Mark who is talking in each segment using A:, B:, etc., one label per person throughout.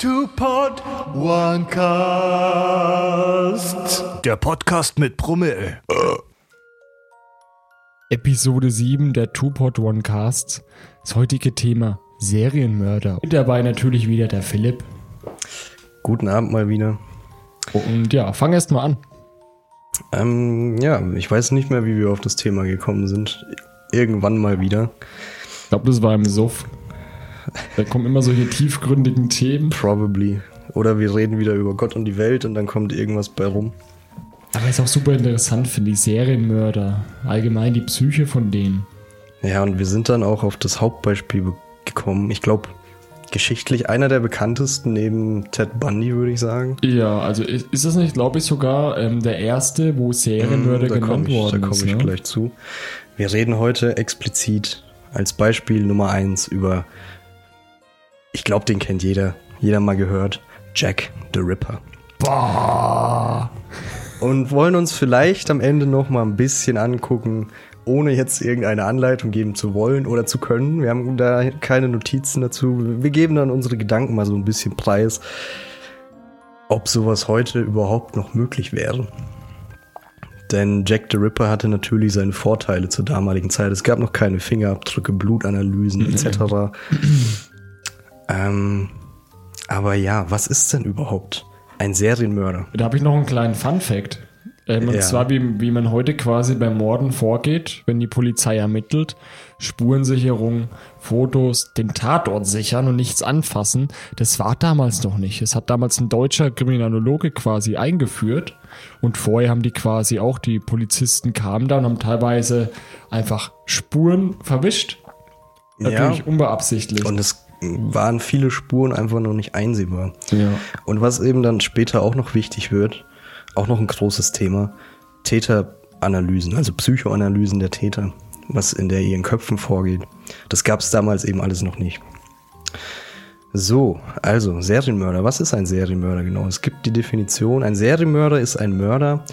A: Two Pod One Cast. Der Podcast mit Brummel.
B: Episode 7 der Two-Pot One Casts. Das heutige Thema Serienmörder. Und dabei natürlich wieder der Philipp.
C: Guten Abend mal wieder.
B: Und ja, fang erst mal an.
C: Ähm, ja, ich weiß nicht mehr, wie wir auf das Thema gekommen sind. Irgendwann mal wieder.
B: Ich glaube, das war im Suff. Da kommen immer solche tiefgründigen Themen.
C: Probably. Oder wir reden wieder über Gott und die Welt und dann kommt irgendwas bei rum.
B: Aber ist auch super interessant, finde ich. Serienmörder. Allgemein die Psyche von denen.
C: Ja, und wir sind dann auch auf das Hauptbeispiel be- gekommen. Ich glaube, geschichtlich einer der bekanntesten neben Ted Bundy, würde ich sagen.
B: Ja, also ist ist das nicht, glaube ich, sogar ähm, der erste, wo Serienmörder
C: Mm, da komme
B: genannt
C: ich, da
B: worden
C: komm
B: ist.
C: ich
B: ne?
C: gleich zu. Wir reden heute explizit als Beispiel Nummer eins über, ich glaube, den kennt jeder, jeder mal gehört, Jack the Ripper.
B: Boah.
C: Und wollen uns vielleicht am Ende noch mal ein bisschen angucken, ohne jetzt irgendeine Anleitung geben zu wollen oder zu können. Wir haben da keine Notizen dazu. Wir geben dann unsere Gedanken mal so ein bisschen preis, ob sowas heute überhaupt noch möglich wäre. Denn Jack the Ripper hatte natürlich seine Vorteile zur damaligen Zeit. Es gab noch keine Fingerabdrücke, Blutanalysen etc. ähm, aber ja, was ist denn überhaupt ein Serienmörder?
B: Da habe ich noch einen kleinen Fun-Fact. Ähm, und
C: Ja.
B: zwar, wie, wie man heute quasi beim Morden vorgeht, wenn die Polizei ermittelt. Spurensicherung, Fotos, den Tatort sichern und nichts anfassen. Das war damals noch nicht. Es hat damals ein deutscher Kriminologe quasi eingeführt. Und vorher haben die quasi auch, die Polizisten kamen da und haben teilweise einfach Spuren verwischt. Natürlich unbeabsichtlicht.
C: Und es waren viele Spuren einfach noch nicht einsehbar.
B: ja.
C: Und was eben dann später auch noch wichtig wird, auch noch ein großes Thema, Täteranalysen, also Psychoanalysen der Täter, was in der ihren Köpfen vorgeht. Das gab es damals eben alles noch nicht. So, also Serienmörder. Was ist ein Serienmörder genau? Es gibt die Definition, ein Serienmörder ist ein Mörder,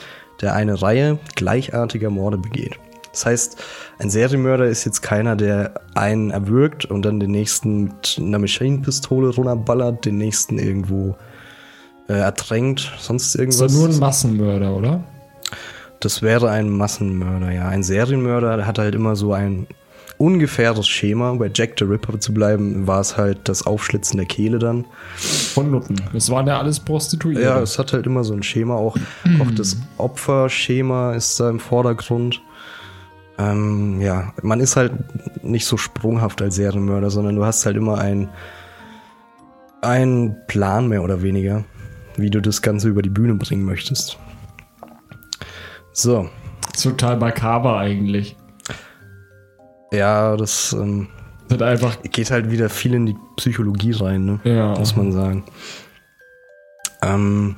C: der eine Reihe gleichartiger Morde begeht. Das heißt, ein Serienmörder ist jetzt keiner, der einen erwürgt und dann den nächsten mit einer Maschinenpistole runterballert, den nächsten irgendwo äh, ertränkt, sonst
B: Das
C: irgendwas.
B: ist doch nur ein Massenmörder, oder?
C: Das wäre ein Massenmörder, ja. Ein Serienmörder der hat halt immer so ein ungefähres Schema. Bei Jack the Ripper zu bleiben, war es halt das Aufschlitzen der Kehle dann.
B: Von Nutten. Das waren ja alles Prostituierte.
C: Ja, es hat halt immer so ein Schema. Auch, auch das Opferschema ist da im Vordergrund. Ähm, ja, man ist halt nicht so sprunghaft als Serienmörder, sondern du hast halt immer ein einen Plan mehr oder weniger, wie du das Ganze über die Bühne bringen möchtest. So,
B: Total makaber eigentlich.
C: ja, das ähm,
B: Das einfach,
C: geht halt wieder viel in die Psychologie rein, ne?
B: ja.
C: muss man sagen. Ähm,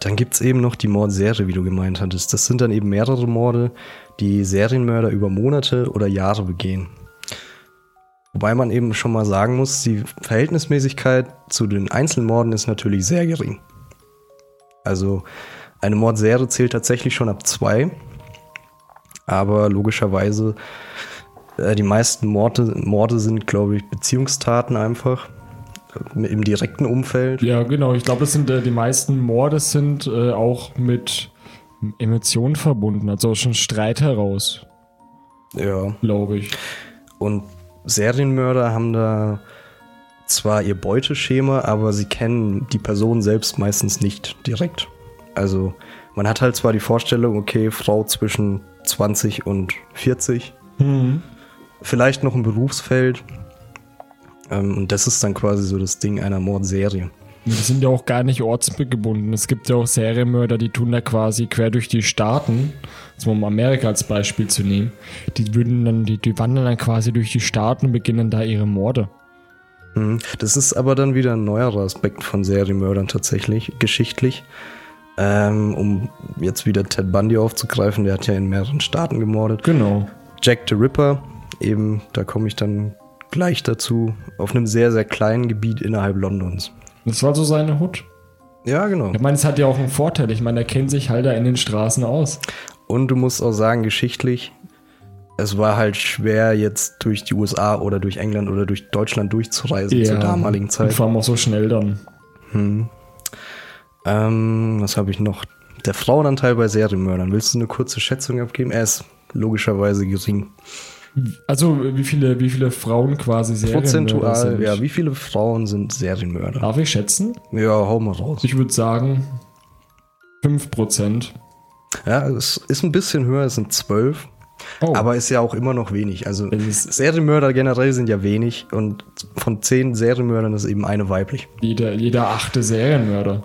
C: dann gibt's eben noch die Mordserie, wie du gemeint hattest. Das sind dann eben mehrere Morde, die Serienmörder über Monate oder Jahre begehen. Wobei man eben schon mal sagen muss, die Verhältnismäßigkeit zu den Einzelmorden ist natürlich sehr gering. Also eine Mordserie zählt tatsächlich schon ab zwei. Aber logischerweise, äh, die meisten Morde, Morde sind, glaube ich, Beziehungstaten einfach. Im direkten Umfeld.
B: Ja, genau. Ich glaube, das sind äh, die meisten Morde sind äh, auch mit Emotionen verbunden, also aus schon Streit heraus,
C: Ja.
B: glaube ich.
C: Und Serienmörder haben da zwar ihr Beuteschema, aber sie kennen die Person selbst meistens nicht direkt. Also man hat halt zwar die Vorstellung, okay, Frau zwischen 20 und 40,
B: Mhm.
C: vielleicht noch ein Berufsfeld. Ähm, und das ist dann quasi so das Ding einer Mordserie.
B: Die sind ja auch gar nicht ortsgebunden. Es gibt ja auch Serienmörder, die tun da quasi quer durch die Staaten, jetzt mal um Amerika als Beispiel zu nehmen, die würden dann, die, die wandern dann quasi durch die Staaten und beginnen da ihre Morde.
C: Mhm. Das ist aber dann wieder ein neuerer Aspekt von Serienmördern tatsächlich, geschichtlich. Ähm, um jetzt wieder Ted Bundy aufzugreifen, der hat ja in mehreren Staaten gemordet.
B: Genau.
C: Jack the Ripper, eben, da komme ich dann gleich dazu, auf einem sehr, sehr kleinen Gebiet innerhalb Londons.
B: Das war so seine Hut.
C: Ja, genau.
B: Ich meine, es hat ja auch einen Vorteil. Ich meine, er kennt sich halt da in den Straßen aus.
C: Und du musst auch sagen, geschichtlich, es war halt schwer, jetzt durch die USA oder durch England oder durch Deutschland durchzureisen zur damaligen
B: Und
C: Zeit.
B: vor allem auch so schnell dann.
C: Ähm, was habe ich noch? Der Frauenanteil bei Serienmördern. Willst du eine kurze Schätzung abgeben? Er ist logischerweise gering.
B: Also, wie viele, wie viele Frauen quasi Serienmörder
C: Prozentual,
B: sind?
C: ja, wie viele Frauen sind Serienmörder?
B: Darf ich schätzen?
C: Ja, hau mal raus.
B: Ich würde sagen 5%.
C: Ja, es ist ein bisschen höher, es sind zwölf.
B: Oh,
C: Aber ist ja auch immer noch wenig. Also Serienmörder generell sind ja wenig und von zehn Serienmördern ist eben eine weiblich.
B: jeder, jeder achte Serienmörder.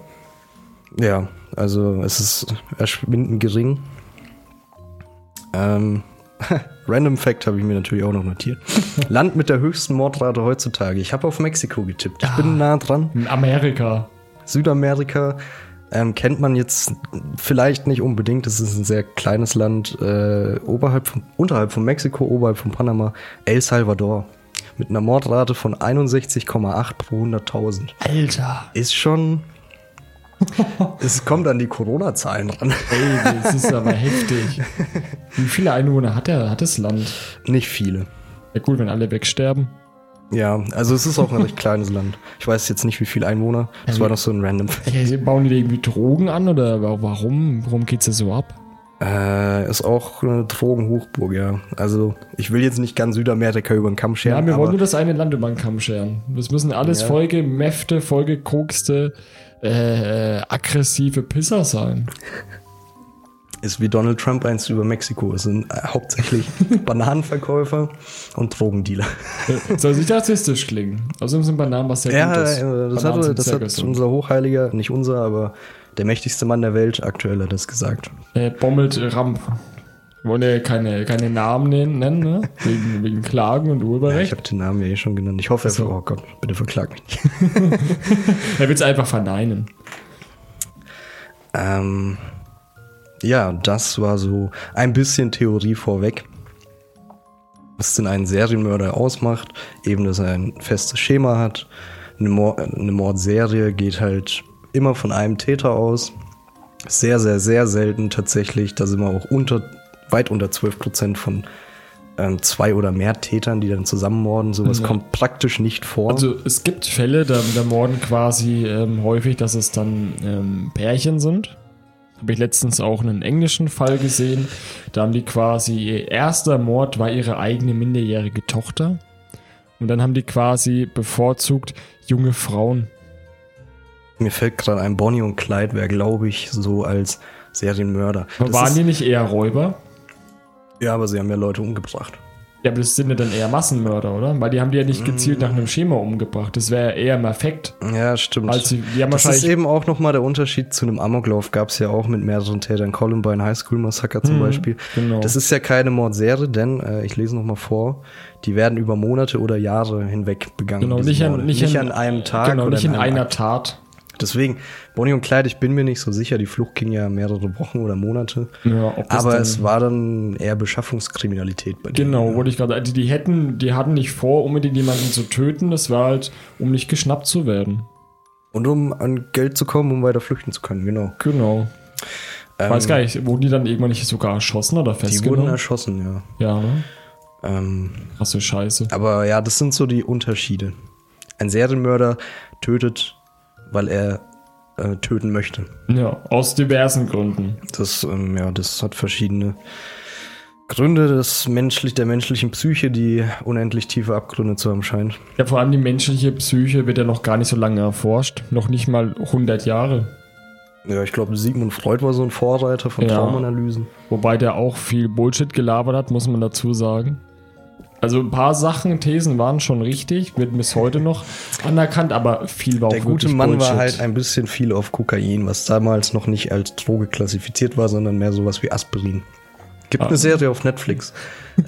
C: Ja, also es ist erschwindend gering. Ähm, Random Fact habe ich mir natürlich auch noch notiert. Land mit der höchsten Mordrate heutzutage. Ich habe auf Mexiko getippt. Ich bin nah dran.
B: Amerika.
C: Südamerika ähm, kennt man jetzt vielleicht nicht unbedingt. Es ist ein sehr kleines Land äh, oberhalb von, unterhalb von Mexiko, oberhalb von Panama. El Salvador. Mit einer Mordrate von 61,8 pro 100.000.
B: Alter.
C: Ist schon. es kommt an die Corona-Zahlen ran.
B: Ey, das ist aber heftig. Wie viele Einwohner hat, der, hat das Land?
C: Nicht viele.
B: Ja gut, wenn alle wegsterben.
C: Ja, also es ist auch ein recht kleines Land. Ich weiß jetzt nicht, wie viele Einwohner. Das war noch so ein random.
B: Ey, bauen die irgendwie Drogen an oder wa- warum? Warum geht's da so ab?
C: Äh, ist auch eine Drogenhochburg, ja. Also ich will jetzt nicht ganz Südamerika über den Kamm
B: Ja,
C: scheren,
B: wir wollen nur das eine Land über den Kamm scheren. Das müssen alles
C: Ja.
B: vollgemäffte, vollgekokste, äh, äh, aggressive Pisser sein.
C: ist wie Donald Trump eins über Mexiko. Es sind äh, hauptsächlich Bananenverkäufer und Drogendealer.
B: Soll nicht rassistisch klingen. Außerdem sind Bananen was sehr
C: Ja,
B: Gutes.
C: äh, das
B: Bananen
C: hat, das hat
B: gesund.
C: unser Hochheiliger, nicht unser, aber der mächtigste Mann der Welt aktuell hat das gesagt.
B: Äh, Bommelt Ramp. Wollen ja keine, keine Namen nennen, ne? wegen, wegen Klagen und
C: Ja, ich
B: Urheberrecht.
C: habe den Namen ja eh schon genannt. Ich hoffe, er
B: so.
C: oh Gott, bitte verklag mich nicht.
B: er will es einfach verneinen.
C: Ähm, ja, das war so ein bisschen Theorie vorweg. Was denn einen Serienmörder ausmacht, eben, dass er ein festes Schema hat. Eine, Mord, eine Mordserie geht halt immer von einem Täter aus. Sehr, sehr, sehr selten tatsächlich. Da sind wir auch unter, weit unter 12% von ähm, zwei oder mehr Tätern, die dann zusammen morden. Sowas
B: Ja.
C: kommt praktisch nicht vor.
B: Also es gibt Fälle, da, da morden quasi ähm, häufig, dass es dann ähm, Pärchen sind. Habe ich letztens auch einen englischen Fall gesehen. Da haben die quasi, ihr erster Mord war ihre eigene minderjährige Tochter. Und dann haben die quasi bevorzugt junge Frauen.
C: Mir fällt gerade ein, Bonnie und Clyde wäre, glaube ich, so als Serienmörder.
B: Aber
C: Das
B: waren die nicht eher Räuber?
C: Ja, aber sie haben ja Leute umgebracht.
B: Ja, aber das sind ja dann eher Massenmörder, oder? Weil die haben die ja nicht gezielt nach einem Schema umgebracht. Das wäre eher im Affekt.
C: Ja, stimmt.
B: Als sie, die haben
C: das ist eben auch nochmal der Unterschied zu einem Amoklauf. Gab es ja auch mit mehreren Tätern. Columbine High School Massacre zum Beispiel.
B: genau.
C: Das ist ja keine Mordserie, denn, äh, ich lese nochmal vor, die werden über Monate oder Jahre hinweg begangen.
B: genau, nicht an,
C: Morde.
B: nicht,
C: an, einem Tag
B: Genau, nicht in einer
C: Akt.
B: Tat.
C: Deswegen, Bonnie und Clyde, ich bin mir nicht so sicher. Die Flucht ging ja mehrere Wochen oder Monate.
B: Ja,
C: Aber es war dann eher Beschaffungskriminalität bei denen.
B: Genau, wollte ich gerade. Die, die hätten, die hatten nicht vor, unbedingt jemanden zu töten. Das war halt, um nicht geschnappt zu werden.
C: Und um an Geld zu kommen, um weiter flüchten zu können, genau.
B: Genau.
C: Ähm,
B: Weiß gar nicht, wurden die dann irgendwann nicht sogar erschossen oder
C: Die wurden
B: festgenommen?
C: erschossen, ja.
B: ja, ne?
C: Ähm,
B: Krasse Scheiße.
C: aber ja, das sind so die Unterschiede. Ein Serienmörder tötet, weil er äh, töten möchte.
B: Ja, aus diversen Gründen.
C: Das, ähm, ja, das hat verschiedene Gründe des menschlich, der menschlichen Psyche, die unendlich tiefe Abgründe zu haben scheint.
B: Ja, vor allem die menschliche Psyche wird ja noch gar nicht so lange erforscht. Noch nicht mal 100 Jahre.
C: Ja, ich glaube, Sigmund Freud war so ein Vorreiter von
B: Ja.
C: Traumanalysen.
B: Wobei der auch viel Bullshit gelabert hat, muss man dazu sagen. Also ein paar Sachen, Thesen waren schon richtig, wird bis heute noch anerkannt, aber viel war auch
C: Der gute Mann
B: Bullshit.
C: war halt ein bisschen viel auf Kokain, was damals noch nicht als Droge klassifiziert war, sondern mehr sowas wie Aspirin. Gibt
B: Ah.
C: eine Serie auf Netflix.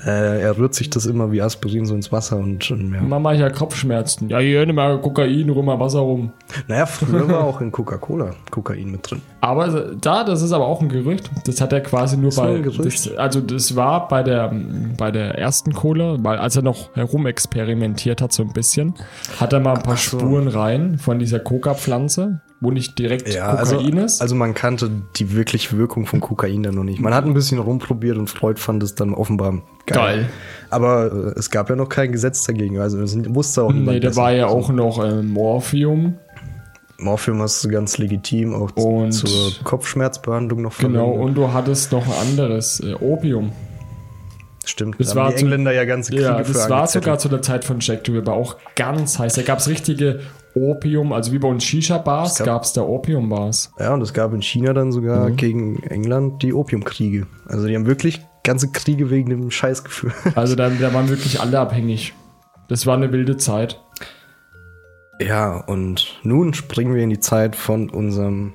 C: äh, er rührt sich das immer wie Aspirin so ins Wasser und, und ja.
B: Mama, ich ja Kopfschmerzen. Ja, hier nimm mal Kokain, rum mal Wasser rum.
C: Naja, früher war auch in Coca-Cola Kokain mit drin.
B: Aber da, das ist aber auch ein Gerücht. Das hat er quasi nur
C: nur
B: bei. Das, also das war bei der bei der ersten Cola, weil als er noch herumexperimentiert hat so ein bisschen, hat er mal ein paar
C: Ach so.
B: Spuren rein von dieser Coca-Pflanze, wo nicht direkt
C: Ja, also,
B: Kokain ist.
C: also man kannte die wirkliche Wirkung von Kokain dann noch nicht. Man hat ein bisschen rumprobiert und Freud fand es dann offenbar geil.
B: Geil.
C: Aber äh, es gab ja noch kein Gesetz dagegen. Also es wusste auch niemand.
B: nee, da war ja
C: Also,
B: auch noch äh, Morphium.
C: Morphium hast du ganz legitim auch
B: Und-
C: zur Kopfschmerzbehandlung noch
B: Genau,
C: verwendet.
B: und du hattest noch ein anderes, äh, Opium.
C: Stimmt,
B: Das
C: da
B: war
C: die
B: zu-
C: Engländer ja ganze Kriege
B: Ja, das war sogar zu der Zeit von Jack the Ripper auch ganz heiß. Da gab es richtige Opium, also wie bei uns Shisha-Bars,
C: gab-
B: es da Opium-Bars.
C: Ja, und es gab in China dann
B: Mhm.
C: sogar gegen England die Opiumkriege. Also die haben wirklich ganze Kriege wegen dem Scheiß geführt.
B: Also da, da waren wirklich alle abhängig. Das war eine wilde Zeit.
C: Ja, und nun springen wir in die Zeit von unserem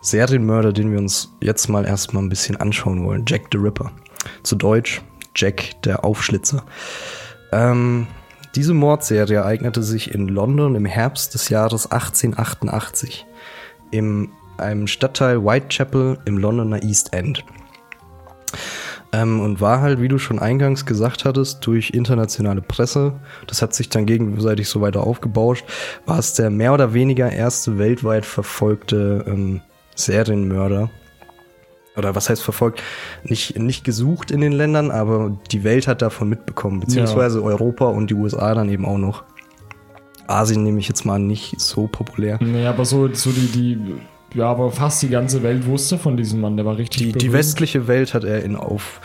C: Serienmörder, den wir uns jetzt mal erstmal ein bisschen anschauen wollen. Jack the Ripper. Zu Deutsch Jack der Aufschlitzer. Ähm, diese Mordserie ereignete sich in London im Herbst des Jahres 1888 in einem Stadtteil Whitechapel im Londoner East End. Ähm, und war halt, wie du schon eingangs gesagt hattest, durch internationale Presse, das hat sich dann gegenseitig so weiter aufgebauscht, war es der mehr oder weniger erste weltweit verfolgte ähm, Serienmörder. Oder was heißt verfolgt? Nicht, nicht gesucht in den Ländern, aber die Welt hat davon mitbekommen, beziehungsweise Europa und die USA dann eben auch noch. Asien nehme ich jetzt mal nicht so populär.
B: Naja, aber so, so die, die, ja, aber fast die ganze Welt wusste von diesem Mann, der war richtig
C: Die, die westliche Welt hat er in Auf,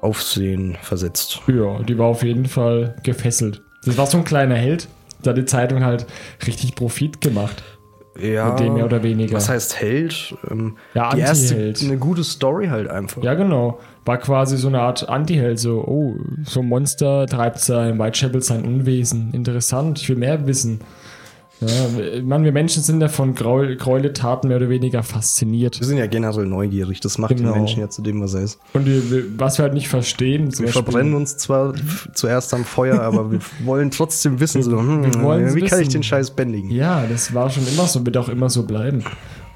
C: Aufsehen versetzt.
B: Ja, die war auf jeden Fall gefesselt. Das war so ein kleiner Held. Da die Zeitung halt richtig Profit gemacht.
C: Ja,
B: Mit dem mehr oder weniger.
C: Was heißt Held? Ähm,
B: Ja,
C: die erste,
B: Anti-Held.
C: eine gute Story halt einfach.
B: Ja, genau. War quasi so eine Art Anti-Held. So, oh, so ein Monster treibt da in Whitechapel sein Unwesen. Interessant, ich will mehr wissen. Ja, man, wir Menschen sind ja von Graul Gräueltaten mehr oder weniger fasziniert.
C: Wir sind ja generell neugierig. Das macht
B: Genau.
C: den Menschen ja zu dem, was er ist.
B: Und wir, was wir halt nicht verstehen,
C: Wir verbrennen uns zwar zuerst am Feuer, aber wir wollen trotzdem wissen, so, hm, wie kann ich den Scheiß bändigen?
B: Ja, das war schon immer so, wird auch immer so bleiben.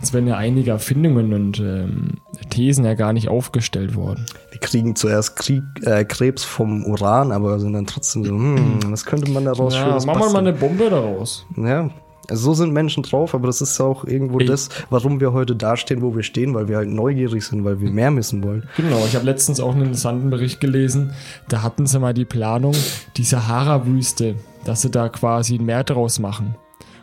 B: Es werden ja einige Erfindungen und ähm, Thesen ja gar nicht aufgestellt worden.
C: Wir kriegen zuerst Krieg, äh, Krebs vom Uran, aber sind dann trotzdem so, hm, was könnte man daraus
B: Ja, machen wir mal eine Bombe daraus.
C: Ja, also so sind Menschen drauf, aber das ist auch irgendwo
B: Ich-
C: das, warum wir heute dastehen, wo wir stehen, weil wir halt neugierig sind, weil wir mehr wissen wollen.
B: Genau, ich habe letztens auch einen interessanten Bericht gelesen. Da hatten sie mal die Planung, die Sahara-Wüste, dass sie da quasi ein Meer draus machen.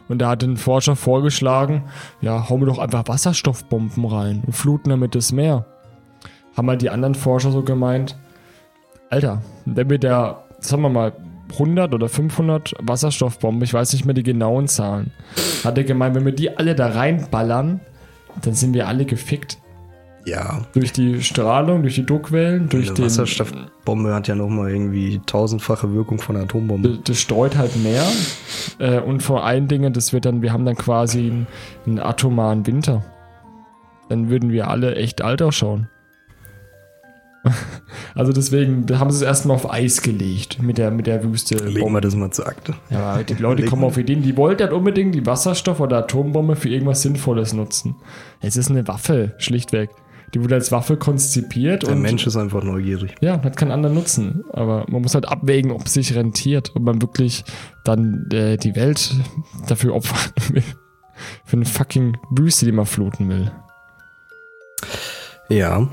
B: Und da hat ein Forscher vorgeschlagen, ja, hauen wir doch einfach Wasserstoffbomben rein und fluten damit das Meer. Haben halt die anderen Forscher so gemeint, Alter, wenn wir da, sagen wir mal, 100 oder 500 Wasserstoffbomben, ich weiß nicht mehr die genauen Zahlen, hat er gemeint, wenn wir die alle da reinballern, dann sind wir alle gefickt.
C: Ja,
B: Durch die Strahlung, durch die Druckwellen, durch
C: eine
B: den.
C: Wasserstoffbombe hat ja nochmal irgendwie tausendfache Wirkung von einer Atombombe.
B: Das, streut halt mehr. Äh, und vor allen Dingen, das wird dann, wir haben dann quasi einen, einen atomaren Winter. Dann würden wir alle echt alt ausschauen. Also deswegen haben sie es erstmal auf Eis gelegt mit der, mit der Wüste.
C: Legen wir das mal zur Akte.
B: Ja, die Leute
C: Legen
B: kommen auf Ideen. Die wollten halt unbedingt die Wasserstoff- oder Atombombe für irgendwas Sinnvolles nutzen. Es ist eine Waffe, schlichtweg. Die wurde als Waffe konzipiert
C: Der
B: und
C: Mensch ist einfach neugierig.
B: ja, hat keinen anderen Nutzen. Aber man muss halt abwägen, ob es sich rentiert, ob man wirklich dann äh, die Welt dafür opfern will. Für eine fucking Wüste, die man fluten will.
C: Ja.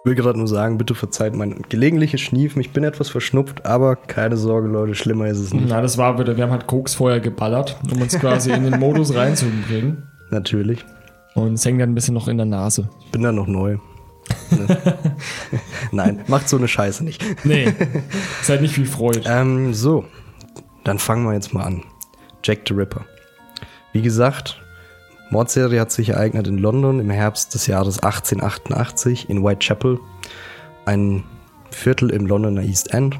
C: Ich will gerade nur sagen, bitte verzeiht mein gelegentliches Schniefen. Ich bin etwas verschnupft, aber keine Sorge, Leute, schlimmer ist es nicht.
B: Na, das war wieder, wir haben halt Koks vorher geballert, um uns quasi in den Modus reinzubringen.
C: Natürlich.
B: Und es hängt dann ein bisschen noch in der Nase.
C: Ich bin da noch neu. Ne? Nein, macht so eine Scheiße nicht.
B: Nee, ist halt nicht wie Freud.
C: Ähm, so, dann fangen wir jetzt mal an. Jack the Ripper. Wie gesagt, Mordserie hat sich ereignet in London im Herbst des Jahres 1888 in Whitechapel, ein Viertel im Londoner East End.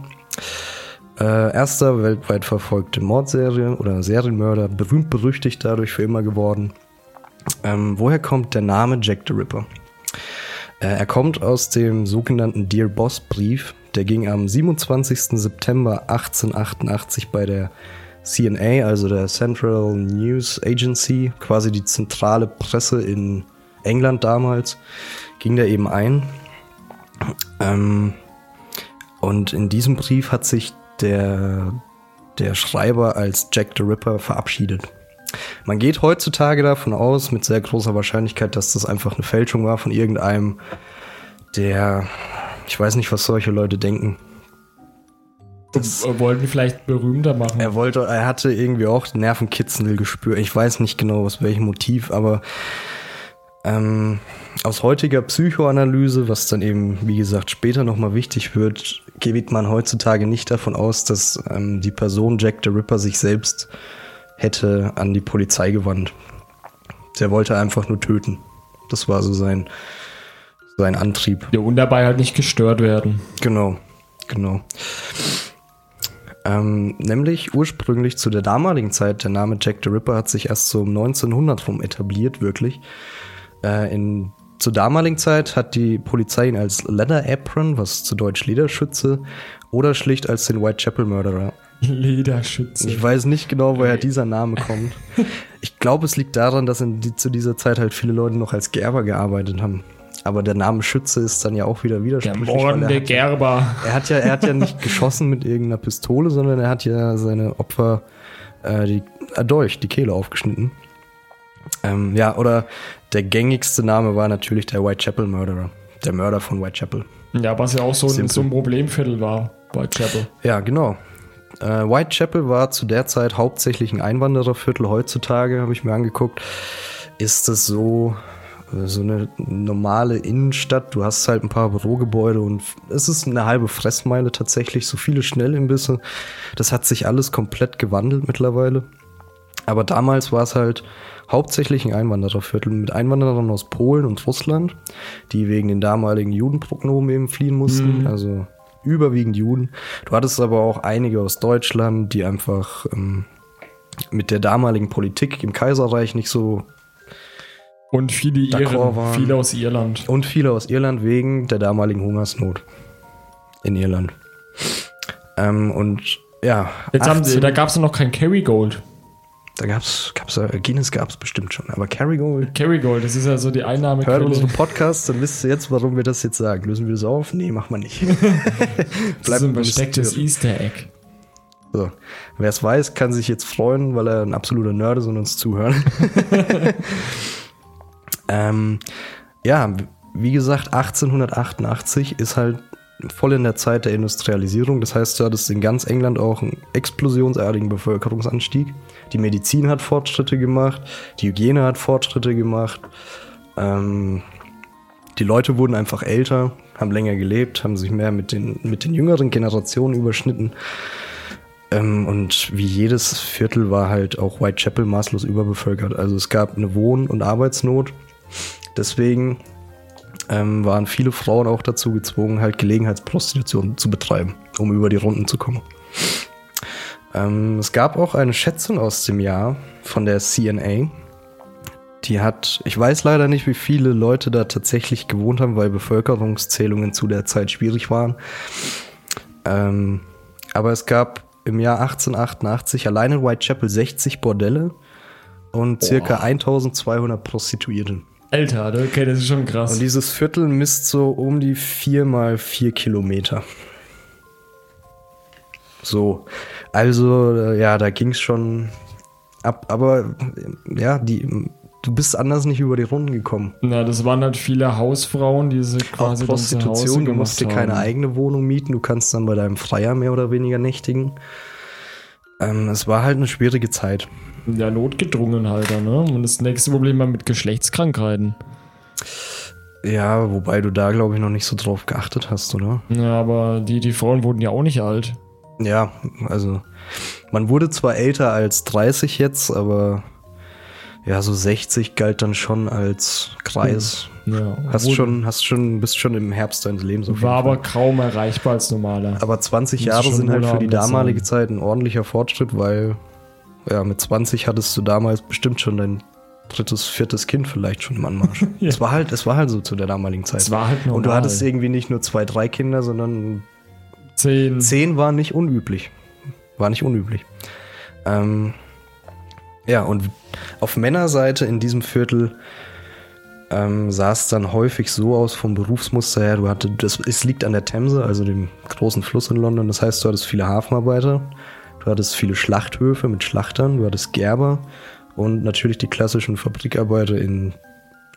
C: Äh, erster weltweit verfolgte Mordserie oder Serienmörder, berühmt berüchtigt dadurch für immer geworden. Ähm, woher kommt der Name Jack the Ripper? Äh, er kommt aus dem sogenannten Dear Boss Brief. Der ging am 27. September 1888 bei der CNA, also der Central News Agency, quasi die zentrale Presse in England damals, ging der eben ein. Ähm, und in diesem Brief hat sich der, der Schreiber als Jack the Ripper verabschiedet. Man geht heutzutage davon aus, mit sehr großer Wahrscheinlichkeit, dass das einfach eine Fälschung war von irgendeinem, der, ich weiß nicht, was solche Leute denken. Das,
B: W- Wollten vielleicht berühmter machen.
C: er wollte, er hatte irgendwie auch Nervenkitzel gespürt. Ich weiß nicht genau aus welchem Motiv, aber ähm, aus heutiger Psychoanalyse, was dann eben, wie gesagt, später nochmal wichtig wird, geht man heutzutage nicht davon aus, dass ähm, die Person Jack the Ripper sich selbst hätte an die Polizei gewandt. Der wollte einfach nur töten. Das war so sein, sein Antrieb.
B: Ja, und dabei halt nicht gestört werden.
C: Genau, genau. Ähm, nämlich ursprünglich zu der damaligen Zeit, der Name Jack the Ripper hat sich erst so um 1900 rum etabliert, wirklich. Äh, in, zur damaligen Zeit hat die Polizei ihn als Leather Apron, was zu Deutsch Lederschütze, oder schlicht als den Whitechapel Murderer.
B: Lederschütze.
C: Ich weiß nicht genau, woher dieser Name kommt. Ich glaube, es liegt daran, dass die, zu dieser Zeit halt viele Leute noch als Gerber gearbeitet haben. Aber der Name Schütze ist dann ja auch wieder
B: Der
C: widersprüchlich. weil er
B: mordende
C: hat-
B: Gerber.
C: er hat ja, er hat ja nicht geschossen mit irgendeiner Pistole, sondern er hat ja seine Opfer äh, die, äh, durch die Kehle aufgeschnitten. Ähm, ja, oder der gängigste Name war natürlich der Whitechapel Murderer. Der Mörder von Whitechapel.
B: Ja, was ja auch so ein, so ein Problemviertel war bei Chapel.
C: Ja, genau. Äh, Whitechapel war zu der Zeit hauptsächlich ein Einwandererviertel. Heutzutage, habe ich mir angeguckt, ist es so, äh, so eine normale Innenstadt. Du hast halt ein paar Bürogebäude und es ist eine halbe Fressmeile tatsächlich. So viele Schnellimbisse. Das hat sich alles komplett gewandelt mittlerweile. Aber damals war es halt hauptsächlich ein Einwandererviertel mit Einwanderern aus Polen und Russland, die wegen den damaligen Judenprognomen eben fliehen mussten. Also überwiegend Juden. Du hattest aber auch einige aus Deutschland, die einfach ähm, mit der damaligen Politik im Kaiserreich nicht so
B: Und viele Iren,
C: waren.
B: viele aus Irland.
C: und viele aus Irland wegen der damaligen Hungersnot in Irland. Ähm, und ja,
B: Jetzt haben sie,
C: 18
B: da gab es noch kein Kerrygold.
C: Da gab's, gab's äh, Guinness gab's bestimmt schon, aber Kerrygold
B: Kerrygold, das ist ja so die
C: Hört
B: Einnahmequelle.
C: unsere Podcasts, dann wisst ihr jetzt, warum wir das jetzt sagen. Lösen wir das auf? Nee, machen wir nicht.
B: Das ist ein verstecktes. Easter Egg.
C: So. Wer es weiß, kann sich jetzt freuen, weil er ein absoluter Nerd ist und uns zuhören. ähm, ja, wie gesagt, 1888 ist halt voll in der Zeit der Industrialisierung. Das heißt, du hattest in ganz England auch einen explosionsartigen Bevölkerungsanstieg. Die Medizin hat Fortschritte gemacht, die Hygiene hat Fortschritte gemacht. Ähm, die Leute wurden einfach älter, haben länger gelebt, haben sich mehr mit den, mit den jüngeren Generationen überschnitten. Ähm, und wie jedes Viertel war halt auch Whitechapel maßlos überbevölkert. Also es gab eine Wohn- und Arbeitsnot. Deswegen ähm, waren viele Frauen auch dazu gezwungen, halt Gelegenheitsprostitution zu betreiben, um über die Runden zu kommen. Ähm, es gab auch eine Schätzung aus dem Jahr von der CNA. Die hat, ich weiß leider nicht, wie viele Leute da tatsächlich gewohnt haben, weil Bevölkerungszählungen zu der Zeit schwierig waren. Ähm, aber es gab im Jahr 1888 allein in Whitechapel 60 Bordelle und circa 1200 Prostituierte.
B: Alter, okay, das ist schon krass.
C: Und dieses Viertel misst so um die 4 mal 4 Kilometer. So, also äh, ja, da ging es schon ab, aber äh, ja, die, du bist anders nicht über die Runden gekommen.
B: Na, das waren halt viele Hausfrauen, die sie
C: Auch
B: quasi Hause
C: Prostitution, du musst dir keine eigene Wohnung mieten, du kannst dann bei deinem Freier mehr oder weniger nächtigen. Ähm, es war halt eine schwierige Zeit.
B: Ja, notgedrungen halt, ne? Und das nächste Problem war mit Geschlechtskrankheiten.
C: Ja, wobei du da, glaube ich, noch nicht so drauf geachtet hast, oder?
B: Ja, aber die, die Frauen wurden ja auch nicht alt.
C: Ja, also man wurde zwar älter als 30 jetzt, aber ja, so 60 galt dann schon als Kreis.
B: Ja,
C: Hast schon, hast schon, bist schon im Herbst deines Lebens.
B: War aber kaum erreichbar als normaler.
C: aber 20
B: Muss
C: Jahre sind halt für die damalige
B: sein.
C: Zeit ein ordentlicher Fortschritt, weil ja, mit 20 hattest du damals bestimmt schon dein drittes, viertes Kind vielleicht schon im Anmarsch.
B: Ja.
C: Es war halt, es war halt so zu der damaligen Zeit.
B: Es war halt normal.
C: Und du hattest irgendwie nicht nur zwei, drei Kinder, sondern
B: zehn.
C: Zehn war nicht unüblich. War nicht unüblich. Ähm, ja, und auf Männerseite in diesem Viertel ähm, sah es dann häufig so aus vom Berufsmuster her. Du hatte, das, es liegt an der Themse, also dem großen Fluss in London. Das heißt, du hattest viele Hafenarbeiter, du hattest viele Schlachthöfe mit Schlachtern, du hattest Gerber und natürlich die klassischen Fabrikarbeiter in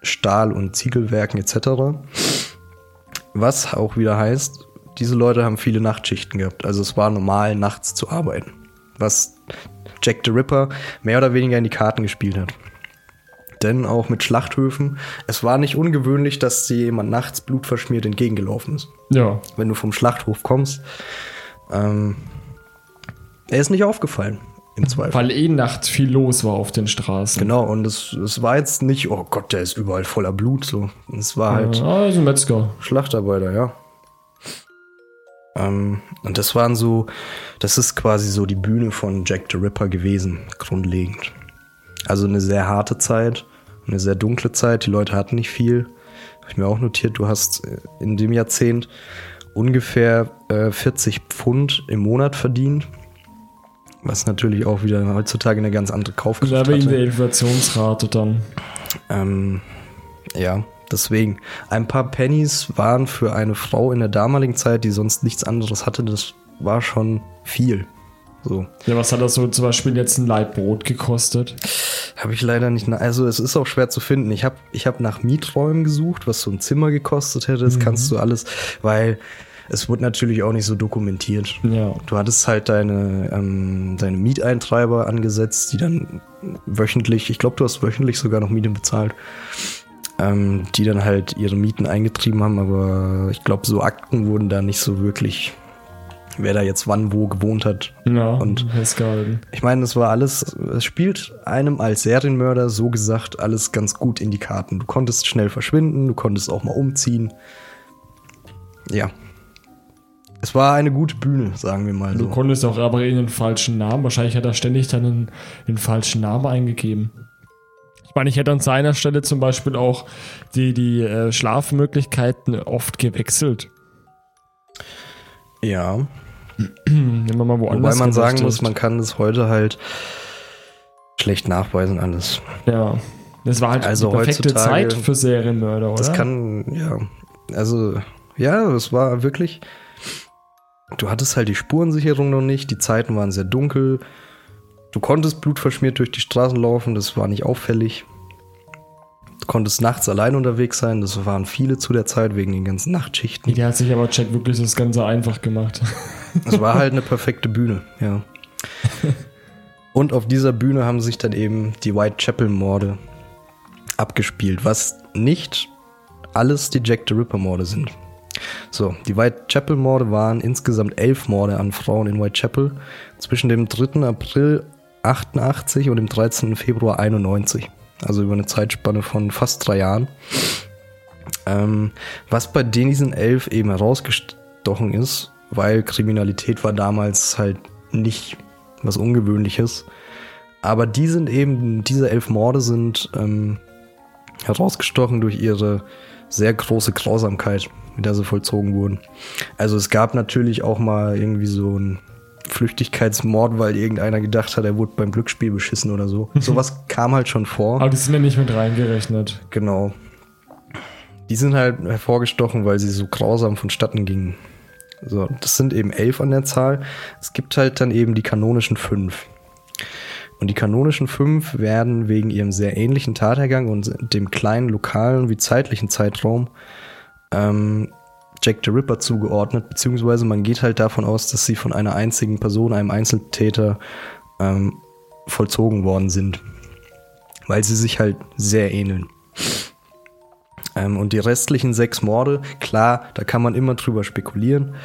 C: Stahl- und Ziegelwerken etc. Was auch wieder heißt, diese Leute haben viele Nachtschichten gehabt. Also es war normal, nachts zu arbeiten. Was Jack the Ripper mehr oder weniger in die Karten gespielt hat. Denn auch mit Schlachthöfen, es war nicht ungewöhnlich, dass dir jemand nachts blutverschmiert entgegengelaufen ist.
B: Ja.
C: Wenn du vom Schlachthof kommst. Ähm, er ist nicht aufgefallen, im Zweifel.
B: Weil eh nachts viel los war auf den Straßen.
C: Genau, und es, es war jetzt nicht, oh Gott, der ist überall voller Blut. So. Es war halt
B: Ja, also Metzger.
C: Schlachtarbeiter, ja. Ähm, und das waren so, das ist quasi so die Bühne von Jack the Ripper gewesen, grundlegend. Also eine sehr harte Zeit, eine sehr dunkle Zeit. Die Leute hatten nicht viel. Habe ich mir auch notiert, du hast äh, in dem Jahrzehnt ungefähr äh, 40 Pfund im Monat verdient. Was natürlich auch wieder heutzutage eine ganz andere Kaufkraft
B: Da wegen der Inflationsrate dann.
C: Ähm, ja, deswegen. Ein paar Pennies waren für eine Frau in der damaligen Zeit, die sonst nichts anderes hatte, das war schon viel. So.
B: Ja, was hat das so zum Beispiel jetzt ein Leib Brot gekostet?
C: Habe ich leider nicht. Also, es ist auch schwer zu finden. Ich habe ich hab nach Mieträumen gesucht, was so ein Zimmer gekostet hätte. Das kannst du alles, weil es wurde natürlich auch nicht so dokumentiert.
B: Ja.
C: Du hattest halt deine, ähm, deine Mieteintreiber angesetzt, die dann wöchentlich, ich glaube, du hast wöchentlich sogar noch Miete bezahlt, ähm, die dann halt ihre Mieten eingetrieben haben, aber ich glaube, so Akten wurden da nicht so wirklich, wer da jetzt wann wo gewohnt hat.
B: Ja,
C: Und-. Ich meine, das war alles, es spielt einem als Serienmörder so gesagt alles ganz gut in die Karten. Du konntest schnell verschwinden, du konntest auch mal umziehen. Ja. Es war eine gute Bühne, sagen wir mal
B: Du
C: so.
B: konntest auch aber in den falschen Namen. Wahrscheinlich hat er ständig dann einen, den falschen Namen eingegeben. Ich meine, ich hätte an seiner Stelle zum Beispiel auch die, die äh, Schlafmöglichkeiten oft gewechselt.
C: Ja.
B: Hm, Wenn man mal woanders
C: Wobei man sagen muss, man kann das heute halt schlecht nachweisen alles.
B: Ja. Das war halt
C: Also
B: die perfekte Zeit für Serienmörder, oder?
C: Das kann, ja. Also, ja, es war wirklich. Du hattest halt die Spurensicherung noch nicht, die Zeiten waren sehr dunkel. Du konntest blutverschmiert durch die Straßen laufen, das war nicht auffällig. Du konntest nachts allein unterwegs sein, das waren viele zu der Zeit wegen den ganzen Nachtschichten.
B: Der hat sich aber Jack wirklich das Ganze einfach gemacht.
C: Es war halt eine perfekte Bühne, ja. Und auf dieser Bühne haben sich dann eben die Whitechapel-Morde abgespielt, was nicht alles die Jack the Ripper-Morde sind. So, die Whitechapel-Morde waren insgesamt elf Morde an Frauen in Whitechapel zwischen dem 3. April 88 und dem 13. Februar 91. Also über eine Zeitspanne von fast drei Jahren. Ähm, was bei diesen elf eben herausgestochen ist, weil Kriminalität war damals halt nicht was Ungewöhnliches. Aber die sind eben, diese elf Morde sind ähm, herausgestochen durch ihre sehr große Grausamkeit, mit der sie vollzogen wurden. Also es gab natürlich auch mal irgendwie so ein Flüchtigkeitsmord, weil irgendeiner gedacht hat, er wurde beim Glücksspiel beschissen oder so. Sowas kam halt schon vor.
B: Aber die sind ja nicht mit reingerechnet.
C: Genau. Die sind halt hervorgestochen, weil sie so grausam vonstatten gingen. So, das sind eben elf an der Zahl. Es gibt halt dann eben die kanonischen fünf. Und die kanonischen fünf werden wegen ihrem sehr ähnlichen Tathergang und dem kleinen lokalen wie zeitlichen Zeitraum ähm, Jack the Ripper zugeordnet, beziehungsweise man geht halt davon aus, dass sie von einer einzigen Person, einem Einzeltäter, ähm, vollzogen worden sind. Weil sie sich halt sehr ähneln. Ähm, und die restlichen sechs Morde, klar, da kann man immer drüber spekulieren,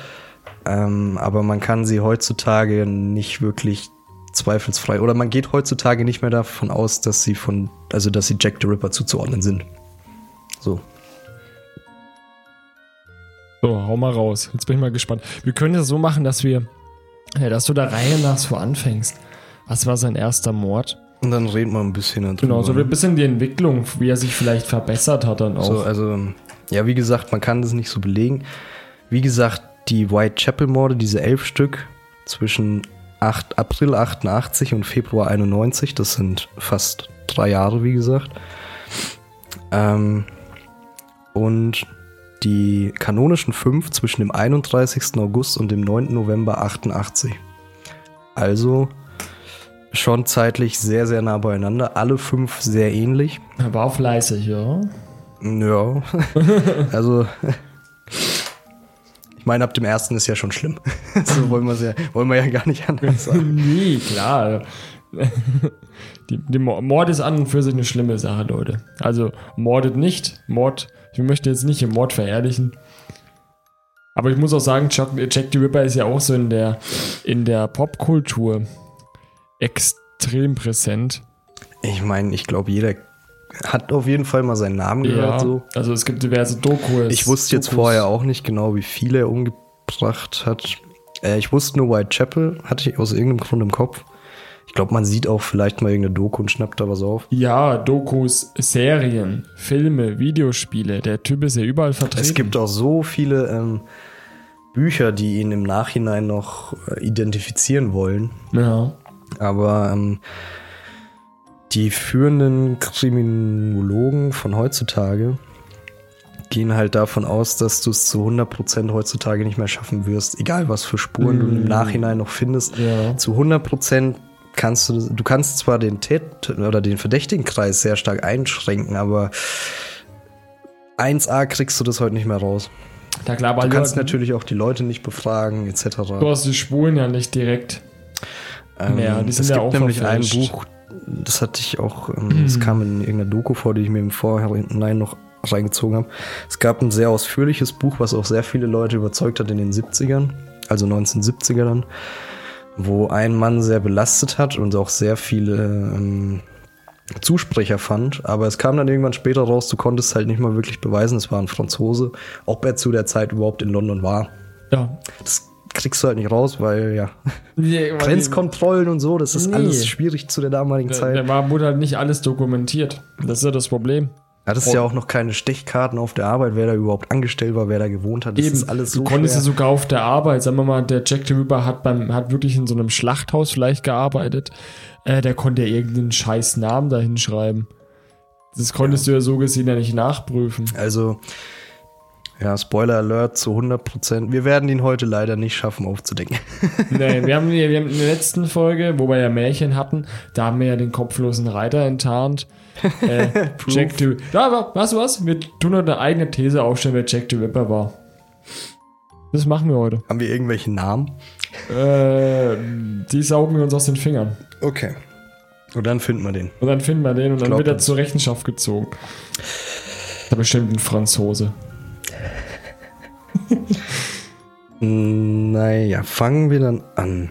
C: ähm, aber man kann sie heutzutage nicht wirklich zweifelsfrei, oder man geht heutzutage nicht mehr davon aus, dass sie von, also dass sie Jack the Ripper zuzuordnen sind. So.
B: So, hau mal raus. Jetzt bin ich mal gespannt. Wir können das so machen, dass wir, ja, dass du der Reihe nach so anfängst. Was war sein erster Mord?
C: Und dann reden wir ein bisschen darüber.
B: Genau, so
C: ne?
B: ein bisschen die Entwicklung, wie er sich vielleicht verbessert hat dann auch.
C: So, also, ja, wie gesagt, man kann das nicht so belegen. Wie gesagt, die Whitechapel-Morde, diese elf Stück zwischen 8, April 88 und Februar 91, das sind fast drei Jahre, wie gesagt. Ähm, und die kanonischen fünf zwischen dem 31. August und dem 9. November 88. Also schon zeitlich sehr, sehr nah beieinander. Alle fünf sehr ähnlich.
B: er war fleißig, ja.
C: Ja. also, ich meine, ab dem ersten ist ja schon schlimm. so wollen, wir's ja, wollen wir ja gar nicht anders sagen.
B: nee, klar. Die, die Mo- Mord ist an und für sich eine schlimme Sache, Leute. Also mordet nicht. Mord, ich möchte jetzt nicht im Mord verherrlichen. Aber ich muss auch sagen, Chuck, Jack the Ripper ist ja auch so in der, in der Popkultur extrem präsent.
C: Ich meine, ich glaube, jeder hat auf jeden Fall mal seinen Namen gehört. So.
B: Also es gibt diverse Dokus.
C: Ich wusste jetzt
B: Dokus.
C: vorher auch nicht genau, wie viele er umgebracht hat. Äh, ich wusste nur Whitechapel, hatte ich aus irgendeinem Grund im Kopf. Ich glaube, man sieht auch vielleicht mal irgendeine Doku und schnappt da was auf.
B: Ja, Dokus, Serien, Filme, Videospiele. Der Typ ist ja überall vertreten.
C: Es gibt auch so viele ähm, Bücher, die ihn im Nachhinein noch äh, identifizieren wollen.
B: Ja.
C: Aber ähm, die führenden Kriminologen von heutzutage gehen halt davon aus, dass du es zu 100% heutzutage nicht mehr schaffen wirst, egal was für Spuren du im
B: Mm.
C: Nachhinein noch findest.
B: Ja.
C: Zu 100% kannst du, du kannst zwar den Tät oder den Verdächtigenkreis sehr stark einschränken, aber 1a kriegst du das heute nicht mehr raus.
B: Na klar, weil
C: Du kannst natürlich auch die Leute nicht befragen, etc.
B: du hast die Spuren ja nicht direkt. Ja, die sind
C: es
B: ja
C: gibt
B: auch
C: nämlich ein. Buch, das hatte ich auch, ähm, das kam in irgendeiner Doku vor, die ich mir im Vorhinein noch reingezogen habe. Es gab ein sehr ausführliches Buch, was auch sehr viele Leute überzeugt hat in den 70ern, also 1970er dann, wo ein Mann sehr belastet hat und auch sehr viele ähm, Zusprecher fand. Aber es kam dann irgendwann später raus, du konntest halt nicht mal wirklich beweisen, es war ein Franzose, ob er zu der Zeit überhaupt in London war.
B: Ja.
C: Das kriegst du halt nicht raus, weil ja,
B: Nee, weil
C: Grenzkontrollen und so, das ist
B: Nee.
C: alles schwierig zu der damaligen
B: die-
C: Zeit.
B: Da war, wurde halt nicht alles dokumentiert. Das ist ja das Problem.
C: Ja, ist ja auch noch keine Stechkarten auf der Arbeit, wer da überhaupt angestellt war, wer da gewohnt hat. Das ist alles so
B: du konntest ja sogar auf der Arbeit, sagen wir mal, der Jack Ripper hat beim, hat wirklich in so einem Schlachthaus vielleicht gearbeitet. Äh, der konnte ja irgendeinen scheiß Namen da hinschreiben. Das konntest du ja so gesehen ja nicht nachprüfen.
C: Also, ja, Spoiler Alert zu 100 Prozent. Wir werden ihn heute leider nicht schaffen aufzudecken.
B: Nee, wir haben, wir haben in der letzten Folge, wo wir ja Märchen hatten, da haben wir ja den kopflosen Reiter enttarnt. Äh, Jack the Ja, aber weißt du was? Wir tun heute eine eigene These aufstellen, wer Jack the Ripper war. Das machen wir heute.
C: Haben wir irgendwelche Namen?
B: Äh, die saugen wir uns aus den Fingern.
C: Okay. Und dann finden wir den.
B: Und dann finden wir den und dann wird er
C: das.
B: zur Rechenschaft gezogen. Da bestimmt ein Franzose.
C: Naja, fangen wir dann an.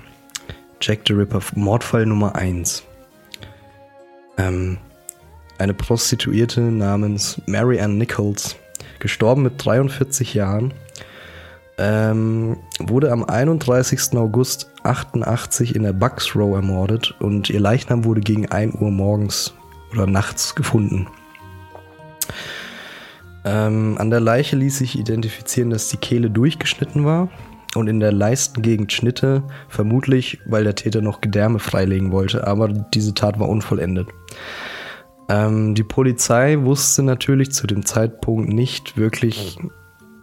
C: Jack the Ripper, Mordfall Nummer 1. Ähm, eine Prostituierte namens Mary Ann Nichols, gestorben mit 43 Jahren, ähm, wurde am 31. August 88 in der Bucks Row ermordet und ihr Leichnam wurde gegen 1 Uhr morgens oder nachts gefunden. Ähm, an der Leiche ließ sich identifizieren, dass die Kehle durchgeschnitten war und in der Leistengegend Schnitte, vermutlich weil der Täter noch Gedärme freilegen wollte, aber diese Tat war unvollendet. Ähm, die Polizei wusste natürlich zu dem Zeitpunkt nicht wirklich,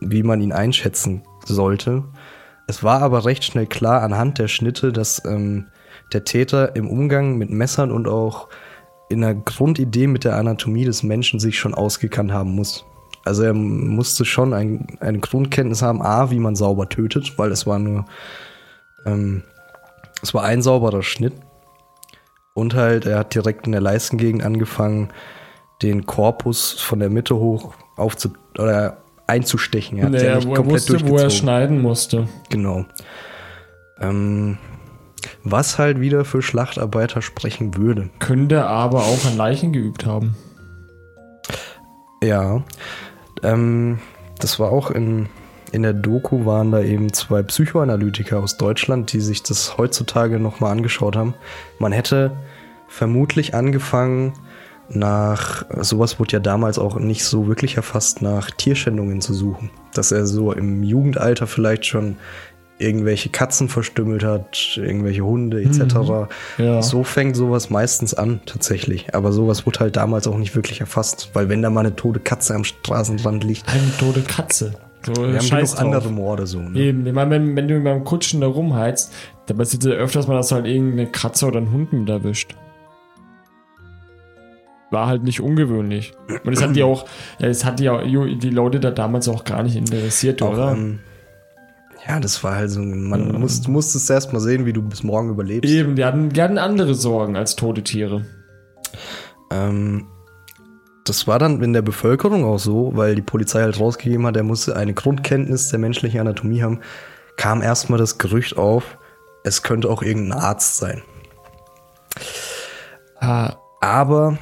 C: wie man ihn einschätzen sollte. Es war aber recht schnell klar anhand der Schnitte, dass ähm, der Täter im Umgang mit Messern und auch in der Grundidee mit der Anatomie des Menschen sich schon ausgekannt haben muss. Also er musste schon ein, eine Grundkenntnis haben, a, wie man sauber tötet, weil es war nur, ähm, es war ein sauberer Schnitt. Und halt, er hat direkt in der Leistengegend angefangen, den Korpus von der Mitte hoch aufzu oder einzustechen. Er hat
B: Naja,
C: ja nicht
B: wo er
C: komplett
B: wusste, wo er
C: durchgezogen.
B: schneiden musste.
C: Genau. Ähm, was halt wieder für Schlachtarbeiter sprechen würde.
B: Könnte aber auch an Leichen geübt haben.
C: Ja. Ähm, das war auch in, in der Doku waren da eben zwei Psychoanalytiker aus Deutschland, die sich das heutzutage nochmal angeschaut haben. Man hätte vermutlich angefangen, nach, sowas wurde ja damals auch nicht so wirklich erfasst, nach Tierschändungen zu suchen. Dass er so im Jugendalter vielleicht schon irgendwelche Katzen verstümmelt hat, irgendwelche Hunde etc.
B: Ja.
C: So fängt sowas meistens an, tatsächlich. Aber sowas wurde halt damals auch nicht wirklich erfasst, weil wenn da mal eine tote Katze am Straßenrand liegt,
B: Eine tote Katze. So,
C: wir haben genug
B: drauf.
C: andere Morde so. Ne?
B: Eben, ich meine, wenn, wenn du beim Kutschen da rumheizt, dann passiert ja öfters mal, dass du halt irgendeine Katze oder einen Hund mit erwischt. War halt nicht ungewöhnlich. Und es hat die auch, ja, es hat die, auch, die Leute da damals auch gar nicht interessiert,
C: Auch,
B: oder?
C: ähm, Ja, das war halt so, man muss, du musstest erst mal sehen, wie du bis morgen überlebst.
B: Eben, die hatten, die hatten andere Sorgen als tote Tiere.
C: Ähm, das war dann in der Bevölkerung auch so, weil die Polizei halt rausgegeben hat, er musste eine Grundkenntnis der menschlichen Anatomie haben, kam erstmal das Gerücht auf, es könnte auch irgendein Arzt sein.
B: Ah,
C: Aber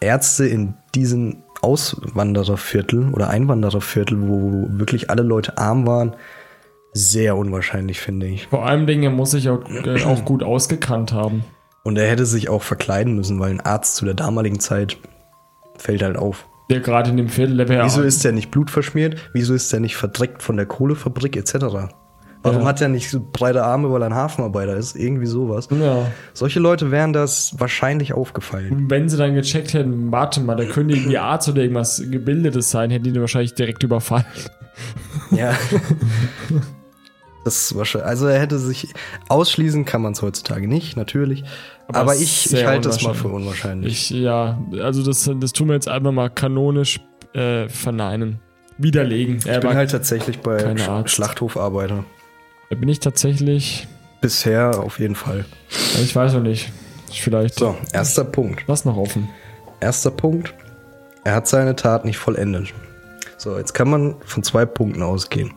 C: Ärzte in diesen Auswandererviertel oder Einwandererviertel, wo wirklich alle Leute arm waren, sehr unwahrscheinlich, finde ich.
B: vor allem Dingen, er muss sich auch, äh, auch gut ausgekannt haben.
C: Und er hätte sich auch verkleiden müssen, weil ein Arzt zu der damaligen Zeit fällt halt auf.
B: Der gerade in dem Viertel,
C: Wieso ist der nicht blutverschmiert? Wieso ist der nicht verdreckt von der Kohlefabrik etc.? Warum
B: Ja.
C: hat er nicht so breite Arme, weil er ein Hafenarbeiter ist? Irgendwie sowas.
B: Ja.
C: Solche Leute wären das wahrscheinlich aufgefallen.
B: Wenn sie dann gecheckt hätten, warte mal, da könnte irgendwie Arzt oder irgendwas Gebildetes sein, hätten die den wahrscheinlich direkt überfallen.
C: Ja. Das ist wahrscheinlich, also er hätte sich ausschließen kann man es heutzutage nicht, natürlich.
B: Aber
C: Aber, ich, ich halte das mal für unwahrscheinlich.
B: Ich, ja, also das, das tun wir jetzt einfach mal kanonisch äh, verneinen. Widerlegen. Er
C: Ich bin
B: war-
C: halt tatsächlich bei Sch. Schlachthofarbeiter.
B: da bin ich tatsächlich,
C: Bisher auf jeden Fall.
B: ich weiß noch nicht. Vielleicht
C: So, erster Punkt.
B: was noch offen.
C: Erster Punkt. Er hat seine Tat nicht vollendet. So, jetzt kann man von zwei Punkten ausgehen.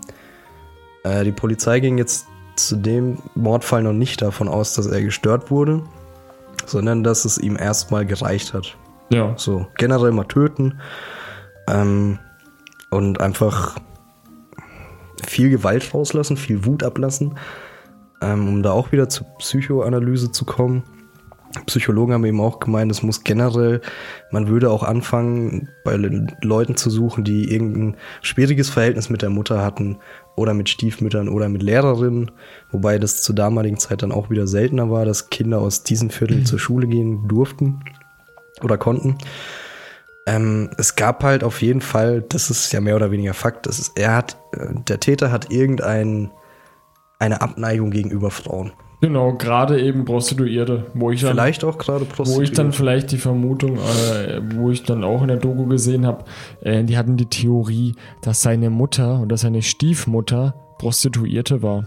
C: Äh, die Polizei ging jetzt zu dem Mordfall noch nicht davon aus, dass er gestört wurde, sondern dass es ihm erstmal gereicht hat.
B: Ja.
C: So, generell mal töten ähm, und einfach viel Gewalt rauslassen, viel Wut ablassen, ähm, um da auch wieder zur Psychoanalyse zu kommen. Psychologen haben eben auch gemeint, es muss generell, man würde auch anfangen, bei Le- Leuten zu suchen, die irgendein schwieriges Verhältnis mit der Mutter hatten oder mit Stiefmüttern oder mit Lehrerinnen, wobei das zur damaligen Zeit dann auch wieder seltener war, dass Kinder aus diesen Vierteln zur Schule gehen durften oder konnten. Ähm, es gab halt auf jeden Fall, das ist ja mehr oder weniger Fakt, das er hat, äh, der Täter hat irgendein eine Abneigung gegenüber Frauen.
B: Genau, gerade eben Prostituierte, wo ich dann,
C: Vielleicht auch gerade
B: wo ich
C: Prostituierte.
B: dann vielleicht die Vermutung, äh, wo ich dann auch in der Doku gesehen habe, äh, die hatten die Theorie, dass seine Mutter oder seine Stiefmutter Prostituierte war.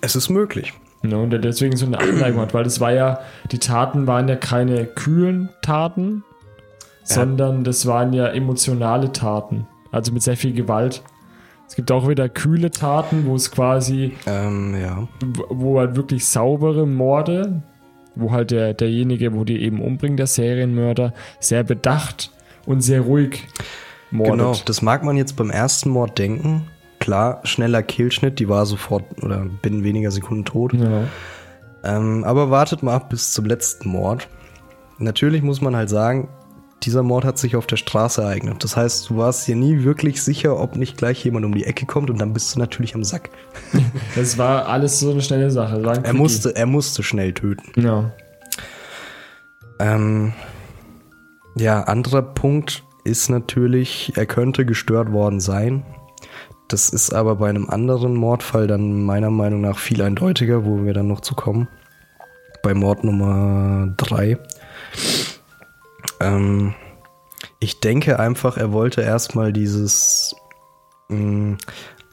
C: es ist möglich.
B: Ne, und der deswegen so eine Abneigung hat, weil das war ja, die Taten waren ja keine kühlen Taten, sondern das waren ja emotionale Taten. Also mit sehr viel Gewalt. Es gibt auch wieder kühle Taten, wo es quasi,
C: Ähm, ja.
B: wo halt wirklich saubere Morde, wo halt der, derjenige, wo die eben umbringt, der Serienmörder, sehr bedacht und sehr ruhig mordet.
C: Genau, das mag man jetzt beim ersten Mord denken. Klar, schneller Killschnitt, die war sofort oder binnen weniger Sekunden tot.
B: Ja.
C: Ähm, aber wartet mal ab bis zum letzten Mord. Natürlich muss man halt sagen, dieser Mord hat sich auf der Straße ereignet. Das heißt, du warst dir nie wirklich sicher, ob nicht gleich jemand um die Ecke kommt und dann bist du natürlich am Sack.
B: Das war alles so eine schnelle Sache.
C: Er musste, er musste schnell töten.
B: Ja.
C: Ähm, ja, anderer Punkt ist natürlich, er könnte gestört worden sein. Das ist aber bei einem anderen Mordfall dann meiner Meinung nach viel eindeutiger, wo wir dann noch zu kommen. Bei Mord Nummer 3. Ähm, ich denke einfach, er wollte erstmal dieses mh,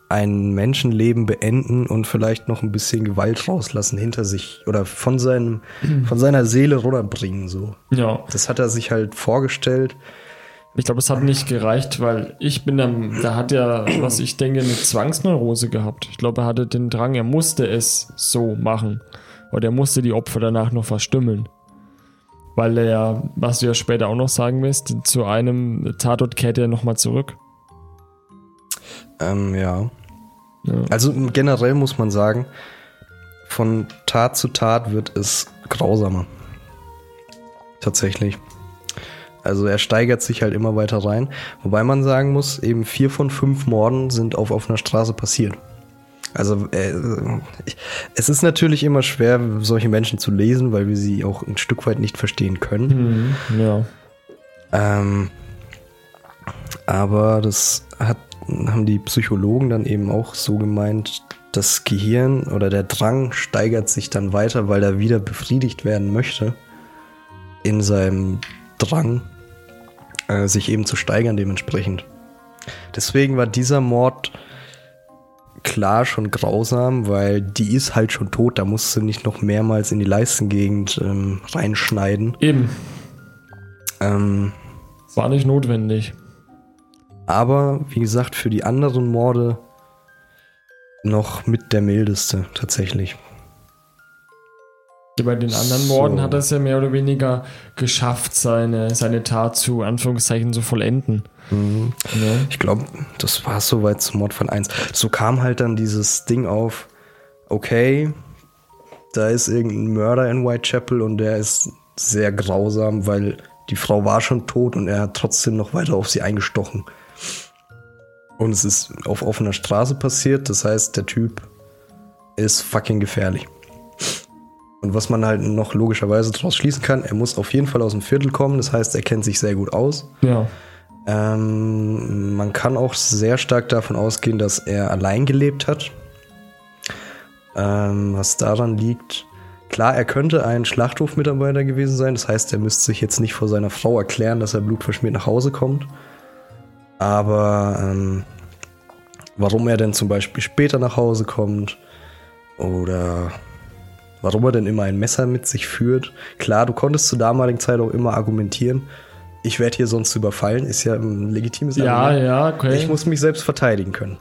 C: ein Menschenleben beenden und vielleicht noch ein bisschen Gewalt rauslassen hinter sich oder von seinem, von seiner Seele runterbringen, so.
B: Ja.
C: Das hat er sich halt vorgestellt.
B: Ich glaube, es hat nicht gereicht, weil ich bin dann, da hat er, was ich denke, eine Zwangsneurose gehabt. Ich glaube, er hatte den Drang, er musste es so machen. Oder er musste die Opfer danach noch verstümmeln. Weil er ja, was du ja später auch noch sagen wirst, zu einem Tatort kehrt er nochmal zurück.
C: Ähm, ja.
B: Ja.
C: Also generell muss man sagen, von Tat zu Tat wird es grausamer. Tatsächlich. Also er steigert sich halt immer weiter rein. Wobei man sagen muss, eben vier von fünf Morden sind auf offener Straße passiert. Also äh, ich- es ist natürlich immer schwer, solche Menschen zu lesen, weil wir sie auch ein Stück weit nicht verstehen können.
B: Mhm, ja.
C: Ähm, aber das hat, haben die Psychologen dann eben auch so gemeint, das Gehirn oder der Drang steigert sich dann weiter, weil er wieder befriedigt werden möchte in seinem Drang, äh, sich eben zu steigern dementsprechend. Deswegen war dieser Mord klar schon grausam, weil die ist halt schon tot. Da musst du nicht noch mehrmals in die Leistengegend ähm, reinschneiden.
B: Eben,
C: Ähm,
B: war nicht notwendig.
C: aber wie gesagt, für die anderen Morde noch mit der mildeste tatsächlich.
B: Bei den anderen Morden
C: So.
B: hat er es ja mehr oder weniger geschafft, seine, seine Tat zu Anführungszeichen zu vollenden.
C: Mhm.
B: Ne?
C: Ich glaube, das war soweit zum Mordfall 1. So kam halt dann dieses Ding auf, okay, da ist irgendein Mörder in Whitechapel und der ist sehr grausam, weil die Frau war schon tot und er hat trotzdem noch weiter auf sie eingestochen. Und es ist auf offener Straße passiert, das heißt, der Typ ist fucking gefährlich. Und was man halt noch logischerweise daraus schließen kann, er muss auf jeden Fall aus dem Viertel kommen, das heißt, er kennt sich sehr gut aus.
B: Ja.
C: Ähm, man kann auch sehr stark davon ausgehen, dass er allein gelebt hat. Ähm, was daran liegt, klar, er könnte ein Schlachthofmitarbeiter gewesen sein. Das heißt, er müsste sich jetzt nicht vor seiner Frau erklären, dass er blutverschmiert nach Hause kommt. Aber ähm, warum er denn zum Beispiel später nach Hause kommt oder warum er denn immer ein Messer mit sich führt. Klar, du konntest zur damaligen Zeit auch immer argumentieren, ich werde hier sonst überfallen, ist ja ein legitimes
B: Ja,
C: Argument.
B: ja, okay.
C: Ich muss mich selbst verteidigen können.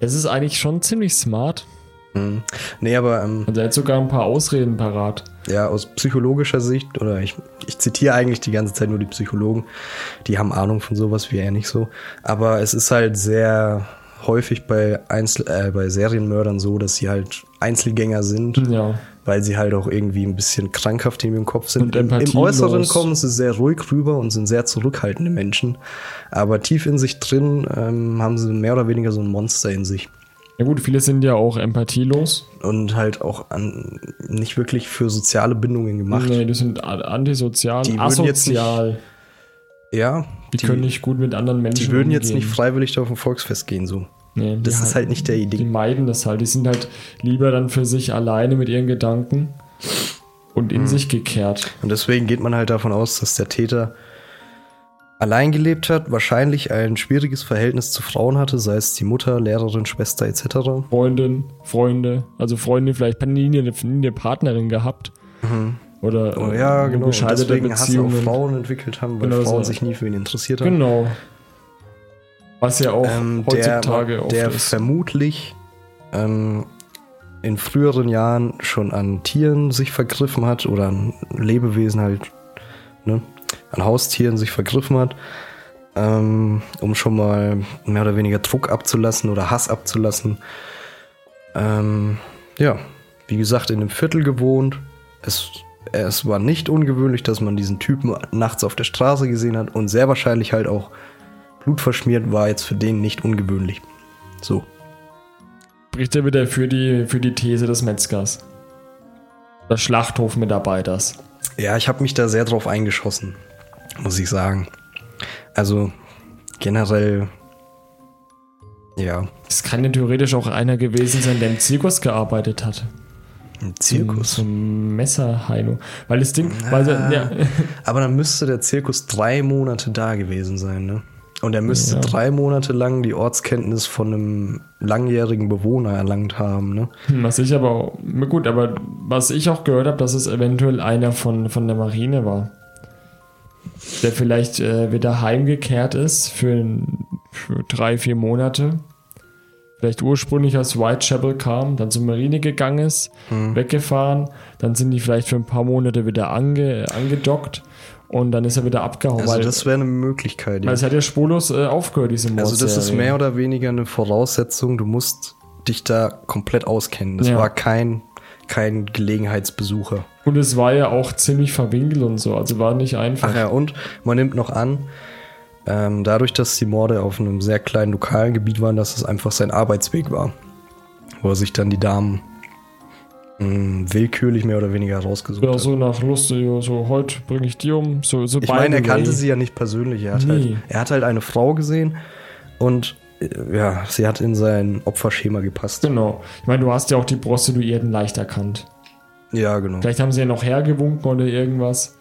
B: es ist eigentlich schon ziemlich smart.
C: Mhm. Nee, aber ähm,
B: Und er hat sogar ein paar Ausreden parat.
C: ja, aus psychologischer Sicht, oder ich, ich zitiere eigentlich die ganze Zeit nur die Psychologen, die haben Ahnung von sowas wie er nicht so. Aber es ist halt sehr häufig bei, Einzel äh, bei Serienmördern so, dass sie halt Einzelgänger sind,
B: Ja.
C: Weil sie halt auch irgendwie ein bisschen krankhaft in ihrem Kopf sind. Im, Im. Äußeren kommen sie sehr ruhig rüber und sind sehr zurückhaltende Menschen. Aber tief in sich drin ähm, haben sie mehr oder weniger so ein Monster in sich.
B: Ja gut, viele sind ja auch empathielos.
C: Und halt auch an, nicht wirklich für soziale Bindungen gemacht.
B: Nee, die sind antisozial,
C: Die jetzt nicht
B: asozial.
C: Ja,
B: Die, können nicht gut mit anderen Menschen
C: Die würden jetzt
B: umgehen.
C: nicht freiwillig auf ein Volksfest gehen, so.
B: Nee, die
C: Das ist halt nicht der
B: Die
C: Idee.
B: meiden das halt. Die sind halt lieber dann für sich alleine mit ihren Gedanken und in sich gekehrt.
C: Und deswegen geht man halt davon aus, dass der Täter allein gelebt hat, wahrscheinlich ein schwieriges Verhältnis zu Frauen hatte, sei es die Mutter, Lehrerin, Schwester etc.
B: Freundin, Freunde, also Freundin, vielleicht nie eine, Partnerin gehabt. Oder
C: Oh ja,
B: äh,
C: genau. Und
B: gescheiterte
C: deswegen Hass auf
B: Beziehungen.
C: Frauen entwickelt haben, weil
B: Genau
C: Frauen
B: so.
C: sich nie für ihn interessiert haben.
B: Genau. Was ja auch
C: Ähm, der,
B: heutzutage oft
C: der
B: ist.
C: vermutlich ähm, in früheren Jahren schon an Tieren sich vergriffen hat oder an Lebewesen halt, ne, an Haustieren sich vergriffen hat, ähm, um schon mal mehr oder weniger Druck abzulassen oder Hass abzulassen. Ähm, ja, wie gesagt, in dem Viertel gewohnt. Es, es war nicht ungewöhnlich, dass man diesen Typen nachts auf der Straße gesehen hat und sehr wahrscheinlich halt auch blutverschmiert war jetzt für den nicht ungewöhnlich. So.
B: Spricht er wieder für die, für die These des Metzgers. Des Schlachthofmitarbeiters.
C: Ja, ich habe mich da sehr drauf eingeschossen, muss ich sagen. Also generell, ja,
B: Es kann ja theoretisch auch einer gewesen sein, der im Zirkus gearbeitet hat.
C: ein Zirkus.
B: So ein Messerheino. Weil das Ding, weil er- ja,
C: Aber dann müsste der Zirkus drei Monate da gewesen sein, ne? Und er müsste
B: Ja.
C: drei Monate lang die Ortskenntnis von einem langjährigen Bewohner erlangt haben, ne?
B: was ich aber, auch- gut, aber was ich auch gehört habe, dass es eventuell einer von, von der Marine war. Der vielleicht äh, wieder heimgekehrt ist für, für drei, vier Monate. Vielleicht ursprünglich aus Whitechapel kam, dann zur Marine gegangen ist, weggefahren, dann sind die vielleicht für ein paar Monate wieder ange, angedockt und dann ist er wieder abgehauen.
C: Also
B: weil,
C: das wäre eine Möglichkeit, ja.
B: weil es hat ja spurlos äh, aufgehört, diese
C: Also das ist
B: Mordserie.
C: mehr oder weniger eine Voraussetzung. Du musst dich da komplett auskennen. Das
B: Ja.
C: war kein, kein Gelegenheitsbesucher.
B: Und es war ja auch ziemlich verwinkelt und so, also war nicht einfach.
C: Ach ja, und man nimmt noch an, ähm, dadurch, dass die Morde auf einem sehr kleinen lokalen Gebiet waren, dass es einfach sein Arbeitsweg war. Wo er sich dann die Damen mh, willkürlich mehr oder weniger rausgesucht
B: Ja,
C: hat.
B: so nach Lust, so heute bringe ich die um, so, so
C: Ich meine, er kannte sie ja nicht persönlich. Er hat,
B: Nee.
C: halt, er hat halt eine Frau gesehen und äh, ja, sie hat in sein Opferschema gepasst.
B: Genau. Ich meine, du hast ja auch die Prostituierten leicht erkannt.
C: Ja, genau.
B: Vielleicht haben sie ja noch hergewunken oder irgendwas.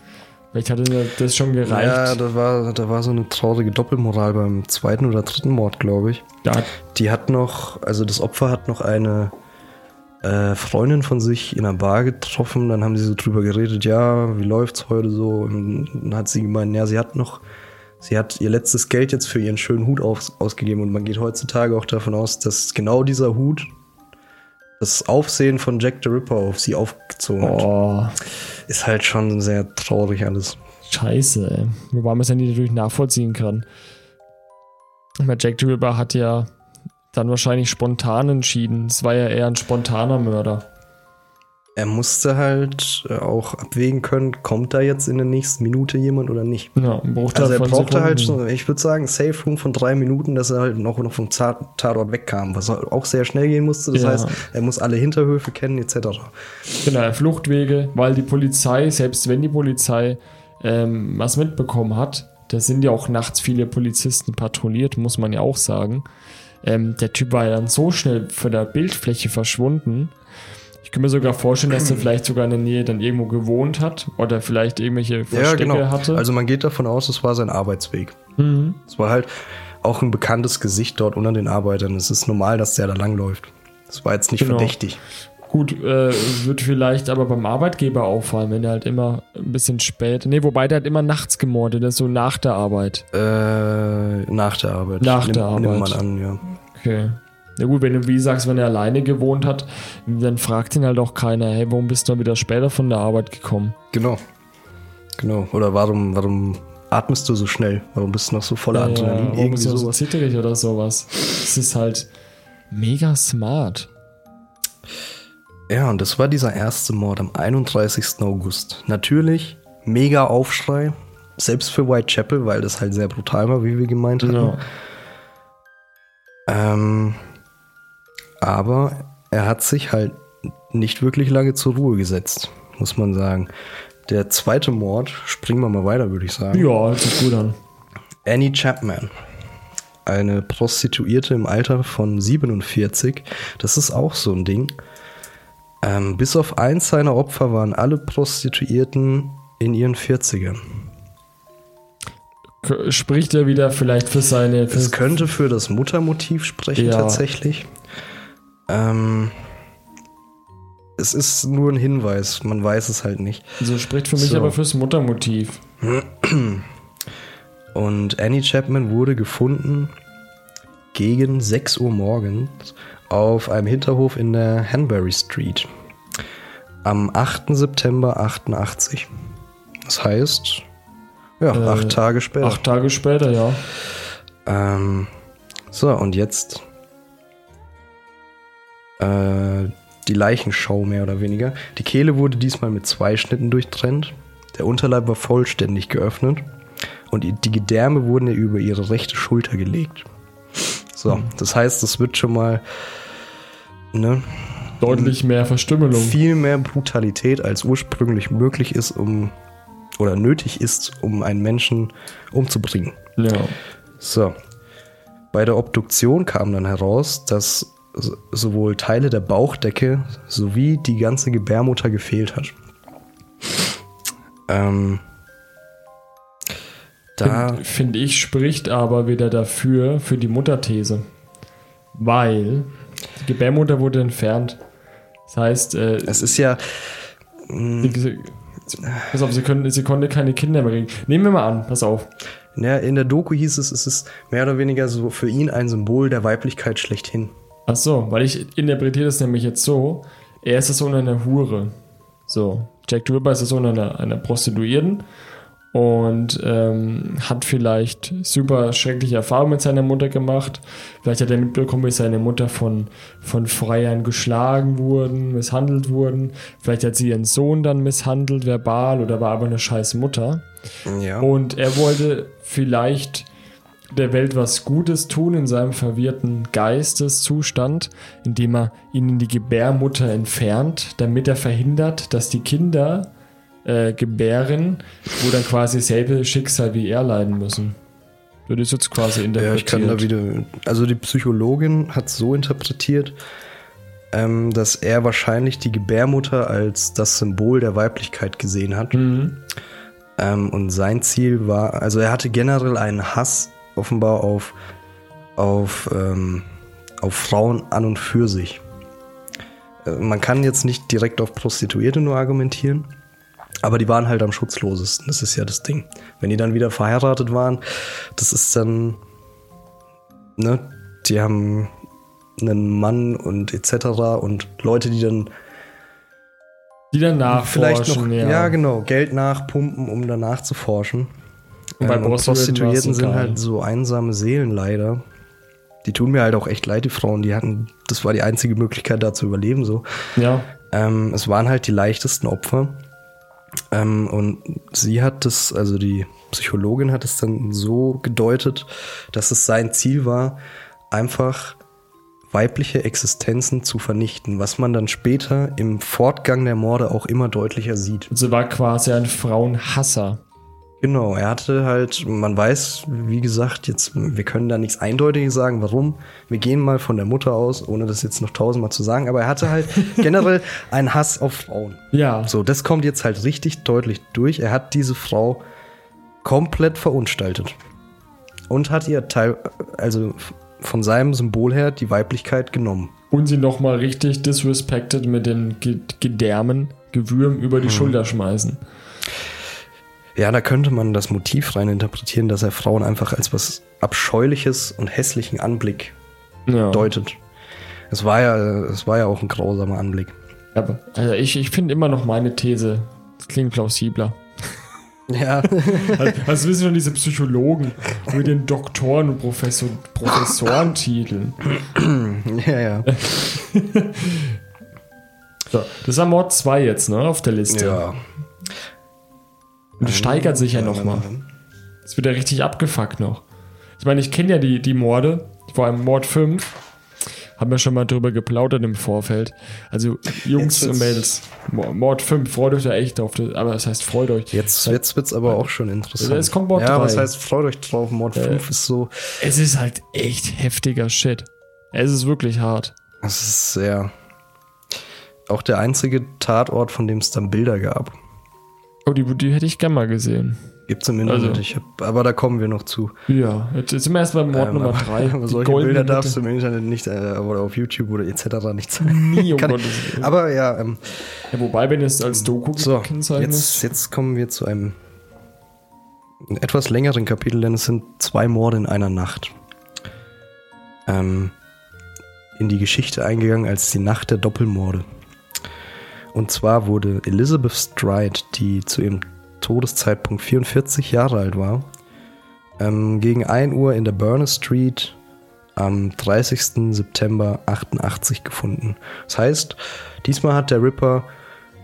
B: Vielleicht hatte das schon gereicht.
C: Ja, da war, da war so eine traurige Doppelmoral beim zweiten oder dritten Mord, glaube ich.
B: Da,
C: Die hat noch, also das Opfer hat noch eine äh, Freundin von sich in einer Bar getroffen. Dann haben sie so drüber geredet, ja, wie läuft's heute so? Und dann hat sie gemeint, ja, sie hat noch, sie hat ihr letztes Geld jetzt für ihren schönen Hut aus, ausgegeben. Und man geht heutzutage auch davon aus, dass genau dieser Hut das Aufsehen von Jack the Ripper auf sie aufgezogen hat.
B: oh,
C: Ist halt schon sehr traurig alles.
B: scheiße, ey. Wobei man es ja nicht natürlich nachvollziehen kann. Weil Jack the Ripper hat ja dann wahrscheinlich spontan entschieden. Es war ja eher ein spontaner Mörder.
C: Er musste halt äh, auch abwägen können, kommt da jetzt in der nächsten Minute jemand oder nicht.
B: Ja, Bruchteil
C: Also er brauchte halt schon, ich würde sagen, Safe Room von drei Minuten, dass er halt noch, noch vom Tat- Tatort wegkam, was auch sehr schnell gehen musste. Das
B: Ja.
C: heißt, er muss alle Hinterhöfe kennen, etc.
B: Genau, Fluchtwege, weil die Polizei, selbst wenn die Polizei ähm, was mitbekommen hat, da sind ja auch nachts viele Polizisten patrouilliert, muss man ja auch sagen. Ähm, der Typ war ja dann so schnell von der Bildfläche verschwunden. Ich kann mir sogar vorstellen, dass er vielleicht sogar in der Nähe dann irgendwo gewohnt hat oder vielleicht irgendwelche Verstecke hatte.
C: Also man geht davon aus, es war sein Arbeitsweg.
B: mhm.
C: Es war halt auch ein bekanntes Gesicht dort unter den Arbeitern. Es ist normal, dass der da langläuft. Es war jetzt nicht
B: Genau.
C: verdächtig.
B: Gut, äh, wird vielleicht aber beim Arbeitgeber auffallen, wenn er halt immer ein bisschen spät. Nee, wobei der hat immer nachts gemordet, das ist so nach der Arbeit.
C: Äh, nach der Arbeit.
B: Nach der
C: Nimmt man
B: Arbeit.
C: an, ja.
B: Okay. Na gut, wenn du wie sagst, wenn er alleine gewohnt hat, dann fragt ihn halt auch keiner, hey, warum bist du wieder später von der Arbeit gekommen?
C: Genau. Genau. Oder warum, warum atmest du so schnell? Warum bist du noch so voller Adrenalin?
B: warum
C: Irgendwie
B: so
C: sowas.
B: zitterig oder sowas? Das ist halt mega smart.
C: Ja, und das war dieser erste Mord am 31. August. Natürlich mega Aufschrei. Selbst für Whitechapel, weil das halt sehr brutal war, wie wir gemeint hatten.
B: Ja.
C: Ähm, aber er hat sich halt nicht wirklich lange zur Ruhe gesetzt, muss man sagen. Der zweite Mord, springen wir mal weiter, würde ich sagen.
B: Ja, hört sich gut an.
C: Annie Chapman. Eine Prostituierte im Alter von 47. Das ist auch so ein Ding. Ähm, bis auf eins seiner Opfer waren alle Prostituierten in ihren 40ern.
B: Spricht er wieder vielleicht für seine. Für
C: Es könnte für das Muttermotiv sprechen,
B: Ja.
C: tatsächlich. Ähm, es ist nur ein Hinweis, man weiß es halt nicht.
B: also spricht für mich
C: So.
B: aber fürs Muttermotiv.
C: Und Annie Chapman wurde gefunden gegen 6 Uhr morgens auf einem Hinterhof in der Hanbury Street. Am 8. September 88. Das heißt, ja,
B: Äh,
C: acht Tage später.
B: Acht Tage später, ja.
C: Ähm, so, und jetzt äh, die Leichenschau mehr oder weniger. Die Kehle wurde diesmal mit zwei Schnitten durchtrennt. Der Unterleib war vollständig geöffnet. Und die Gedärme wurden ihr über ihre rechte Schulter gelegt. So, das heißt, es wird schon mal ne,
B: Deutlich mehr Verstümmelung.
C: viel mehr Brutalität, als ursprünglich möglich ist, um oder nötig ist, um einen Menschen umzubringen.
B: Ja.
C: So. Bei der Obduktion kam dann heraus, dass so- sowohl Teile der Bauchdecke sowie die ganze Gebärmutter gefehlt hat. Ähm, da,
B: Finde find ich, spricht aber wieder dafür, für die Mutterthese. Weil die Gebärmutter wurde entfernt. Das heißt, äh,
C: es ist ja,
B: sie, pass auf, sie, können, sie konnte keine Kinder mehr kriegen. Nehmen wir mal an, pass auf.
C: ja, in der Doku hieß es, es ist mehr oder weniger so für ihn ein Symbol der Weiblichkeit schlechthin.
B: Ach so, weil ich interpretiere das nämlich jetzt so, er ist der Sohn einer Hure. So, Jack the Ripper ist der Sohn einer, einer Prostituierten und ähm, hat vielleicht super schreckliche Erfahrungen mit seiner Mutter gemacht. Vielleicht hat er mitbekommen, wie seine Mutter von, von Freiern geschlagen wurden, misshandelt wurden. Vielleicht hat sie ihren Sohn dann misshandelt, verbal oder war aber eine scheiß Mutter.
C: Ja.
B: Und er wollte vielleicht der Welt was Gutes tun in seinem verwirrten Geisteszustand, indem er ihnen die Gebärmutter entfernt, damit er verhindert, dass die Kinder äh, gebären, wo dann quasi dasselbe Schicksal wie er leiden müssen. Würde ich jetzt quasi
C: Ja,
B: interpretiert.
C: ich kann da wieder. Also die Psychologin hat so interpretiert, ähm, dass er wahrscheinlich die Gebärmutter als das Symbol der Weiblichkeit gesehen hat.
B: Mhm.
C: Ähm, und sein Ziel war, also er hatte generell einen Hass offenbar auf, auf, ähm, auf Frauen an und für sich. Äh, man kann jetzt nicht direkt auf Prostituierte nur argumentieren, aber die waren halt am schutzlosesten. Das ist ja das Ding. Wenn die dann wieder verheiratet waren, das ist dann, ne, die haben einen Mann und etc. und Leute, die dann
B: Die dann nachforschen,
C: vielleicht noch, ja.
B: ja.
C: genau, Geld nachpumpen, um danach zu forschen.
B: Und bei
C: Ähm, und
B: Prostituierten
C: sind
B: egal.
C: halt so einsame Seelen leider. Die tun mir halt auch echt leid, die Frauen. Die hatten, das war die einzige Möglichkeit, da zu überleben. So,
B: Ja,
C: ähm, es waren halt die leichtesten Opfer. Ähm, und sie hat das, also die Psychologin hat es dann so gedeutet, dass es sein Ziel war, einfach weibliche Existenzen zu vernichten, was man dann später im Fortgang der Morde auch immer deutlicher sieht.
B: sie war quasi ein Frauenhasser.
C: Genau, er hatte halt, man weiß, wie gesagt, jetzt, wir können da nichts Eindeutiges sagen, warum. Wir gehen mal von der Mutter aus, ohne das jetzt noch tausendmal zu sagen, aber er hatte halt generell einen Hass auf Frauen.
B: Ja,
C: So, das kommt jetzt halt richtig deutlich durch. Er hat diese Frau komplett verunstaltet. Und hat ihr Teil, also von seinem Symbol her die Weiblichkeit genommen.
B: und sie nochmal richtig disrespected mit den Ge- Gedärmen, Gewürm über
C: Hm.
B: die Schulter schmeißen.
C: Ja, da könnte man das Motiv rein interpretieren, dass er Frauen einfach als was Abscheuliches und hässlichen Anblick
B: Ja.
C: deutet. Es war ja, es war ja auch ein grausamer Anblick.
B: Aber, also ich, ich finde immer noch meine These. Das klingt plausibler.
C: Ja.
B: Was wissen schon diese Psychologen mit den Doktoren und Professor, Professorentiteln?
C: ja, ja.
B: So, das war Mord 2 jetzt, ne, auf der Liste.
C: Ja.
B: Und es steigert sich ja nochmal. Es wird ja richtig abgefuckt noch. Ich meine, ich kenne ja die, die Morde, vor allem Mord 5. Haben wir schon mal drüber geplaudert im Vorfeld. Also, Jungs und Mädels, Mo- Mord 5, freut euch da echt auf das. Aber das heißt, freut euch.
C: Jetzt, jetzt wird's aber auch schon interessant.
B: Es kommt Mord
C: Ja,
B: 3.
C: was heißt, freut euch drauf, Mord 5 ist so,
B: Es ist halt echt heftiger Shit. Es ist wirklich hart.
C: es ist sehr, auch der einzige Tatort, von dem es dann Bilder gab.
B: Oh, die, die hätte ich gerne mal gesehen.
C: Gibt's im Internet,
B: Also-
C: ich hab, aber da kommen wir noch zu.
B: Ja, jetzt sind wir erst bei Mord
C: Ähm,
B: Nummer
C: aber-
B: 3.
C: Aber solche Bilder darfst du im Internet nicht, äh, oder auf YouTube oder etc. nicht zeigen.
B: nie, um Gottes Willen.
C: Aber ja, ähm,
B: Ja, wobei, wenn es als Doku
C: so,
B: gekennzeichnet
C: jetzt, jetzt kommen wir zu einem etwas längeren Kapitel, denn es sind zwei Morde in einer Nacht. Ähm, in die Geschichte eingegangen als die Nacht der Doppelmorde. Und zwar wurde Elizabeth Stride, die zu ihrem Todeszeitpunkt 44 Jahre alt war, ähm, gegen 1 Uhr in der Burner Street am 30. September 88 gefunden. Das heißt, diesmal hat der Ripper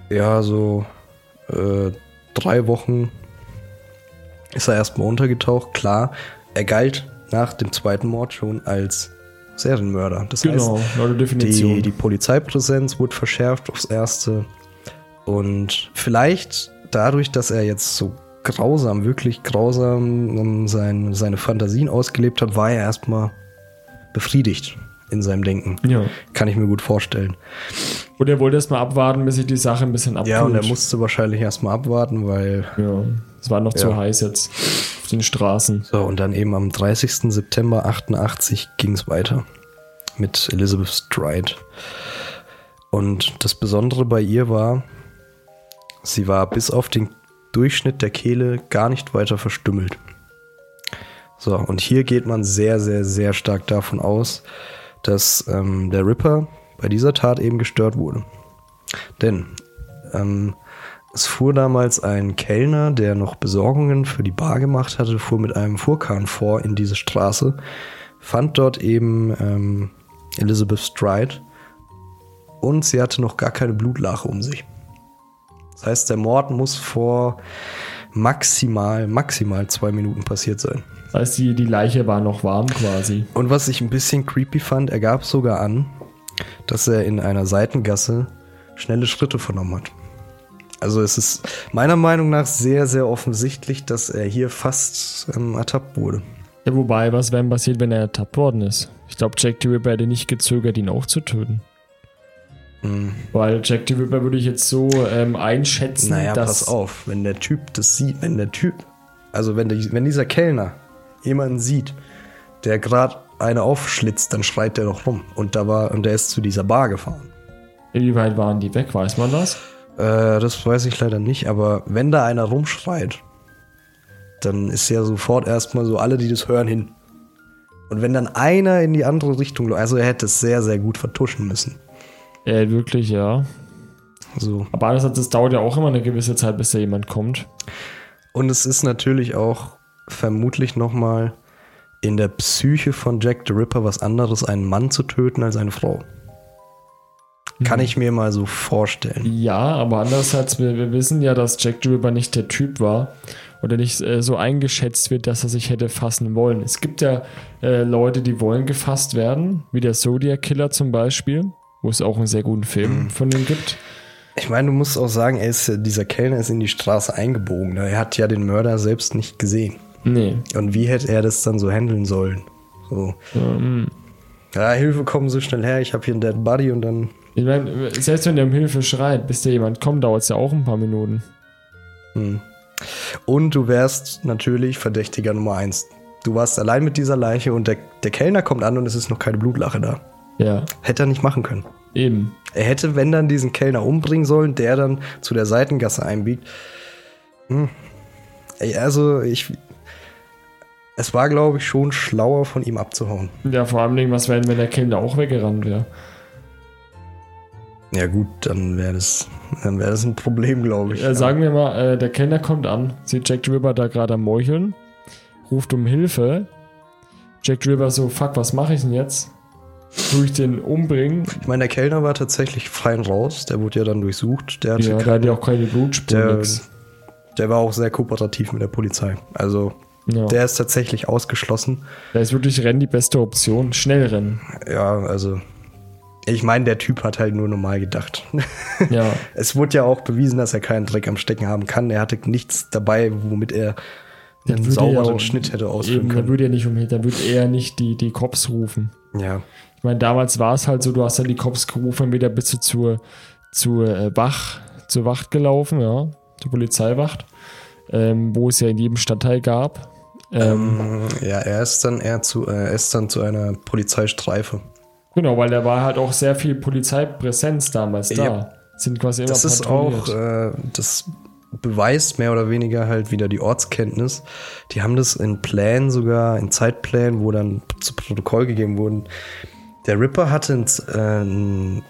C: ja so äh, drei Wochen ist er erstmal untergetaucht. Klar, er galt nach dem zweiten Mord schon als Serienmörder. Das
B: Genau,
C: heißt,
B: der Definition.
C: die, die Polizeipräsenz wurde verschärft aufs Erste. Und vielleicht dadurch, dass er jetzt so grausam, wirklich grausam ähm, sein, seine Fantasien ausgelebt hat, war er erstmal befriedigt in seinem Denken.
B: ja.
C: Kann ich mir gut vorstellen.
B: Und er wollte erst mal abwarten, bis sich die Sache ein bisschen abkühlt.
C: Ja, und er musste wahrscheinlich erstmal abwarten, weil.
B: Ja, es war noch zu
C: Ja.
B: heiß jetzt den Straßen.
C: So, und dann eben am 30. September 88 ging es weiter mit Elizabeth Stride. Und das Besondere bei ihr war, sie war bis auf den Durchschnitt der Kehle gar nicht weiter verstümmelt. So, und hier geht man sehr, sehr, sehr stark davon aus, dass ähm, der Ripper bei dieser Tat eben gestört wurde. Denn ähm, es fuhr damals ein Kellner, der noch Besorgungen für die Bar gemacht hatte, fuhr mit einem Fuhrkahn vor in diese Straße, fand dort eben ähm, Elizabeth Stride und sie hatte noch gar keine Blutlache um sich. Das heißt, der Mord muss vor maximal, maximal zwei Minuten passiert sein.
B: Das heißt, die, die Leiche war noch warm quasi.
C: Und was ich ein bisschen creepy fand, er gab sogar an, dass er in einer Seitengasse schnelle Schritte vernommen hat. Also es ist meiner Meinung nach sehr, sehr offensichtlich, dass er hier fast ähm, ertappt wurde.
B: Ja, wobei, was wäre passiert, wenn er ertappt worden ist? Ich glaube, Jack the Ripper hätte nicht gezögert, ihn auch zu töten. Weil Jack the Ripper würde ich jetzt so ähm, einschätzen,
C: Naja,
B: dass.
C: pass auf, wenn der Typ das sieht, wenn der Typ, also wenn, der, wenn dieser Kellner jemanden sieht, der gerade eine aufschlitzt, dann schreit der doch rum. Und da war, und der ist zu dieser Bar gefahren.
B: Wie weit waren die weg? Weiß man das?
C: Äh, das weiß ich leider nicht, aber wenn da einer rumschreit, dann ist ja sofort erstmal so alle, die das hören, hin. Und wenn dann einer in die andere Richtung, läuft, also er hätte es sehr, sehr gut vertuschen müssen.
B: Äh, wirklich, ja.
C: So.
B: Aber andererseits, es dauert ja auch immer eine gewisse Zeit, bis da jemand kommt.
C: Und es ist natürlich auch vermutlich nochmal in der Psyche von Jack the Ripper was anderes, einen Mann zu töten als eine Frau. Kann ich mir mal so vorstellen.
B: Ja, aber andererseits, wir, wir wissen ja, dass Jack Ripper nicht der Typ war oder nicht äh, so eingeschätzt wird, dass er sich hätte fassen wollen. Es gibt ja äh, Leute, die wollen gefasst werden, wie der Zodiac Killer zum Beispiel, wo es auch einen sehr guten Film von ihm gibt.
C: Ich meine, du musst auch sagen, er ist, dieser Kellner ist in die Straße eingebogen. Er hat ja den Mörder selbst nicht gesehen.
B: Nee.
C: Und wie hätte er das dann so handeln sollen? So.
B: Ähm,
C: Ja, Hilfe, kommen so schnell her, ich habe hier einen Dead Body und dann.
B: Ich meine, selbst wenn der um Hilfe schreit, bis da jemand kommt, dauert es ja auch ein paar Minuten.
C: Hm. Und du wärst natürlich Verdächtiger Nummer eins. Du warst allein mit dieser Leiche und der, der Kellner kommt an und es ist noch keine Blutlache da.
B: Ja,
C: Hätte er nicht machen können.
B: eben.
C: Er hätte, wenn dann diesen Kellner umbringen sollen, der dann zu der Seitengasse einbiegt. Hm. Ey, also ich. Es war, glaube ich, schon schlauer von ihm abzuhauen.
B: Ja, vor allem, was wäre, wenn der Kellner auch weggerannt wäre?
C: Ja gut, dann wäre das, dann wäre das ein Problem, glaube ich.
B: Äh, sagen wir mal, äh, der Kellner kommt an, sieht Jack Ripper da gerade am Meucheln, ruft um Hilfe. Jack Ripper so, fuck, was mache ich denn jetzt? Tue ich den umbringen?
C: Ich meine, der Kellner war tatsächlich fein raus. Der wurde ja dann durchsucht. Der, hatte
B: Ja, da hat ja auch keine Blutspuren,
C: der, der war auch sehr kooperativ mit der Polizei. Also
B: Ja.
C: der ist tatsächlich ausgeschlossen.
B: Da ist wirklich Rennen die beste Option. Schnell rennen.
C: Ja, also ich meine, der Typ hat halt nur normal gedacht.
B: Ja.
C: es wurde ja auch bewiesen, dass er keinen Dreck am Stecken haben kann. Er hatte nichts dabei, womit er einen sauberen
B: er auch-
C: Schnitt hätte ausführen
B: Eben, dann
C: können.
B: würde er nicht umhin, dann würde er nicht die, die Cops rufen.
C: Ja.
B: Ich meine, damals war es halt so, du hast dann die Cops gerufen, wieder bist du zur, zur äh, Wach, zur Wacht gelaufen, ja, zur Polizeiwacht, ähm, wo es ja in jedem Stadtteil gab. Ähm,
C: Ähm, ja, er ist dann eher zu, äh, er ist dann zu einer Polizeistreife.
B: Genau, weil da war halt auch sehr viel Polizeipräsenz damals da.
C: Ja.
B: Sind quasi immer
C: Das ist auch, äh, das beweist mehr oder weniger halt wieder die Ortskenntnis. Die haben das in Plänen sogar, in Zeitplänen, wo dann zu Protokoll gegeben wurden. Der Ripper hatte ein,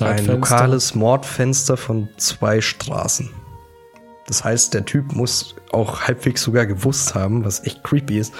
C: äh, ein, lokales Mordfenster von zwei Straßen. Das heißt, der Typ muss auch halbwegs sogar gewusst haben, was echt creepy ist,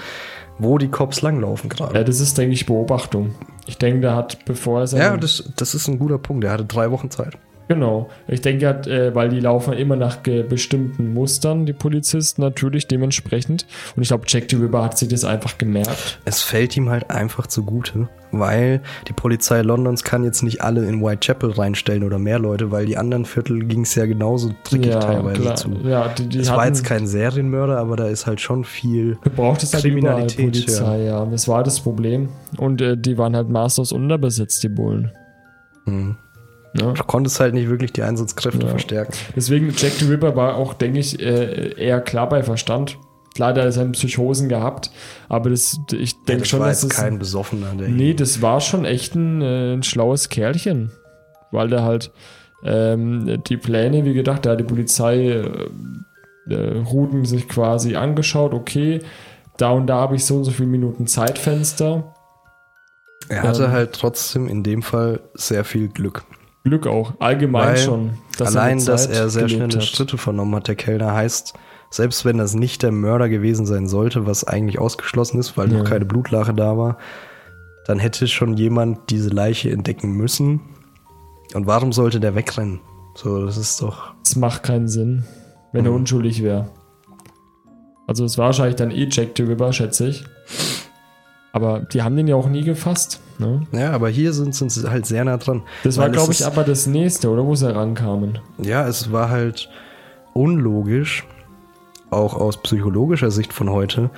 C: wo die Cops langlaufen gerade.
B: Ja, das ist, denke ich, Beobachtung. Ich denke, der hat, bevor er seine
C: Ja, das, das ist ein guter Punkt. Er hatte drei Wochen Zeit.
B: Genau. Ich denke, äh, weil die laufen immer nach bestimmten Mustern, die Polizisten natürlich dementsprechend. Und ich glaube, Jack the Ripper hat sich das einfach gemerkt.
C: Es fällt ihm halt einfach zugute, weil die Polizei Londons kann jetzt nicht alle in Whitechapel reinstellen oder mehr Leute, weil die anderen Viertel ging es ja genauso trickig
B: ja,
C: teilweise
B: klar.
C: zu.
B: Ja, die, die
C: Es war jetzt kein Serienmörder, aber da ist halt schon viel.
B: gebraucht es halt überall
C: Kriminalität,
B: Polizei, ja. Das war das Problem. Und äh, die waren halt maßlos unterbesetzt, die Bullen.
C: Hm.
B: Ja.
C: Du konntest halt nicht wirklich die Einsatzkräfte
B: Ja.
C: verstärken.
B: Deswegen, Jack the Ripper war auch, denke ich, äh, eher klar bei Verstand. Klar, der hat seine Psychosen gehabt, aber das, ich denke
C: das
B: schon,
C: war
B: dass
C: jetzt
B: das.
C: kein Besoffener. Der
B: Nee, das war schon echt ein, äh, ein schlaues Kerlchen. Weil der halt ähm, die Pläne, wie gedacht, da hat die Polizei äh, äh, Routen sich quasi angeschaut, okay, da und da habe ich so und so viele Minuten Zeitfenster.
C: er hatte
B: ähm,
C: halt trotzdem in dem Fall sehr viel Glück.
B: Glück auch, allgemein
C: Weil
B: schon. dass
C: Allein,
B: mit
C: dass er sehr schnelle
B: hat.
C: Schritte vernommen hat, der Kellner, heißt, selbst wenn das nicht der Mörder gewesen sein sollte, was eigentlich ausgeschlossen ist, weil
B: Ja.
C: noch keine Blutlache da war, dann hätte schon jemand diese Leiche entdecken müssen. Und warum sollte der wegrennen? So, das ist doch.
B: Das macht keinen Sinn, wenn er
C: Mhm.
B: unschuldig wäre. Also es war wahrscheinlich dann eh Jack the Ripper, schätze ich. Aber die haben den ja auch nie gefasst. Ne?
C: Ja, aber hier sind, sind sie halt sehr nah dran.
B: Das war, glaube ich,
C: ist-
B: aber das nächste, oder wo sie herankamen.
C: Ja, es war halt unlogisch, auch aus psychologischer Sicht von heute.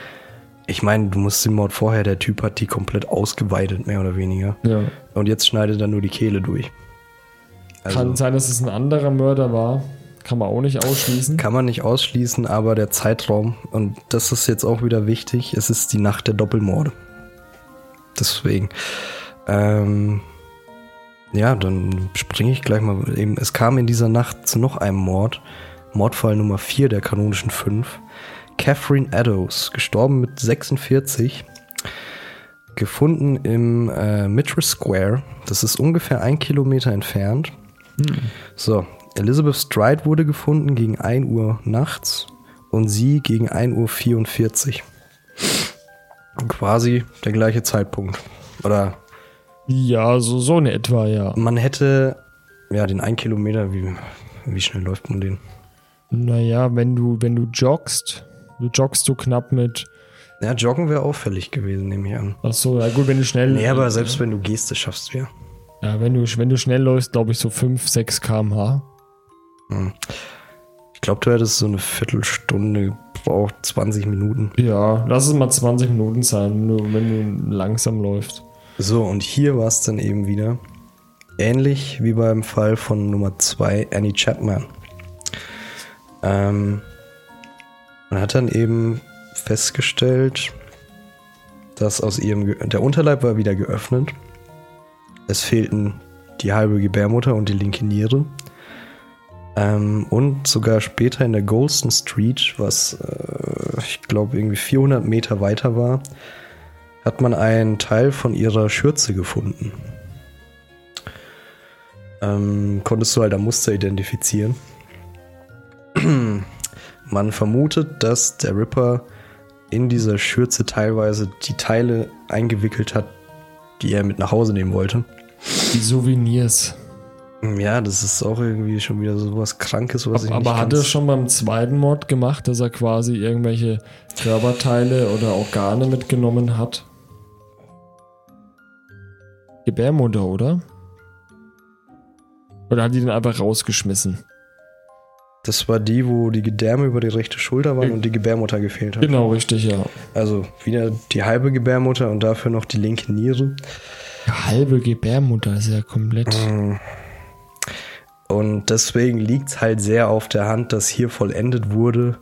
C: Ich meine, du musst den Mord vorher, der Typ hat die komplett ausgeweidet, mehr oder weniger.
B: Ja.
C: Und jetzt schneidet er nur die Kehle durch. Also
B: Kann sein, dass es ein anderer Mörder war. Kann man auch nicht ausschließen.
C: kann man nicht ausschließen, aber der Zeitraum, und das ist jetzt auch wieder wichtig, es ist die Nacht der Doppelmorde. Deswegen. Ähm, ja, dann springe ich gleich mal eben. Es kam in dieser Nacht zu noch einem Mord. Mordfall Nummer 4 der kanonischen 5. Catherine Eddowes, gestorben mit 46. Gefunden im äh, Mitchell Square. Das ist ungefähr ein Kilometer entfernt. So, Elizabeth Stride wurde gefunden gegen 1 Uhr nachts und sie gegen 1.44 Uhr. Quasi der gleiche Zeitpunkt. Oder
B: Ja, so, so in etwa, ja.
C: man hätte, ja, den 1 Kilometer, wie, wie schnell läuft man den?
B: Naja, wenn du, wenn du joggst, du joggst so knapp mit.
C: Ja, joggen wäre auffällig gewesen, nehme ich an.
B: Ach so, ja gut, wenn du schnell.
C: Nee, aber selbst wenn du gehst, das schaffst du ja.
B: Ja, wenn du, wenn du schnell läufst, glaube ich so 5, 6 km/h.
C: Ich glaube, du hättest so eine Viertelstunde gebraucht, 20 Minuten.
B: Ja, lass es mal 20 Minuten sein, wenn du, wenn du langsam läufst.
C: So, und hier war es dann eben wieder ähnlich wie beim Fall von Nummer 2, Annie Chapman. Ähm, man hat dann eben festgestellt, dass aus ihrem, Ge der Unterleib war wieder geöffnet. Es fehlten die halbe Gebärmutter und die linke Niere. Ähm, und sogar später in der Golston Street, was äh, ich glaube irgendwie 400 Meter weiter war, hat man einen Teil von ihrer Schürze gefunden. Ähm, konntest du halt am Muster identifizieren. man vermutet, dass der Ripper in dieser Schürze teilweise die Teile eingewickelt hat, die er mit nach Hause nehmen wollte.
B: Die Souvenirs.
C: Ja, das ist auch irgendwie schon wieder so was Krankes, was ich
B: Aber
C: nicht
B: hat er schon beim zweiten Mord gemacht, dass er quasi irgendwelche Körperteile oder Organe mitgenommen hat? Gebärmutter, oder? Oder hat die den einfach rausgeschmissen?
C: Das war die, wo die Gedärme über die rechte Schulter waren und die Gebärmutter gefehlt hat.
B: Genau, richtig, ja.
C: Also wieder die halbe Gebärmutter und dafür noch die linke Niere.
B: Halbe Gebärmutter ist ja komplett.
C: Und deswegen liegt es halt sehr auf der Hand, dass hier vollendet wurde,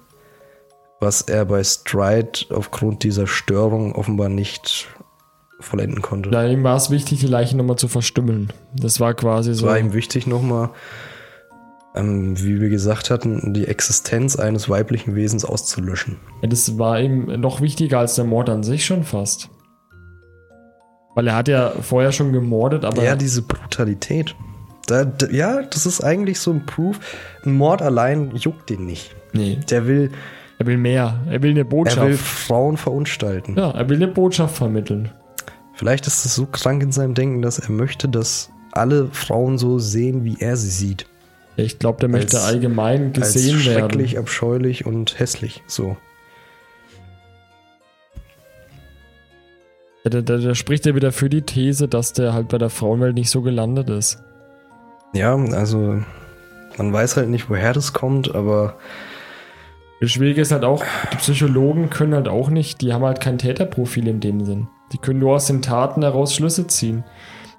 C: was er bei Stride aufgrund dieser Störung offenbar nicht vollenden konnte.
B: Da ihm war es wichtig, die Leiche nochmal zu verstümmeln. Das war quasi
C: Es
B: so.
C: war ihm wichtig nochmal, ähm, wie wir gesagt hatten, die Existenz eines weiblichen Wesens auszulöschen.
B: Ja, das war ihm noch wichtiger als der Mord an sich schon fast. Weil er hat ja vorher schon gemordet, aber
C: ja, diese Brutalität. Da, ja, das ist eigentlich so ein Proof. Ein Mord allein juckt den nicht.
B: nee,
C: Der will,
B: er will mehr. Er will eine
C: er
B: Botschaft.
C: will Frauen verunstalten.
B: ja, er will eine Botschaft vermitteln.
C: Vielleicht ist es so krank in seinem Denken, dass er möchte, dass alle Frauen so sehen, wie er sie sieht.
B: Ich glaube, der möchte
C: Als-
B: allgemein gesehen
C: als
B: werden.
C: schrecklich, abscheulich und hässlich. So.
B: Da, da, da spricht er wieder für die These, dass der halt bei der Frauenwelt nicht so gelandet ist.
C: Ja, also man weiß halt nicht, woher das kommt, aber
B: Das Schwierige ist halt auch, die Psychologen können halt auch nicht, die haben halt kein Täterprofil in dem Sinn. Die können nur aus den Taten heraus Schlüsse ziehen.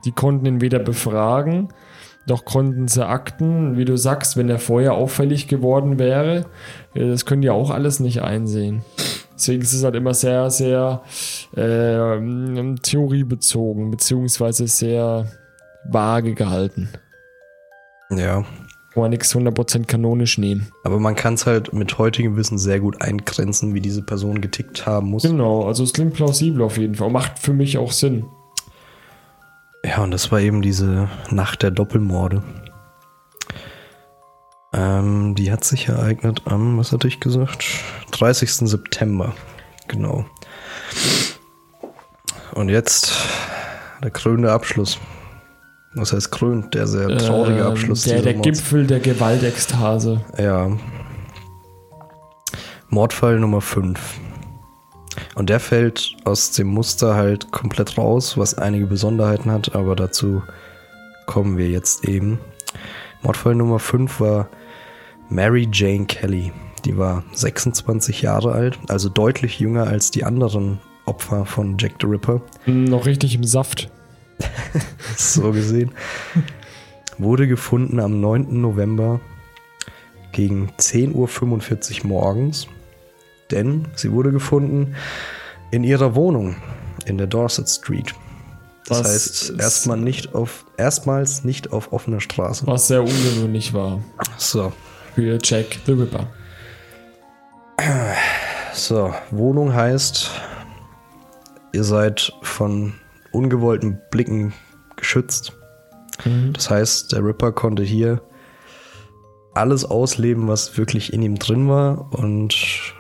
B: Die konnten ihn weder befragen, noch konnten sie Akten, wie du sagst, wenn er vorher auffällig geworden wäre, äh, das können die auch alles nicht einsehen. Deswegen ist es halt immer sehr, sehr äh, theoriebezogen, beziehungsweise sehr vage gehalten.
C: Ja.
B: Kann man nichts 100% kanonisch nehmen.
C: Aber man kann es halt mit heutigem Wissen sehr gut eingrenzen, wie diese Person getickt haben muss.
B: Genau, also es klingt plausibel auf jeden Fall. Macht für mich auch Sinn.
C: Ja, und das war eben diese Nacht der Doppelmorde. Ähm, die hat sich ereignet am, was hatte ich gesagt? 30. September. Genau. Und jetzt der krönende Abschluss. Was heißt krönt? Der sehr traurige
B: Ähm,
C: Abschluss
B: Der, der
C: Mords.
B: Gipfel der Gewaltekstase.
C: Ja. Mordfall Nummer 5. Und der fällt aus dem Muster halt komplett raus, was einige Besonderheiten hat, aber dazu kommen wir jetzt eben. Mordfall Nummer 5 war Mary Jane Kelly. Die war 26 Jahre alt, also deutlich jünger als die anderen Opfer von Jack the Ripper.
B: Noch richtig im Saft.
C: so gesehen. wurde gefunden am 9. November gegen 10.45 Uhr morgens, denn sie wurde gefunden in ihrer Wohnung in der Dorset Street. Das
B: Was
C: heißt, erstmal nicht auf, erstmals nicht auf offener Straße.
B: Was sehr ungewöhnlich war
C: So,
B: für Jack the Ripper.
C: so, Wohnung heißt, ihr seid von ungewollten Blicken geschützt. Das heißt, der Ripper konnte hier alles ausleben, was wirklich in ihm drin war und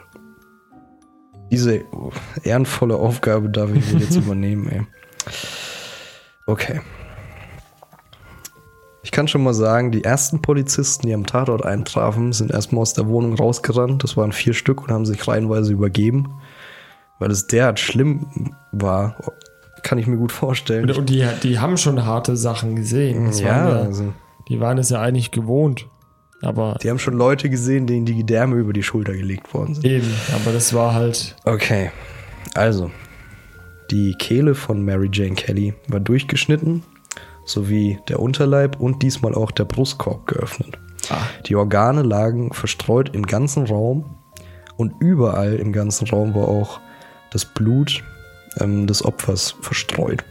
C: diese ehrenvolle Aufgabe darf ich mir jetzt übernehmen, ey. Okay. Ich kann schon mal sagen, die ersten Polizisten, die am Tatort eintrafen, sind erstmal aus der Wohnung rausgerannt. Das waren vier Stück und haben sich reihenweise übergeben. Weil es derart schlimm war, kann ich mir gut vorstellen.
B: Und die, die haben schon harte Sachen gesehen. Das
C: ja,
B: waren ja,
C: also,
B: die waren es ja eigentlich gewohnt. Aber
C: die haben schon Leute gesehen, denen die Gedärme über die Schulter gelegt worden sind.
B: eben, aber das war halt.
C: Okay, also die Kehle von Mary Jane Kelly war durchgeschnitten, sowie der Unterleib und diesmal auch der Brustkorb geöffnet.
B: Ah,
C: Die Organe lagen verstreut im ganzen Raum und überall im ganzen Raum war auch das Blut ähm, des Opfers verstreut.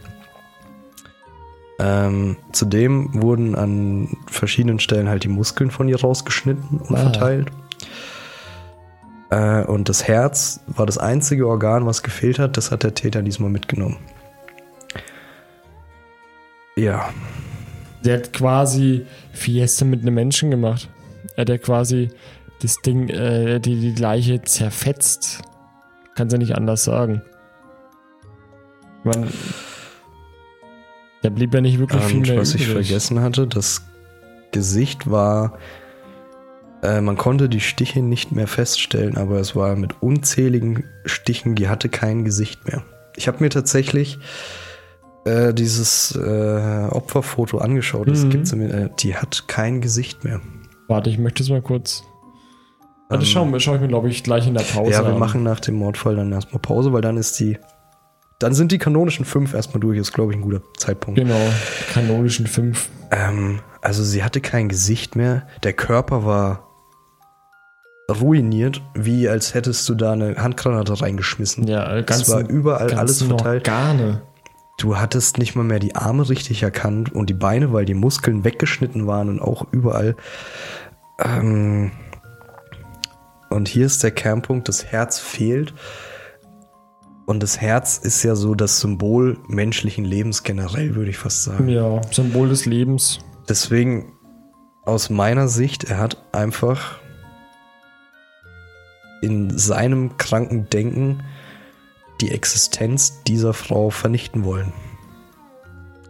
C: Ähm, zudem wurden an verschiedenen Stellen halt die Muskeln von ihr rausgeschnitten und
B: Ah.
C: verteilt. Äh, und das Herz war das einzige Organ, was gefehlt hat. Das hat der Täter diesmal mitgenommen. Ja,
B: der hat quasi Fiesta mit einem Menschen gemacht. Er hat ja quasi das Ding, äh, die, die Leiche zerfetzt. Kannst ja nicht anders sagen. Man, da blieb ja nicht wirklich viel
C: Und
B: mehr
C: was ich
B: übrig.
C: vergessen hatte, das Gesicht war, äh, man konnte die Stiche nicht mehr feststellen, aber es war mit unzähligen Stichen, die hatte kein Gesicht mehr. Ich habe mir tatsächlich äh, dieses äh, Opferfoto angeschaut, das
B: Mhm.
C: gibt's äh, die hat kein Gesicht mehr.
B: Warte, ich möchte es mal kurz. Das
C: Ähm,
B: schaue ich mir, glaube ich, gleich in der Pause
C: ja, wir
B: an.
C: machen nach dem Mordfall dann erstmal Pause, weil dann ist die, dann sind die kanonischen fünf erstmal durch, ist glaube ich ein guter Zeitpunkt.
B: Genau, kanonischen 5.
C: Ähm, also sie hatte kein Gesicht mehr. Der Körper war ruiniert, wie als hättest du da eine Handgranate reingeschmissen.
B: Ja, äh,
C: es war überall alles verteilt.
B: Organe.
C: Du hattest nicht mal mehr die Arme richtig erkannt und die Beine, weil die Muskeln weggeschnitten waren und auch überall. Ähm, und hier ist der Kernpunkt, das Herz fehlt. Und das Herz ist ja so das Symbol menschlichen Lebens generell, würde ich fast sagen.
B: Ja, Symbol des Lebens.
C: Deswegen, aus meiner Sicht, er hat einfach in seinem kranken Denken die Existenz dieser Frau vernichten wollen.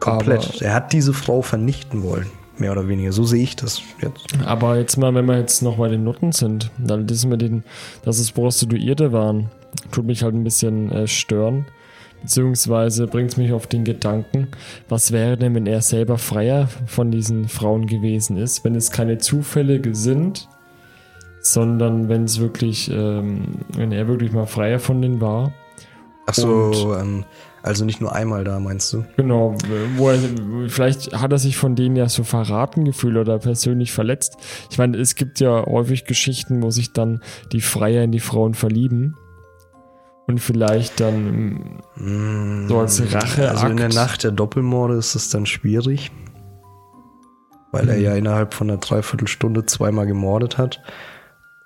C: Komplett.
B: Aber-
C: er hat diese Frau vernichten wollen. Mehr oder weniger. So sehe ich das jetzt.
B: Aber jetzt mal, wenn wir jetzt noch bei den Nutten sind, dann das mit den, dass es Prostituierte waren, tut mich halt ein bisschen äh, stören. Beziehungsweise bringt es mich auf den Gedanken, was wäre denn, wenn er selber freier von diesen Frauen gewesen ist, wenn es keine Zufälle sind, sondern wenn es wirklich, ähm, wenn er wirklich mal freier von denen war.
C: Achso, ähm, also nicht nur einmal da, meinst du?
B: Genau, wo er, vielleicht hat er sich von denen ja so verraten gefühlt oder persönlich verletzt. Ich meine, es gibt ja häufig Geschichten, wo sich dann die Freier in die Frauen verlieben und vielleicht dann
C: Mm,
B: So als Racheakt.
C: Also in der Nacht der Doppelmorde ist es dann schwierig, weil er
B: Mhm.
C: ja innerhalb von einer Dreiviertelstunde zweimal gemordet hat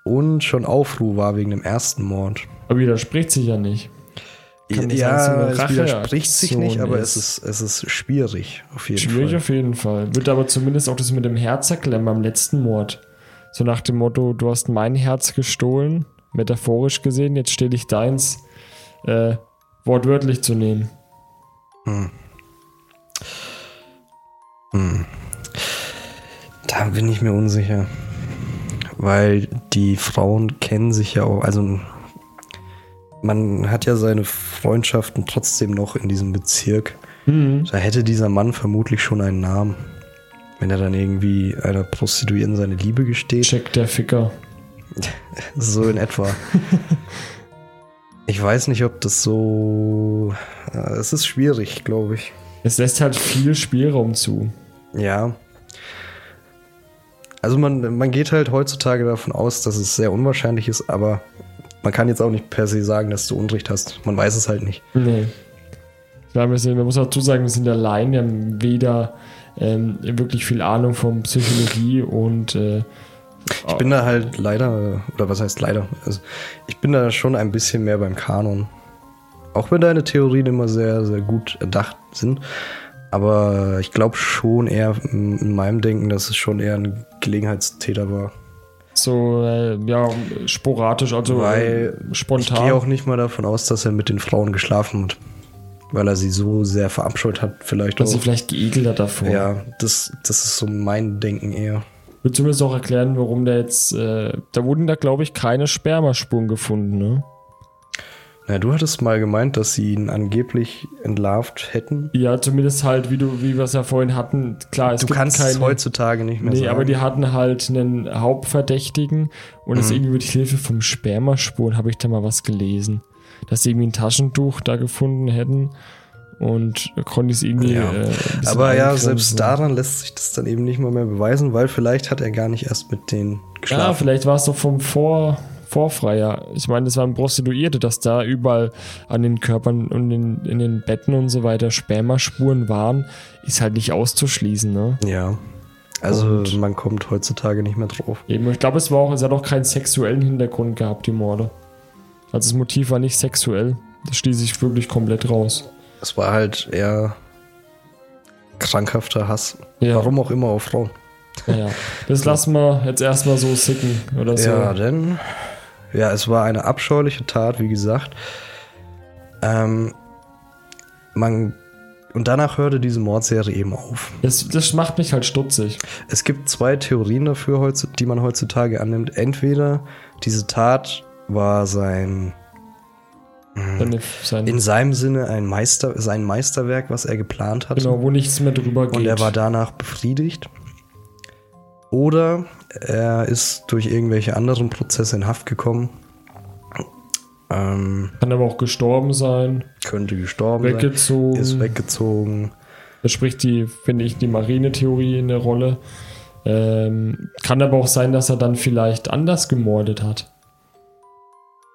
C: und schon Aufruhr war wegen dem ersten Mord.
B: aber widerspricht sich ja nicht. Kann
C: ja,
B: dass es
C: widerspricht sich nicht, aber
B: ist.
C: es ist, es ist schwierig auf jeden
B: Schwierig
C: Fall.
B: auf jeden Fall. Wird aber zumindest auch das mit dem Herz erklären beim letzten Mord. So nach dem Motto, du hast mein Herz gestohlen, metaphorisch gesehen, jetzt stehle ich deins, äh, wortwörtlich zu nehmen.
C: Da bin ich mir unsicher. Weil die Frauen kennen sich ja auch, also man hat ja seine Freundschaften trotzdem noch in diesem Bezirk. Da hätte dieser Mann vermutlich schon einen Namen. Wenn er dann irgendwie einer Prostituierten seine Liebe gesteht.
B: Check der Ficker.
C: So in etwa. Ich weiß nicht, ob das so. äh, Es ist schwierig, glaube ich.
B: Es lässt halt viel Spielraum zu.
C: Ja. Also man, man geht halt heutzutage davon aus, dass es sehr unwahrscheinlich ist, aber man kann jetzt auch nicht per se sagen, dass du Unrecht hast. Man weiß es halt nicht.
B: Nee. Ja, wir sind, man muss auch dazu sagen, wir sind allein, wir haben weder ähm, wirklich viel Ahnung von Psychologie und äh,
C: Ich bin da halt leider, oder was heißt leider? Also ich bin da schon ein bisschen mehr beim Kanon. Auch wenn deine Theorien immer sehr, sehr gut erdacht sind. Aber ich glaube schon eher in meinem Denken, dass es schon eher ein Gelegenheitstäter war.
B: so, äh, ja, sporadisch, also
C: Weil
B: äh,
C: Ich
B: spontan.
C: gehe auch nicht mal davon aus, dass er mit den Frauen geschlafen hat. Weil er sie so sehr verabscheut hat, vielleicht
B: dass sie vielleicht geekelt hat davor.
C: Ja, das, das ist so mein Denken eher.
B: Wird zumindest auch erklären, warum der jetzt, äh, da wurden da, glaube ich, keine Spermaspuren gefunden, ne?
C: Na, du hattest mal gemeint, dass sie ihn angeblich entlarvt hätten.
B: Ja, zumindest halt, wie du, wie wir es ja vorhin hatten, klar, es
C: du
B: gibt
C: kannst
B: keine,
C: es heutzutage nicht mehr
B: Nee,
C: sagen.
B: aber die hatten halt einen Hauptverdächtigen und
C: Mhm.
B: das irgendwie mit Hilfe vom Spermaspuren habe ich da mal was gelesen. Dass sie irgendwie ein Taschentuch da gefunden hätten und konnte ich es irgendwie.
C: Ja.
B: Äh,
C: aber ja, selbst daran lässt sich das dann eben nicht mal mehr beweisen, weil vielleicht hat er gar nicht erst mit denen
B: Ja,
C: geschlafen.
B: vielleicht war es doch vom Vor Vorfreier. Ich meine, das waren Prostituierte, dass da überall an den Körpern und in, in den Betten und so weiter Spermaspuren waren, ist halt nicht auszuschließen, ne?
C: Ja. Also
B: Und-
C: man kommt heutzutage nicht mehr drauf.
B: Eben, ich glaube, es war auch, es hat auch keinen sexuellen Hintergrund gehabt, die Morde. Also das Motiv war nicht sexuell. Das schließe ich wirklich komplett raus.
C: Es war halt eher krankhafter Hass.
B: Ja.
C: Warum auch immer auf Frauen.
B: Naja, das lassen wir jetzt erstmal so sicken oder so.
C: Ja, denn ja, es war eine abscheuliche Tat, wie gesagt. Ähm, man und danach hörte diese Mordserie eben auf.
B: Das, das macht mich halt stutzig.
C: Es gibt zwei Theorien dafür, die man heutzutage annimmt. Entweder diese Tat war sein
B: Seine, sein,
C: in seinem Sinne ein Meister, sein Meisterwerk, was er geplant hatte.
B: genau, wo nichts mehr drüber geht.
C: Und er war danach befriedigt. Oder er ist durch irgendwelche anderen Prozesse in Haft gekommen. Ähm,
B: Kann aber auch gestorben sein,
C: könnte gestorben sein.
B: weggezogen.
C: Ist weggezogen.
B: Da spricht die, finde ich, die Marine-Theorie in der Rolle. Ähm, kann aber auch sein, dass er dann vielleicht anders gemordet hat.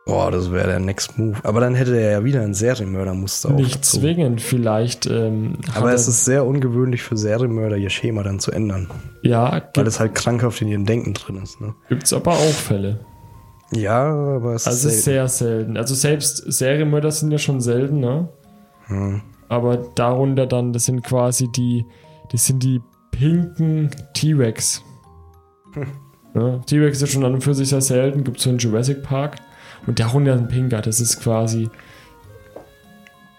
C: Boah, das wäre der Next Move. Aber dann hätte er ja wieder ein Serienmördermuster
B: Nicht
C: aufgezogen.
B: zwingend, vielleicht. Ähm,
C: Aber
B: er,
C: es ist sehr ungewöhnlich für Serienmörder, ihr Schema dann zu ändern.
B: ja,
C: Weil
B: gibt
C: es halt krankhaft in ihrem Denken drin ist. Ne?
B: es aber auch Fälle.
C: Ja, aber es
B: Also
C: ist selten.
B: sehr selten. Also selbst Serienmörder sind ja schon selten, ne?
C: Hm.
B: Aber darunter dann, das sind quasi die, das sind die pinken T-Rex.
C: Hm.
B: Ja, T-Rex ist schon an und für sich sehr selten, gibt es so in Jurassic Park. Und darunter ein pinker, das ist quasi,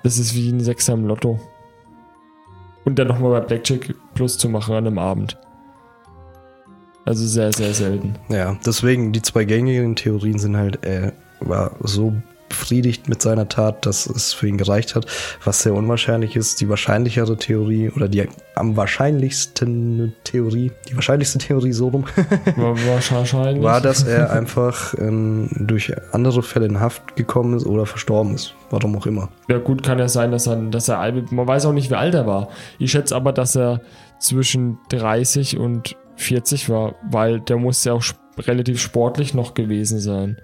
B: das ist wie ein Sechser im Lotto. Und dann nochmal bei Blackjack Plus zu machen an einem Abend. Also sehr, sehr selten.
C: Ja, deswegen, die zwei gängigen Theorien sind halt, er war so befriedigt mit seiner Tat, dass es für ihn gereicht hat, was sehr unwahrscheinlich ist. Die wahrscheinlichere Theorie oder die am wahrscheinlichsten Theorie, die wahrscheinlichste Theorie so rum,
B: War wahrscheinlich.
C: war, dass er einfach ähm, durch andere Fälle in Haft gekommen ist oder verstorben ist. Warum auch immer.
B: Ja, gut, kann ja sein, dass er, dass er man weiß auch nicht, wie alt er war. Ich schätze aber, dass er zwischen 30 und 40 war, weil der muss ja auch relativ sportlich noch gewesen sein.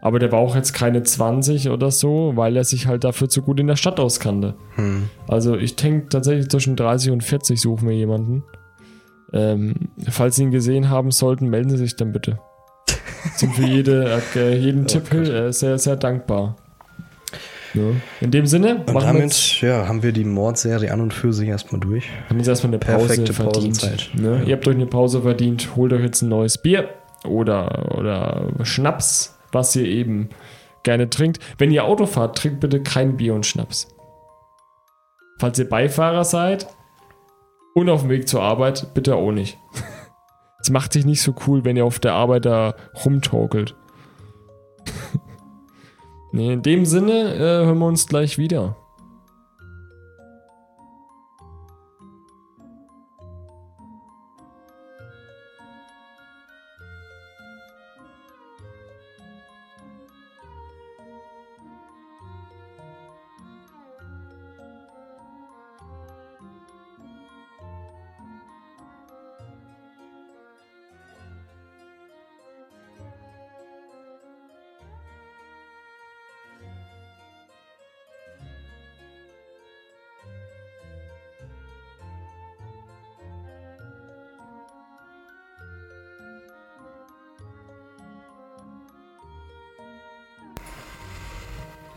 B: Aber der war auch jetzt keine 20 oder so, weil er sich halt dafür zu gut in der Stadt auskannte.
C: Hm.
B: Also ich denke tatsächlich zwischen 30 und 40 suchen wir jemanden. Ähm, falls Sie ihn gesehen haben sollten, melden Sie sich dann bitte. Sind für jede, äh, jeden Tipp äh, sehr, sehr dankbar. Ja. In dem Sinne,
C: Und
B: machen wir
C: damit
B: jetzt,
C: ja, haben wir die Mordserie an und für sich erstmal durch.
B: haben jetzt erstmal eine Pause
C: Perfekte
B: verdient.
C: Pausenzeit.
B: Ne? Ihr habt euch eine Pause verdient, holt euch jetzt ein neues Bier oder, oder Schnaps, was ihr eben gerne trinkt. Wenn ihr Auto fahrt, trinkt bitte kein Bier und Schnaps. Falls ihr Beifahrer seid und auf dem Weg zur Arbeit, bitte auch nicht. Es macht sich nicht so cool, wenn ihr auf der Arbeit da rumtorkelt. nee, in dem Sinne äh, hören wir uns gleich wieder.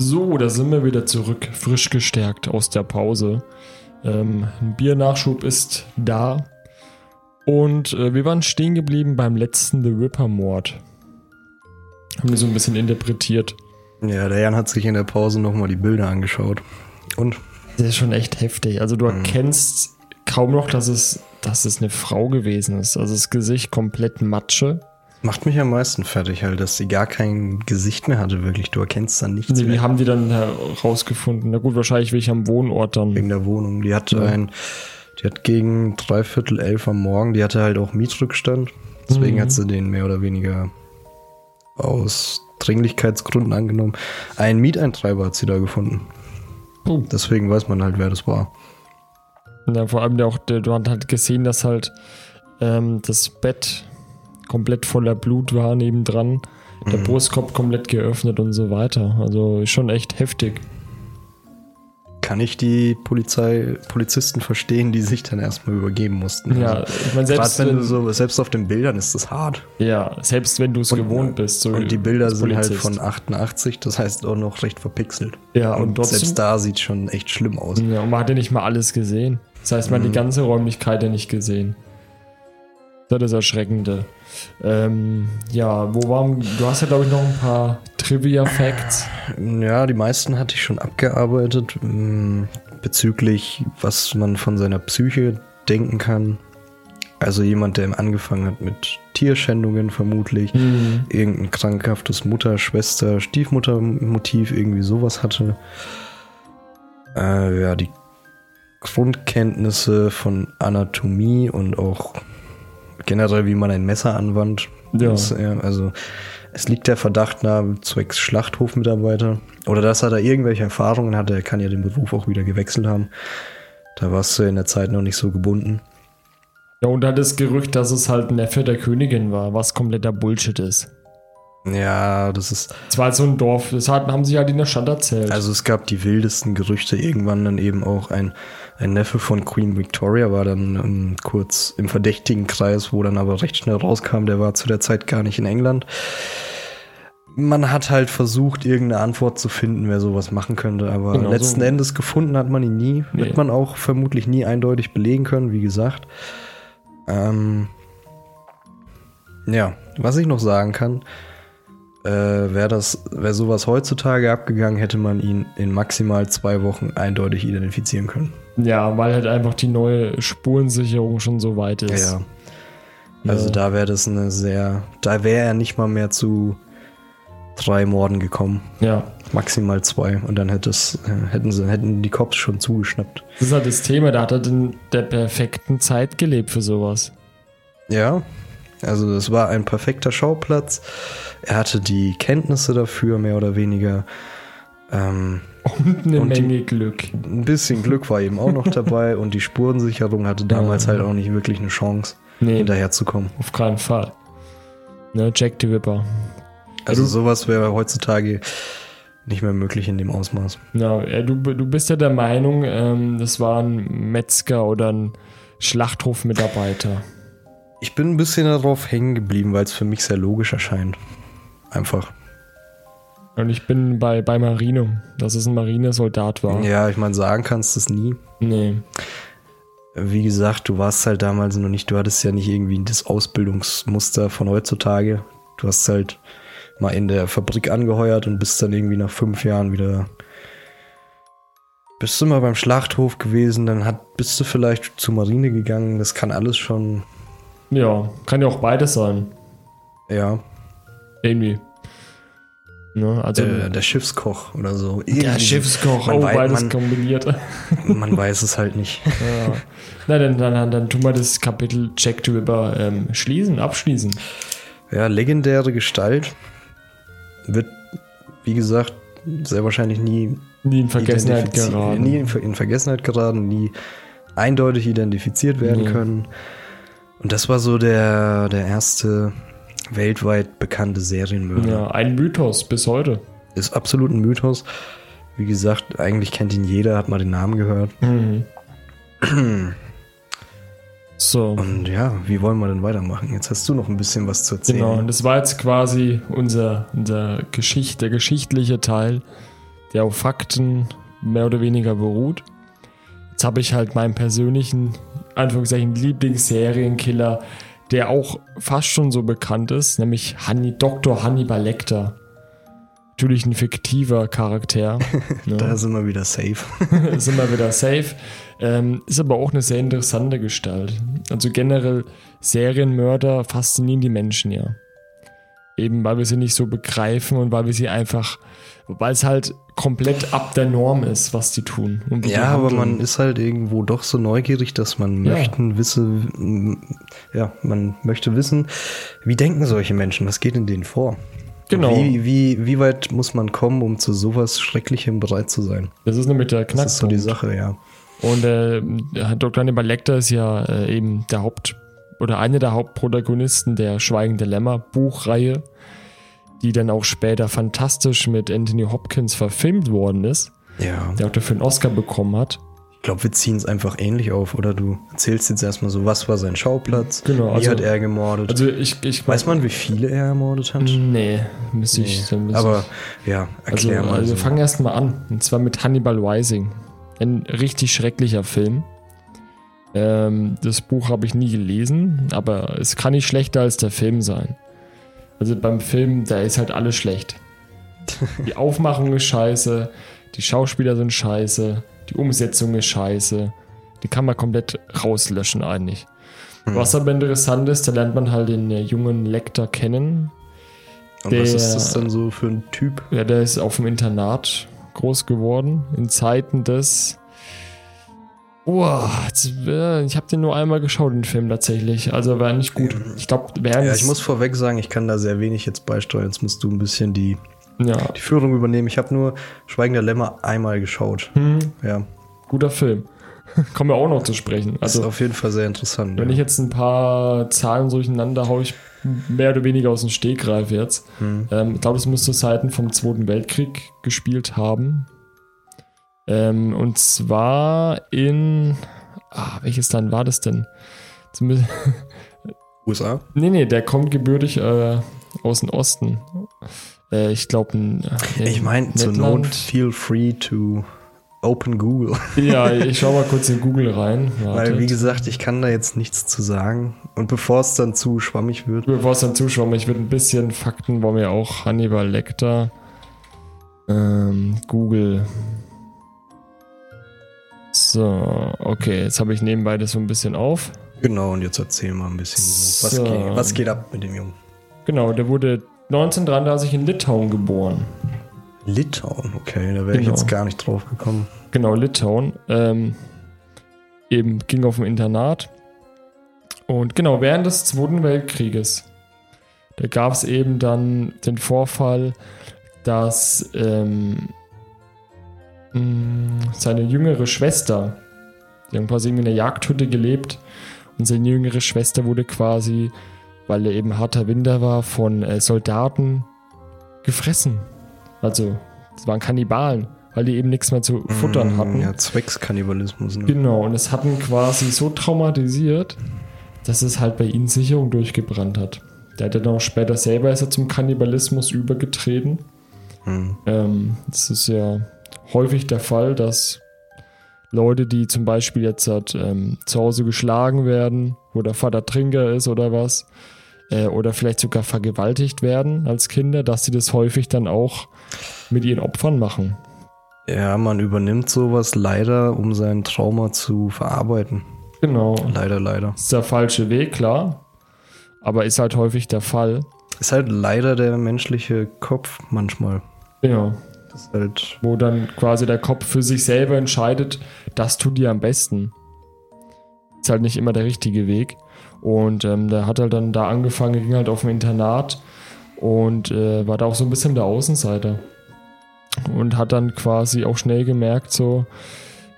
B: So, da sind wir wieder zurück, frisch gestärkt aus der Pause. Ähm, ein Biernachschub ist da. Und äh, wir waren stehen geblieben beim letzten The Ripper-Mord. Haben wir so ein bisschen interpretiert.
C: Ja, der Jan hat sich in der Pause nochmal die Bilder angeschaut. Und?
B: Das ist schon echt heftig. Also du mhm. erkennst kaum noch, dass es, dass es eine Frau gewesen ist. Also das Gesicht komplett Matsche.
C: Macht mich am meisten fertig halt, dass sie gar kein Gesicht mehr hatte, wirklich. Du erkennst dann nichts
B: nee, Wie haben die dann herausgefunden? Na gut, wahrscheinlich welche am Wohnort dann.
C: Wegen der Wohnung. Die hatte ja. ein, die hat gegen dreiviertel elf am Morgen, die hatte halt auch Mietrückstand. Deswegen mhm. hat sie den mehr oder weniger aus Dringlichkeitsgründen angenommen. Ein Mieteintreiber hat sie da gefunden. Uh. Deswegen weiß man halt, wer das war.
B: Ja, vor allem der auch, der, du hast halt gesehen, dass halt ähm, das Bett komplett voller Blut war nebendran, der mhm. Brustkorb komplett geöffnet und so weiter. Also schon echt heftig
C: kann ich die Polizei, Polizisten verstehen, die sich dann erstmal übergeben mussten.
B: Ja, also, ich meine, selbst
C: wenn, wenn, du so, selbst auf den Bildern ist das hart.
B: Ja, selbst wenn du es gewohnt bist.
C: So und die Bilder sind halt von 88, das heißt auch noch recht verpixelt.
B: Ja, und, und trotzdem,
C: selbst da sieht schon echt schlimm aus.
B: Ja, und man hat ja nicht mal alles gesehen. Das heißt, man mhm. hat die mhm. ganze Räumlichkeit ja nicht gesehen. Das ist das Erschreckende. Ähm, ja, wo waren, du hast ja glaube ich noch ein paar Trivia-Facts.
C: Ja, die meisten hatte ich schon abgearbeitet mm, bezüglich, was man von seiner Psyche denken kann. Also jemand, der angefangen hat mit Tierschändungen vermutlich, mhm. irgendein krankhaftes Mutter, Schwester, Stiefmutter-Motiv, irgendwie sowas hatte. Äh, ja, die Grundkenntnisse von Anatomie und auch generell, wie man ein Messer anwandt. Ja. Ja, also es liegt der Verdacht nahe, zwecks Schlachthofmitarbeiter. Oder dass er da irgendwelche Erfahrungen hatte. Er kann ja den Beruf auch wieder gewechselt haben. Da warst du in der Zeit noch nicht so gebunden.
B: Ja, und dann das Gerücht, dass es halt ein Neffe der Königin war, was kompletter Bullshit ist.
C: Ja, das ist.
B: Es war halt so ein Dorf, das haben sie halt in der Stadt erzählt.
C: Also es gab die wildesten Gerüchte, irgendwann dann eben auch ein ein Neffe von Queen Victoria war dann um, kurz im verdächtigen Kreis, wo dann aber recht schnell rauskam, der war zu der Zeit gar nicht in England. Man hat halt versucht, irgendeine Antwort zu finden, wer sowas machen könnte, aber genau letzten so. Endes gefunden hat man ihn nie. Nee. Wird man auch vermutlich nie eindeutig belegen können, wie gesagt. Ähm, ja, was ich noch sagen kann, äh, wäre das, wäre sowas heutzutage abgegangen, hätte man ihn in maximal zwei Wochen eindeutig identifizieren können.
B: Ja, weil halt einfach die neue Spurensicherung schon so weit ist.
C: Ja. Also ja. da wäre das eine sehr, da wäre er nicht mal mehr zu drei Morden gekommen.
B: Ja.
C: Maximal zwei. Und dann hätte es, äh, hätten sie, hätten die Cops schon zugeschnappt.
B: Das ist halt das Thema, da hat er in der perfekten Zeit gelebt für sowas.
C: Ja. Also es war ein perfekter Schauplatz. Er hatte die Kenntnisse dafür, mehr oder weniger. Ähm,
B: und eine und Menge die, Glück.
C: Ein bisschen Glück war eben auch noch dabei und die Spurensicherung hatte damals ja. halt auch nicht wirklich eine Chance, nee, hinterherzukommen.
B: Auf keinen Fall. Ne, Jack the Ripper.
C: Also, also sowas wäre heutzutage nicht mehr möglich in dem Ausmaß.
B: Ja, du, du bist ja der Meinung, ähm, das war ein Metzger oder ein Schlachthofmitarbeiter.
C: Ich bin ein bisschen darauf hängen geblieben, weil es für mich sehr logisch erscheint. Einfach.
B: Und ich bin bei, bei Marine, dass es ein Marinesoldat war.
C: Ja, ich meine, sagen kannst du es nie.
B: Nee.
C: Wie gesagt, du warst halt damals noch nicht, du hattest ja nicht irgendwie das Ausbildungsmuster von heutzutage. Du hast halt mal in der Fabrik angeheuert und bist dann irgendwie nach fünf Jahren wieder. Bist du mal beim Schlachthof gewesen, dann hat, bist du vielleicht zur Marine gegangen, das kann alles schon.
B: Ja, kann ja auch beides sein.
C: Ja.
B: Irgendwie.
C: Ne? Also, der, der, Schiffskoch oder so.
B: Irgendwie. Der Schiffskoch, man oh, weiß, beides man, kombiniert.
C: Man weiß es halt nicht.
B: Ja. Na, dann, dann, dann tun wir das Kapitel Jack the Ripper ähm, schließen, abschließen.
C: Ja, legendäre Gestalt. Wird, wie gesagt, sehr wahrscheinlich nie,
B: nie in Vergessenheit geraten.
C: Nie in, in, Vergessenheit geraten, nie eindeutig identifiziert werden nee. können. Und das war so der, der erste weltweit bekannte Serienmörder. Ja,
B: ein Mythos bis heute.
C: Ist absolut ein Mythos. Wie gesagt, eigentlich kennt ihn jeder, hat mal den Namen gehört. Mhm.
B: so.
C: Und ja, wie wollen wir denn weitermachen? Jetzt hast du noch ein bisschen was zu erzählen. Genau,
B: und das war jetzt quasi unser, unser Geschicht, der geschichtliche Teil der auf Fakten mehr oder weniger beruht. Jetzt habe ich halt meinen persönlichen, Anführungszeichen, Lieblingsserienkiller, der auch fast schon so bekannt ist, nämlich Hanni, Dr. Hannibal Lecter. Natürlich ein fiktiver Charakter. ne?
C: Da sind wir wieder safe.
B: ist immer wieder safe. Ähm, ist aber auch eine sehr interessante Gestalt. Also generell Serienmörder faszinieren die Menschen ja. Eben weil wir sie nicht so begreifen und weil wir sie einfach, weil es halt komplett ab der Norm ist, was die tun. Und wie die
C: Ja, aber man ist halt irgendwo doch so neugierig, dass man
B: Ja.
C: möchten wisse, ja, man möchte wissen, wie denken solche Menschen, was geht in denen vor?
B: Genau.
C: Wie, wie, wie weit muss man kommen, um zu sowas Schrecklichem bereit zu sein?
B: Das ist nämlich der
C: Das ist so die
B: Knackpunkt.
C: Sache, ja.
B: Und äh, Dr. Hannibal Lecter ist ja äh, eben der Haupt- oder einer der Hauptprotagonisten der Schweigende Lämmer Buchreihe, die dann auch später fantastisch mit Anthony Hopkins verfilmt worden ist,
C: Ja.
B: der auch dafür einen Oscar bekommen hat.
C: Ich glaube, wir ziehen es einfach ähnlich auf, oder? Du erzählst jetzt erstmal so, was war sein Schauplatz?
B: Genau,
C: Wie
B: also-
C: hat er gemordet?
B: Also ich, ich
C: Weiß man, wie viele er ermordet hat?
B: Nee, müsste ich. dann
C: Aber ja,
B: also,
C: erklär mal.
B: also
C: so.
B: wir fangen erst mal an. Und zwar mit Hannibal Rising. Ein richtig schrecklicher Film. Ähm, das Buch habe ich nie gelesen, aber es kann nicht schlechter als der Film sein. Also beim Film, da ist halt alles schlecht. Die Aufmachung ist scheiße, die Schauspieler sind scheiße, die Umsetzung ist scheiße. Die kann man komplett rauslöschen eigentlich.
C: Hm.
B: Was aber interessant ist, da lernt man halt den äh, jungen Lektor kennen,
C: Und was
B: der-
C: ist das dann so für ein Typ?
B: ja, der ist auf dem Internat groß geworden, in Zeiten des. Boah, äh, ich habe den nur einmal geschaut, den Film tatsächlich. Also war nicht gut. Ich glaube.
C: Ja, ich muss vorweg sagen, ich kann da sehr wenig jetzt beisteuern. Jetzt musst du ein bisschen die,
B: Ja,
C: die Führung übernehmen. Ich habe nur Schweigen der Lämmer einmal geschaut.
B: hm,
C: Ja,
B: guter Film. Kommen wir auch noch zu sprechen.
C: das ist
B: Also,
C: auf jeden Fall sehr interessant.
B: wenn
C: ja.
B: ich jetzt ein paar Zahlen durcheinander haue, ich mehr oder weniger aus dem Stegreif jetzt.
C: Hm.
B: Ähm, ich glaube, es muss zu Zeiten vom Zweiten Weltkrieg gespielt haben. Ähm, und zwar in. Ah, welches Land war das denn? Zumindest,
C: USA?
B: nee, nee, der kommt gebürtig äh, aus dem Osten. Äh, ich glaube,
C: Ich meine, zur Not, feel free to open Google.
B: Ja, ich schau mal kurz in Google rein.
C: Weil,
B: Wartet.
C: wie gesagt, ich kann da jetzt nichts zu sagen. Und bevor es dann zu schwammig wird,
B: Bevor es dann zuschauen, ich würde ein bisschen Fakten, wollen wir auch Hannibal Lecter. Ähm, Google. So, okay, jetzt habe ich nebenbei das so ein bisschen auf.
C: genau, und jetzt erzähl mal ein bisschen, so, was,
B: So.
C: geht, was geht ab mit dem Jungen?
B: Genau, der wurde 1933 in Litauen geboren.
C: Litauen, okay, da wäre ich
B: Genau.
C: jetzt gar nicht drauf gekommen.
B: Genau, Litauen. Ähm, eben ging auf ein Internat. Und genau, während des Zweiten Weltkrieges, da gab es eben dann den Vorfall, dass ähm, seine jüngere Schwester, die haben quasi in einer Jagdhütte gelebt und seine jüngere Schwester wurde quasi, weil er eben harter Winter war, von äh, Soldaten gefressen. Also, es waren Kannibalen, weil die eben nichts mehr zu futtern
C: Mm,
B: hatten.
C: Ja, Zweckskannibalismus. Ne?
B: Genau, und es hat ihn quasi so traumatisiert, dass es halt bei ihnen Sicherung durchgebrannt hat. Der hat dann auch später selber ist er zum Kannibalismus übergetreten.
C: Hm.
B: Ähm, das ist ja häufig der Fall, dass Leute, die zum Beispiel jetzt halt, ähm, zu Hause geschlagen werden, wo der Vater Trinker ist oder was, äh, oder vielleicht sogar vergewaltigt werden als Kinder, dass sie das häufig dann auch mit ihren Opfern machen.
C: Ja, man übernimmt sowas leider, um sein Trauma zu verarbeiten.
B: Genau.
C: Leider, leider.
B: ist der falsche Weg, klar. Aber ist halt häufig der Fall.
C: Ist halt leider der menschliche Kopf manchmal.
B: Genau.
C: Das halt,
B: Wo dann quasi der Kopf für sich selber entscheidet, das tut dir am besten. Ist halt nicht immer der richtige Weg. Und ähm, der hat halt dann da angefangen, ging halt auf dem Internat und äh, war da auch so ein bisschen der Außenseiter. Und hat dann quasi auch schnell gemerkt, so,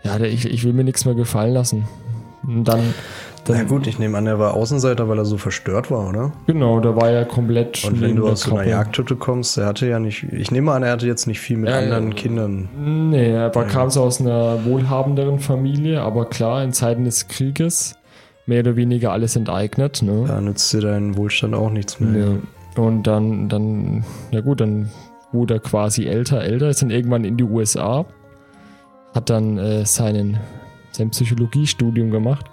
B: ja, ich, ich will mir nichts mehr gefallen lassen. Dann, dann
C: na gut, ich nehme an, er war Außenseiter, weil er so verstört war, oder?
B: genau, da war er komplett.
C: Und wenn du aus so einer. Jagdhütte kommst, er hatte ja nicht, ich nehme an, er hatte jetzt nicht viel mit
B: Ja,
C: anderen
B: ja.
C: Kindern.
B: Nee, er war,
C: Ja.
B: kam so aus einer wohlhabenderen Familie, aber klar, in Zeiten des Krieges mehr oder weniger alles enteignet. Ne?
C: Da nützt dir dein Wohlstand auch nichts mehr.
B: Ja. Und dann, dann, ja gut, dann wurde er quasi älter, älter, ist dann irgendwann in die USA, hat dann äh, seinen, sein Psychologiestudium gemacht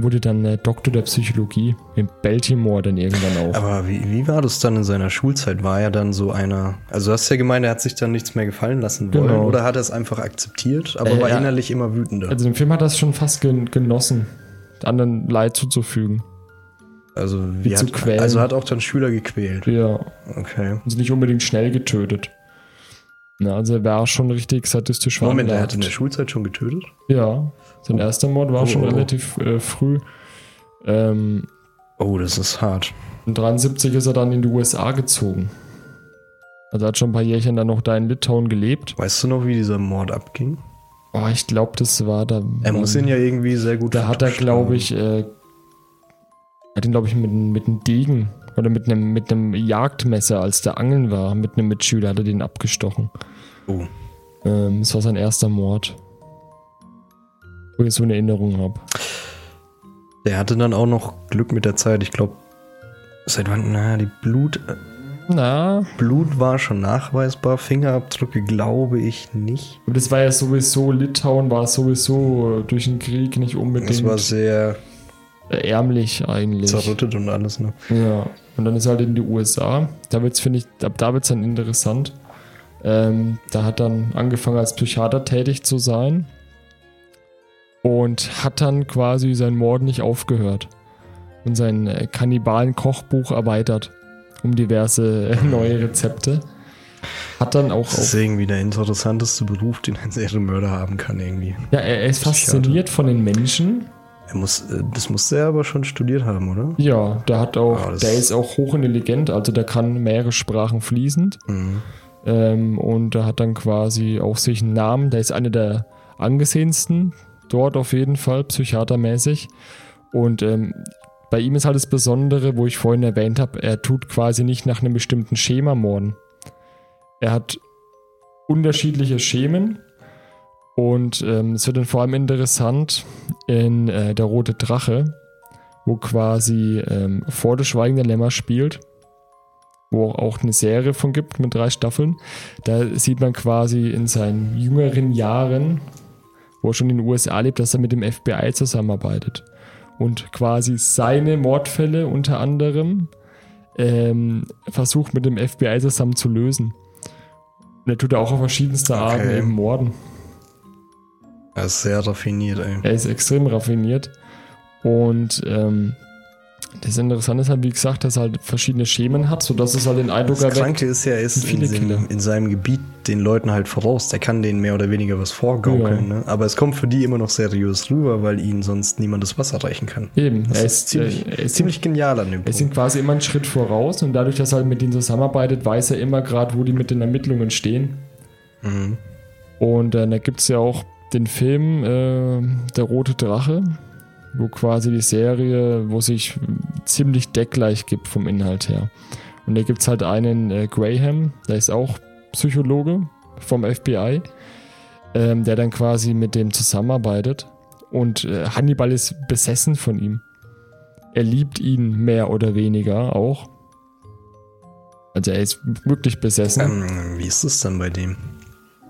B: wurde dann äh, Doktor der Psychologie in Baltimore dann irgendwann auch.
C: Aber wie, wie war das dann in seiner Schulzeit? War er dann so einer, also du hast ja gemeint, er hat sich dann nichts mehr gefallen lassen wollen
B: Genau.
C: oder hat er es einfach akzeptiert, aber
B: Äh,
C: war
B: ja.
C: innerlich immer wütender?
B: Also im Film hat er es schon fast gen genossen, anderen Leid zuzufügen.
C: Also,
B: wie
C: hat,
B: quälen.
C: also hat auch dann Schüler gequält.
B: Ja,
C: Okay.
B: und sie nicht unbedingt schnell getötet. Na, also er war schon richtig sadistisch
C: Moment, er
B: veranlagt.
C: hat in der Schulzeit schon getötet?
B: Ja, sein erster Mord war
C: Oh,
B: schon
C: oh, oh.
B: relativ äh, früh. Ähm,
C: Oh, das ist hart.
B: in 73 ist er dann in die USA gezogen. Also er hat schon ein paar Jährchen dann noch da in Litauen gelebt.
C: Weißt du noch, wie dieser Mord abging?
B: Oh, ich glaube, das war da.
C: Er muss ihn ja irgendwie sehr gut
B: Da hat er, glaube ich, äh, hat ihn, glaube ich, mit, mit einem Degen oder mit einem, mit einem Jagdmesser, als der Angeln war, mit einem Mitschüler, hat er den abgestochen.
C: Oh.
B: Ähm, das war sein erster Mord. Wo ich so eine Erinnerung habe.
C: Der hatte dann auch noch Glück mit der Zeit. Ich glaube, seit wann? Na, die Blut,
B: Na,
C: Blut war schon nachweisbar. Fingerabdrücke glaube ich nicht.
B: aber das war ja sowieso, Litauen war sowieso äh, durch den Krieg nicht
C: Das
B: unbedingt
C: war sehr
B: äh, ärmlich eigentlich.
C: zerrüttet und alles. Ne?
B: Ja, und dann ist er halt in die USA. Da wird's, finde ich, ab da wird es dann interessant. Ähm, da hat dann angefangen als Psychiater tätig zu sein und hat dann quasi sein Mord nicht aufgehört und sein äh, Kannibalen-Kochbuch erweitert um diverse äh, neue Rezepte. Hat dann auch
C: Das ist irgendwie der interessanteste Beruf, den ein Serienmörder haben kann irgendwie.
B: ja, er, er ist fasziniert von den Menschen.
C: Er muss, äh, das musste er aber schon studiert haben, oder?
B: Ja, der hat auch,
C: Ah,
B: der ist auch hochintelligent, also der kann mehrere Sprachen fließend.
C: Mhm.
B: Ähm, und er hat dann quasi auch sich einen Namen, der ist einer der angesehensten dort auf jeden Fall, psychiatermäßig. Und ähm, bei ihm ist halt das Besondere, wo ich vorhin erwähnt habe, er tut quasi nicht nach einem bestimmten Schema morden. Er hat unterschiedliche Schemen und ähm, es wird dann vor allem interessant in äh, Der Rote Drache, wo quasi ähm, vor der Schweigende Lämmer spielt wo auch eine Serie von gibt mit drei Staffeln. Da sieht man quasi in seinen jüngeren Jahren, wo er schon in den USA lebt, dass er mit dem FBI zusammenarbeitet und quasi seine Mordfälle unter anderem ähm, versucht mit dem FBI zusammen zu lösen. Und er tut auch auf verschiedenste Arten
C: Okay.
B: eben Morden.
C: Er ist sehr raffiniert, ey.
B: Er ist extrem raffiniert. Und ähm, das Interessante ist halt, wie gesagt, dass er halt verschiedene Schemen hat, sodass es halt den Eindruck
C: Das
B: erweckt.
C: Kranke ist ja, er ist in, dem, in seinem Gebiet den Leuten halt voraus. Der kann denen mehr oder weniger was vorgaukeln.
B: Ja.
C: Ne? Aber es kommt für die immer noch seriös rüber, weil ihnen sonst niemand das Wasser reichen kann.
B: Eben,
C: Das
B: er
C: ist
B: ist,
C: ziemlich,
B: äh, er ist
C: ziemlich genial an dem
B: Er ist ihm
C: Punkt.
B: quasi immer einen Schritt voraus und dadurch, dass er halt mit ihnen zusammenarbeitet, weiß er immer gerade, wo die mit den Ermittlungen stehen.
C: Mhm.
B: Und äh, da gibt es ja auch den Film äh, Der Rote Drache, wo quasi die Serie, wo sich ziemlich deckgleich gibt vom Inhalt her. Und da gibt es halt einen äh, Graham, der ist auch Psychologe vom FBI, ähm, der dann quasi mit dem zusammenarbeitet. Und äh, Hannibal ist besessen von ihm. Er liebt ihn mehr oder weniger auch. Also er ist wirklich besessen.
C: Ähm, wie ist es dann bei dem?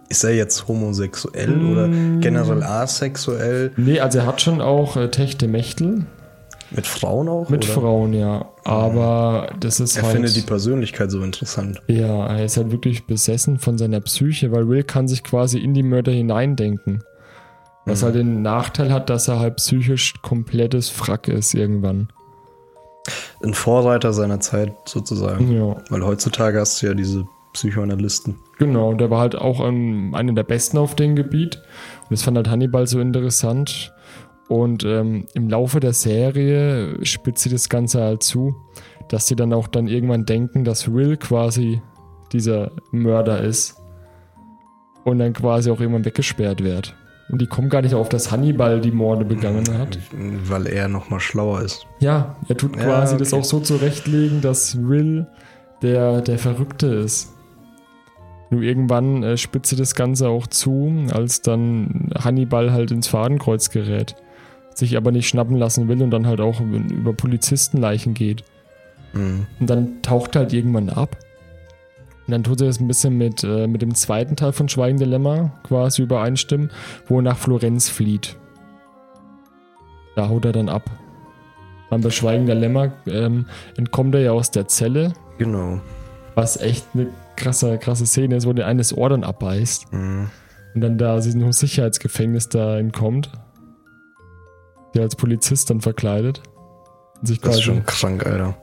C: Ist er jetzt homosexuell
B: Mm.
C: oder generell asexuell?
B: Nee, also er hat schon auch äh, Techtelmechtel
C: Mit Frauen auch?
B: mit
C: oder?
B: Frauen, ja. Aber das ist
C: Er
B: halt.
C: findet die Persönlichkeit so interessant.
B: ja, er ist halt wirklich besessen von seiner Psyche, weil Will kann sich quasi in die Mörder hineindenken. Was
C: Mhm.
B: halt den Nachteil hat, dass er halt psychisch komplettes Frack ist irgendwann.
C: Ein Vorreiter seiner Zeit sozusagen.
B: Ja,
C: Weil heutzutage hast du ja diese Psychoanalysten.
B: genau. Der war halt auch ein, einer der Besten auf dem Gebiet. Und das fand halt Hannibal so interessant. Und ähm, im Laufe der Serie spitzt sie das Ganze halt zu, dass sie dann auch dann irgendwann denken, dass Will quasi dieser Mörder ist. Und dann quasi auch irgendwann weggesperrt wird. Und die kommen gar nicht auf, dass Hannibal die Morde begangen hat.
C: Weil er nochmal schlauer ist.
B: Ja, er tut
C: Ja,
B: quasi das
C: okay.
B: auch so zurechtlegen, dass Will der, der Verrückte ist. Nur irgendwann äh, spitze das Ganze auch zu, als dann Hannibal halt ins Fadenkreuz gerät. Sich aber nicht schnappen lassen will und dann halt auch über Polizistenleichen geht.
C: Mhm.
B: Und dann taucht er halt irgendwann ab. Und dann tut sie das ein bisschen mit, äh, mit dem zweiten Teil von Schweigende Lämmer quasi übereinstimmen, wo er nach Florenz flieht. Da haut er dann ab. Dann bei Schweigender Lämmer ähm, entkommt er ja aus der Zelle,
C: Genau.
B: was echt eine krasse, krasse Szene ist, wo der eines Ohr dann abbeißt
C: Mhm.
B: und dann da aus diesem Sicherheitsgefängnis da entkommt. Der als Polizist dann verkleidet. Und sich
C: Das ist schon krank, Alter.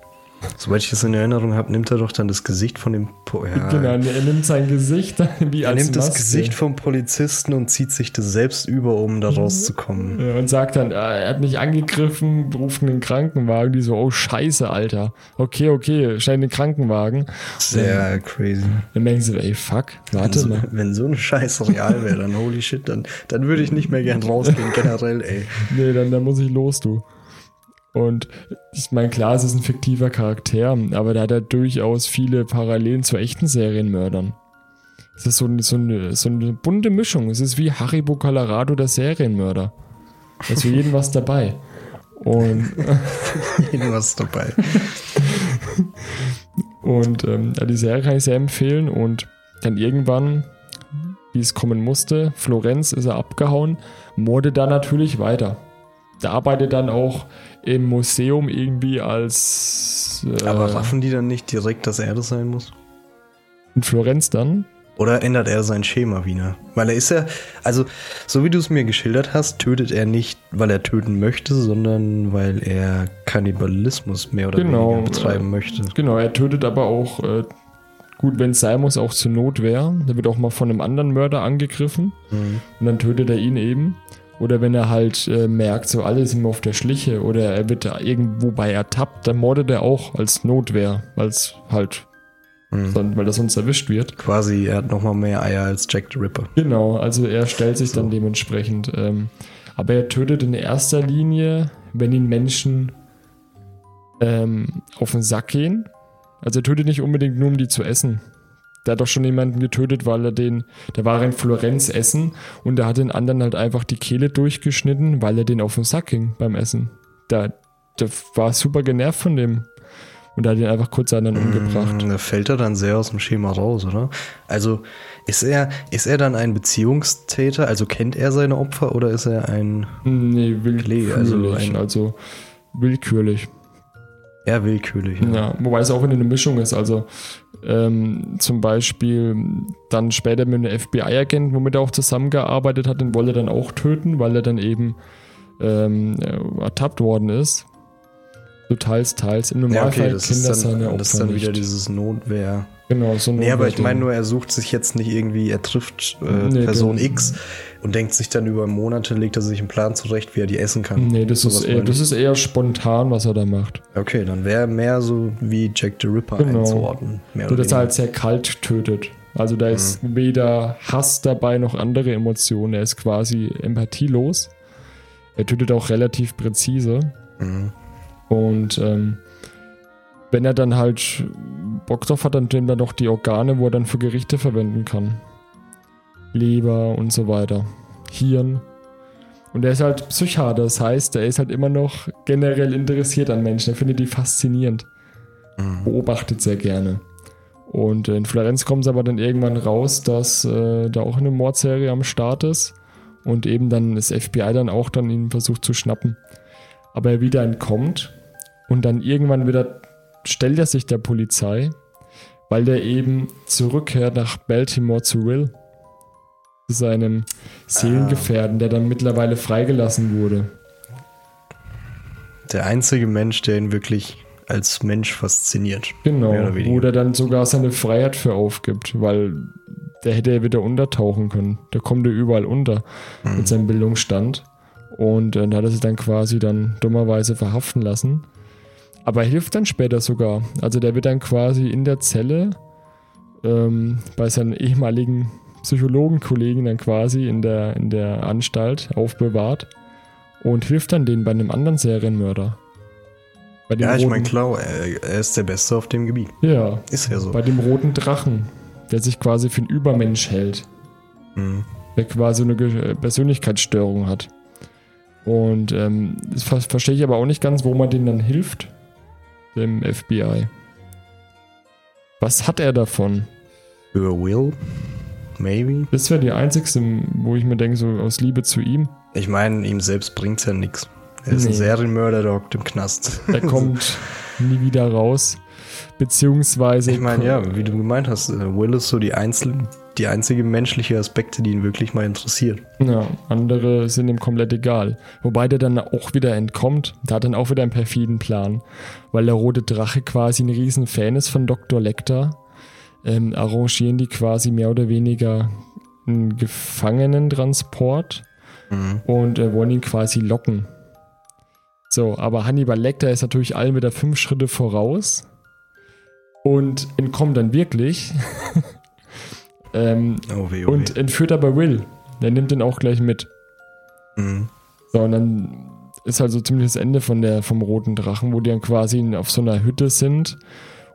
C: Soweit ich das in Erinnerung habe, nimmt er doch dann das Gesicht von dem. Po ja,
B: Genau, er nimmt sein Gesicht wie
C: Er
B: als
C: nimmt das
B: Maske.
C: Gesicht vom Polizisten und zieht sich das selbst über, um da rauszukommen.
B: Ja, und sagt dann, ah, er hat mich angegriffen, ruft einen Krankenwagen. Die so, oh Scheiße, Alter. Okay, okay, schnell den Krankenwagen.
C: Sehr crazy.
B: Dann denken sie, ey, fuck,
C: Wenn
B: warte
C: so,
B: mal.
C: wenn so ein Scheiß real wäre, dann holy shit, dann, dann würde ich nicht mehr gern rausgehen, generell, ey.
B: Nee, dann, dann muss ich los, du. Und ich meine, klar, es ist ein fiktiver Charakter, aber da hat er durchaus viele Parallelen zu echten Serienmördern. Es ist so, eine- so, eine, so eine bunte Mischung. Es ist wie Haribo Colorado der Serienmörder. Da ist für jeden was dabei. Und
C: Irgendwas dabei.
B: Und ähm, die Serie kann ich sehr empfehlen. Und dann irgendwann, wie es kommen musste, Florenz ist er abgehauen, mordet da natürlich weiter. Der arbeitet dann auch im Museum irgendwie als äh,
C: Aber raffen die dann nicht direkt, dass er das sein muss?
B: in Florenz dann.
C: Oder ändert er sein Schema wieder? Weil er ist ja, also so wie du es mir geschildert hast, tötet er nicht, weil er töten möchte, sondern weil er Kannibalismus mehr oder
B: Genau,
C: weniger betreiben
B: äh,
C: möchte.
B: Genau, er tötet aber auch, äh, gut, wenn es sein muss, auch zur Notwehr. Da wird auch mal von einem anderen Mörder angegriffen.
C: Mhm.
B: Und dann tötet er ihn eben. Oder wenn er halt äh, merkt, so alles ihm auf der Schliche oder er wird da irgendwo bei ertappt, dann mordet er auch als Notwehr, als halt,
C: Mhm.
B: weil er sonst erwischt wird.
C: Quasi, er hat nochmal mehr Eier als Jack the Ripper.
B: Genau, also er stellt sich dann
C: So.
B: dementsprechend. Ähm, aber er tötet in erster Linie, wenn ihn Menschen ähm, auf den Sack gehen. Also er tötet nicht unbedingt nur, um die zu essen. Der hat doch schon jemanden getötet, weil er den, der war in Florenz essen und der hat den anderen halt einfach die Kehle durchgeschnitten, weil er den auf den Sack ging beim Essen. Der, der war super genervt von dem. Und er hat ihn einfach kurz an dann umgebracht.
C: Mm, Da fällt er dann sehr aus dem Schema raus, oder? Also ist er, ist er dann ein Beziehungstäter? Also kennt er seine Opfer oder ist er ein
B: Nee, willkürlich.
C: also
B: Also,
C: ein-
B: willkürlich.
C: eher willkürlich?
B: Ja, wobei es auch wieder eine Mischung ist. Also ähm, zum Beispiel dann später mit einem FBI-Agenten, womit er auch zusammengearbeitet hat, den wollte er dann auch töten, weil er dann eben ähm, äh, ertappt worden ist. So teils, teils. Im
C: Ja,
B: Normalfall
C: okay, das
B: kennen
C: ist
B: das seine
C: dann,
B: Opfer
C: das ist dann
B: nicht.
C: wieder dieses Notwehr.
B: genau, so ein
C: Nee, aber ich meine nur, er sucht sich jetzt nicht irgendwie, er trifft äh,
B: Nee,
C: Person
B: den-
C: X und denkt sich dann über Monate, legt er sich einen Plan zurecht, wie er die essen kann.
B: Nee, das ist, eher, das ist eher spontan, was er da macht.
C: Okay, dann wäre mehr so wie Jack the Ripper
B: Genau.
C: einzuordnen. Mehr oder
B: dass er halt sehr kalt tötet. Also da ist
C: Mhm.
B: weder Hass dabei noch andere Emotionen. Er ist quasi empathielos. Er tötet auch relativ präzise.
C: Mhm.
B: Und ähm, wenn er dann halt Bock drauf hat, dann nimmt er doch die Organe, wo er dann für Gerichte verwenden kann. Leber und so weiter. Hirn. Und er ist halt Psychiater, das heißt, er ist halt immer noch generell interessiert an Menschen. Er findet die faszinierend
C: Mhm.
B: beobachtet sehr gerne. Und in Florenz kommt es aber dann irgendwann raus, dass äh, da auch eine Mordserie am Start ist und eben dann das FBI dann auch dann ihn versucht zu schnappen. Aber er wieder entkommt und dann irgendwann wieder stellt er sich der Polizei, weil der eben zurückkehrt nach Baltimore zu Will. Zu seinem Seelengefährten, der dann mittlerweile freigelassen wurde.
C: Der einzige Mensch, der ihn wirklich als Mensch fasziniert.
B: Genau, wo der dann sogar seine Freiheit für aufgibt, weil der hätte ja wieder untertauchen können. Der kommt ja überall unter
C: Mhm.
B: mit seinem Bildungsstand. Und äh, da hat er sich dann quasi dann dummerweise verhaften lassen. Aber er hilft dann später sogar. Also der wird dann quasi in der Zelle ähm, bei seinen ehemaligen Psychologenkollegen dann quasi in der, in der Anstalt aufbewahrt und hilft dann denen bei einem anderen Serienmörder.
C: Ja, ich meine, klar, er, er ist der Beste auf dem Gebiet.
B: Ja,
C: Ist ja so.
B: bei dem roten Drachen, der sich quasi für einen Übermensch hält,
C: Mhm.
B: der quasi eine Ge- Persönlichkeitsstörung hat. Und ähm, das ver verstehe ich aber auch nicht ganz, wo man denen dann hilft, dem FBI. Was hat er davon?
C: Über Will? Maybe?
B: Das wäre die einzigste, wo ich mir denke, so aus Liebe zu ihm.
C: Ich meine, ihm selbst bringt's ja nichts. Er ist
B: Nee.
C: ein Serienmörder, der hockt im Knast.
B: Der kommt nie wieder raus. Beziehungsweise.
C: Ich meine, ja, wie du gemeint hast, äh, Will ist so die, Einzel die einzige menschliche Aspekte, die ihn wirklich mal interessiert.
B: Ja, andere sind ihm komplett egal. Wobei der dann auch wieder entkommt. Der hat dann auch wieder einen perfiden Plan. Weil der rote Drache quasi ein riesen Fan ist von Dr. Lecter, ähm, arrangieren die quasi mehr oder weniger einen Gefangenentransport und äh, wollen ihn quasi locken. So, aber Hannibal Lecter ist natürlich allen wieder fünf Schritte voraus und entkommt dann wirklich. ähm,
C: Oh, weh, oh,
B: und
C: weh.
B: entführt aber Will. Der nimmt den auch gleich mit.
C: Mhm.
B: So, und dann ist halt so ziemlich das Ende von der, vom roten Drachen, wo die dann quasi auf so einer Hütte sind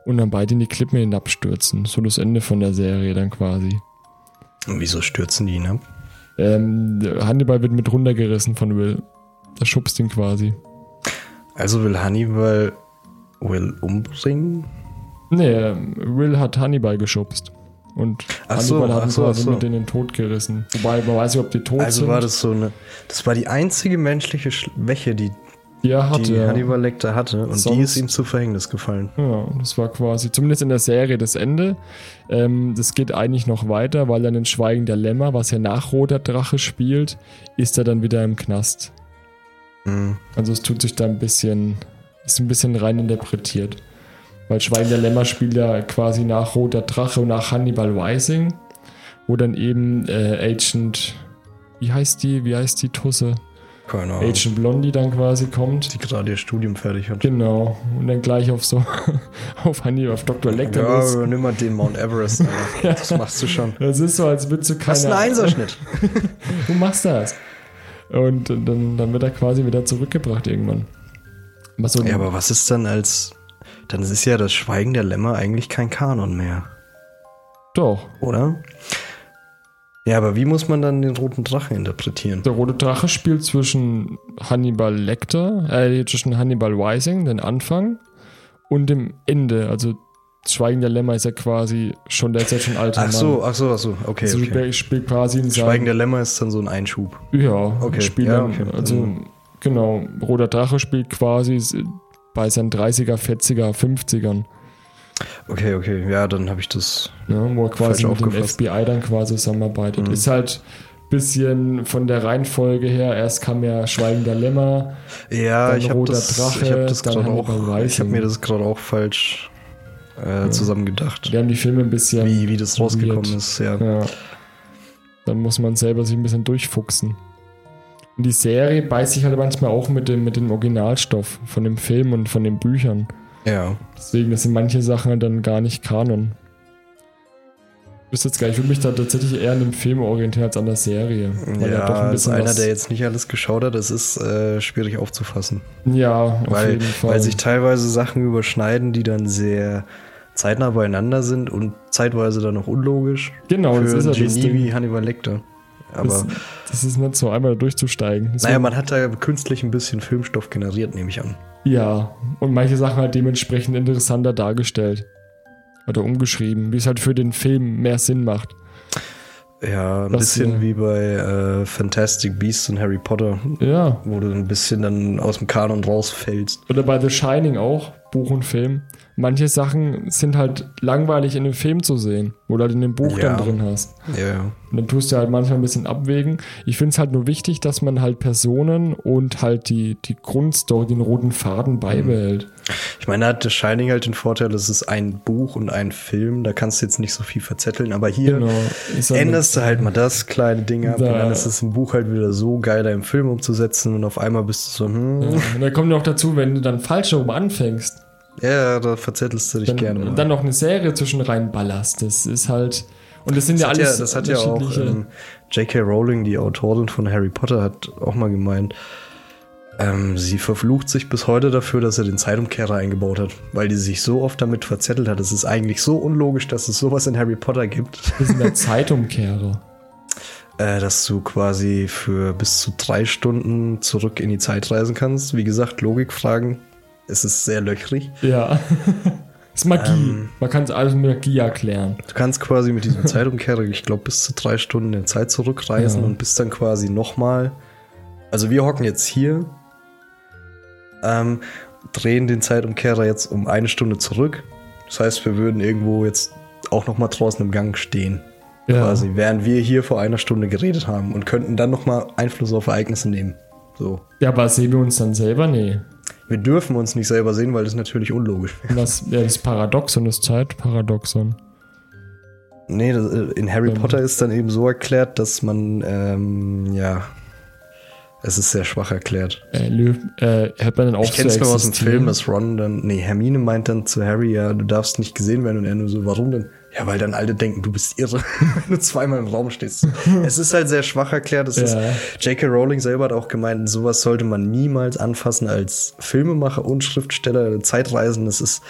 B: und dann beide in die Klippen hinabstürzen. So das Ende von der Serie dann quasi.
C: Und wieso stürzen die ihn ab?
B: Ähm, Hannibal wird mit runtergerissen von Will. Der schubst ihn quasi.
C: Also will Hannibal Will umbringen?
B: Nee, ähm, Will hat Hannibal geschubst. Und
C: Ach so,
B: Hannibal hat
C: ach
B: ihn
C: so,
B: quasi
C: so.
B: mit in den Tod gerissen. Wobei, man weiß nicht, ob die tot
C: Also
B: sind.
C: war das so eine. Das war die einzige menschliche Schwäche, die,
B: die er hatte.
C: die. Hannibal Lecter hatte. Und die
B: Sonst-
C: ist ihm zu Verhängnis gefallen.
B: Ja, das war quasi, zumindest in der Serie, das Ende. Ähm, das geht eigentlich noch weiter, weil dann in Schweigen der Lämmer, was ja nach Roter Drache spielt, ist er dann wieder im Knast.
C: Mhm.
B: Also es tut sich da ein bisschen, ist ein bisschen rein interpretiert. Weil Schweigen der Lämmer spielt ja quasi nach Roter Drache und nach Hannibal Rising, wo dann eben äh, Agent, wie heißt die, wie heißt die Tusse?
C: Keine Ahnung.
B: Agent Blondie dann quasi kommt.
C: Die gerade ihr Studium fertig hat.
B: Genau. Und dann gleich auf so, auf Hannibal, auf Dr. Lecter
C: Ja,
B: los.
C: übernimm mal den Mount Everest. Alter. Das machst du schon.
B: Das ist so, als würdest du keine
C: Hast einen Einserschnitt.
B: Du machst das. Und dann, dann wird er quasi wieder zurückgebracht irgendwann. Aber so,
C: Ja, aber was ist dann als. Dann ist ja das Schweigen der Lämmer eigentlich kein Kanon mehr,
B: doch.
C: oder? Ja, aber wie muss man dann den roten Drachen interpretieren?
B: Der rote Drache spielt zwischen Hannibal Lecter, äh, zwischen Hannibal Rising, den Anfang, und dem Ende. Also Schweigen der Lämmer ist ja quasi schon, der ist ja schon alter
C: Ach so,
B: Mann.
C: ach so, ach so. Okay,
B: Also
C: okay.
B: spielt quasi in seinem
C: Schweigen der Lämmer ist dann so ein Einschub.
B: Ja,
C: Okay,
B: spielt
C: ja, okay.
B: also
C: Mhm.
B: genau, Roter Drache spielt quasi bei seinen 30er, 40er, 50ern,
C: Okay, okay. Ja, dann habe ich das.
B: ne, wo er quasi mit dem. FBI dann quasi zusammenarbeitet.
C: Mhm.
B: Ist halt bisschen von der Reihenfolge her, erst kam ja Schweigen der Lämmer,
C: Ja,
B: Dann
C: ich habe
B: Roter
C: das,
B: Drache,
C: ich hab das
B: dann
C: auch. Ich habe mir das gerade auch falsch äh, zusammengedacht.
B: die haben die Filme ein bisschen
C: Wie, wie das rausgekommen
B: weird.
C: ist, ja.
B: Ja. Dann muss man selber sich ein bisschen durchfuchsen. Und die Serie beißt sich halt manchmal auch mit dem, mit dem Originalstoff von dem Film und von den Büchern.
C: Ja.
B: Deswegen, das sind manche Sachen dann gar nicht Kanon. Ich wüsste jetzt gar nicht, ich würde mich da tatsächlich eher an dem Film orientieren als an der Serie. Weil
C: ja,
B: doch ein
C: als
B: bisschen
C: einer, der jetzt nicht alles geschaut hat, das ist äh, schwierig aufzufassen.
B: Ja, auf
C: Weil,
B: jeden Fall.
C: weil sich teilweise Sachen überschneiden, die dann sehr zeitnah beieinander sind und zeitweise dann auch unlogisch.
B: genau, das
C: für
B: ist ja
C: ein
B: das
C: Genie wie Hannibal Lecter. Aber
B: Das, das ist nicht so einmal durchzusteigen.
C: naja,
B: Deswegen-
C: man hat da künstlich ein bisschen Filmstoff generiert, nehme ich an.
B: Ja, und manche Sachen halt dementsprechend interessanter dargestellt. Oder umgeschrieben, wie es halt für den Film mehr Sinn macht.
C: Ja, ein
B: Das,
C: bisschen
B: äh,
C: wie bei äh, Fantastic Beasts und Harry Potter,
B: Ja.
C: wo du ein bisschen dann aus dem Kanon rausfällst.
B: Oder bei The Shining auch, Buch und Film. Manche Sachen sind halt langweilig in dem Film zu sehen, wo du halt in dem Buch
C: Ja.
B: dann drin hast.
C: Ja.
B: Und dann tust du halt manchmal ein bisschen abwägen. Ich finde es halt nur wichtig, dass man halt Personen und halt die, die Grundstory, den roten Faden beibehält.
C: Ich meine, da hat The Shining halt den Vorteil, es ist ein Buch und ein Film, da kannst du jetzt nicht so viel verzetteln, aber hier
B: Genau. Halt
C: änderst du halt mal das kleine Ding ab
B: Da-
C: und dann ist es im Buch halt wieder so geil, da im Film umzusetzen und auf einmal bist du so, hm,
B: Ja. Und dann kommt noch dazu, wenn du dann falsch herum anfängst,
C: ja, da verzettelst du dich
B: dann,
C: gerne
B: und dann noch eine Serie zwischen rein ballerst. Das ist halt. Und das sind ja
C: das, hat
B: alles.
C: ja, das hat ja auch ähm, J.K. Rowling, die Autorin von Harry Potter, hat auch mal gemeint, ähm, sie verflucht sich bis heute dafür, dass er den Zeitumkehrer eingebaut hat, weil die sich so oft damit verzettelt hat. Es ist eigentlich so unlogisch, dass es sowas in Harry Potter gibt,
B: das sind ja Zeitumkehrer.
C: äh, dass du quasi für bis zu drei Stunden zurück in die Zeit reisen kannst. Wie gesagt, Logikfragen. Es ist sehr löchrig.
B: Ja. ist Magie.
C: Ähm.
B: Man kann es alles mit Magie erklären.
C: Du kannst quasi mit diesem Zeitumkehrer, ich glaube, bis zu drei Stunden in Zeit zurückreisen
B: Ja.
C: und bist dann quasi nochmal. Also wir hocken jetzt hier, ähm, drehen den Zeitumkehrer jetzt um eine Stunde zurück. Das heißt, wir würden irgendwo jetzt auch nochmal draußen im Gang stehen.
B: Ja.
C: Quasi, während wir hier vor einer Stunde geredet haben und könnten dann nochmal Einfluss auf Ereignisse nehmen. So.
B: Ja, aber sehen wir uns dann selber? Nee.
C: Wir dürfen uns nicht selber sehen, weil das natürlich unlogisch wäre.
B: Das, ja, das Paradoxon, das Zeitparadoxon.
C: Nee, das, äh, in Harry
B: Ähm.
C: Potter ist dann eben so erklärt, dass man, ähm, ja, es ist sehr schwach erklärt.
B: Äh, Löw, äh, hört man dann auf
C: Ich kenn's nur aus dem? Film, dass Ron dann, nee, Hermine meint dann zu Harry, ja, du darfst nicht gesehen werden und er nur so, warum denn? Ja, weil dann alle denken, du bist irre, wenn du zweimal im Raum stehst. es ist halt sehr schwach erklärt. Ist,
B: Ja.
C: J.K. Rowling selber hat auch gemeint, sowas sollte man niemals anfassen als Filmemacher und Schriftsteller, Zeitreisen. Das ist,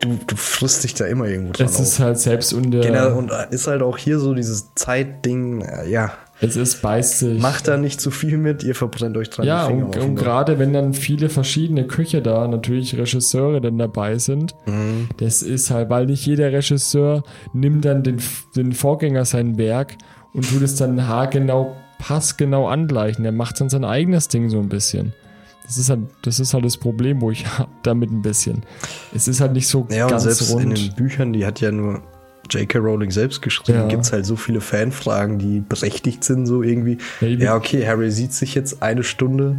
C: du, du frisst dich da immer irgendwo dran
B: Es ist halt selbst unter.
C: Genau, und ist halt auch hier so dieses Zeitding, ja,
B: es ist beißt sich.
C: macht da nicht zu viel mit, ihr verbrennt euch dran
B: Ja, und, und gerade wenn dann viele verschiedene Köche da, natürlich Regisseure dann dabei sind,
C: Mhm.
B: das ist halt, weil nicht jeder Regisseur nimmt dann den, den Vorgänger sein Werk und tut es dann haargenau, passgenau angleichen. Er macht dann sein eigenes Ding so ein bisschen. Das ist halt das, ist halt das Problem, wo ich damit ein bisschen. Es ist halt nicht so
C: Ja, und
B: ganz
C: selbst in
B: rund.
C: den Büchern, die hat ja nur J.K. Rowling selbst geschrieben,
B: Ja.
C: gibt's halt so viele Fanfragen, die berechtigt sind, so irgendwie.
B: Ja, eben.
C: Ja, okay, Harry sieht sich jetzt eine Stunde,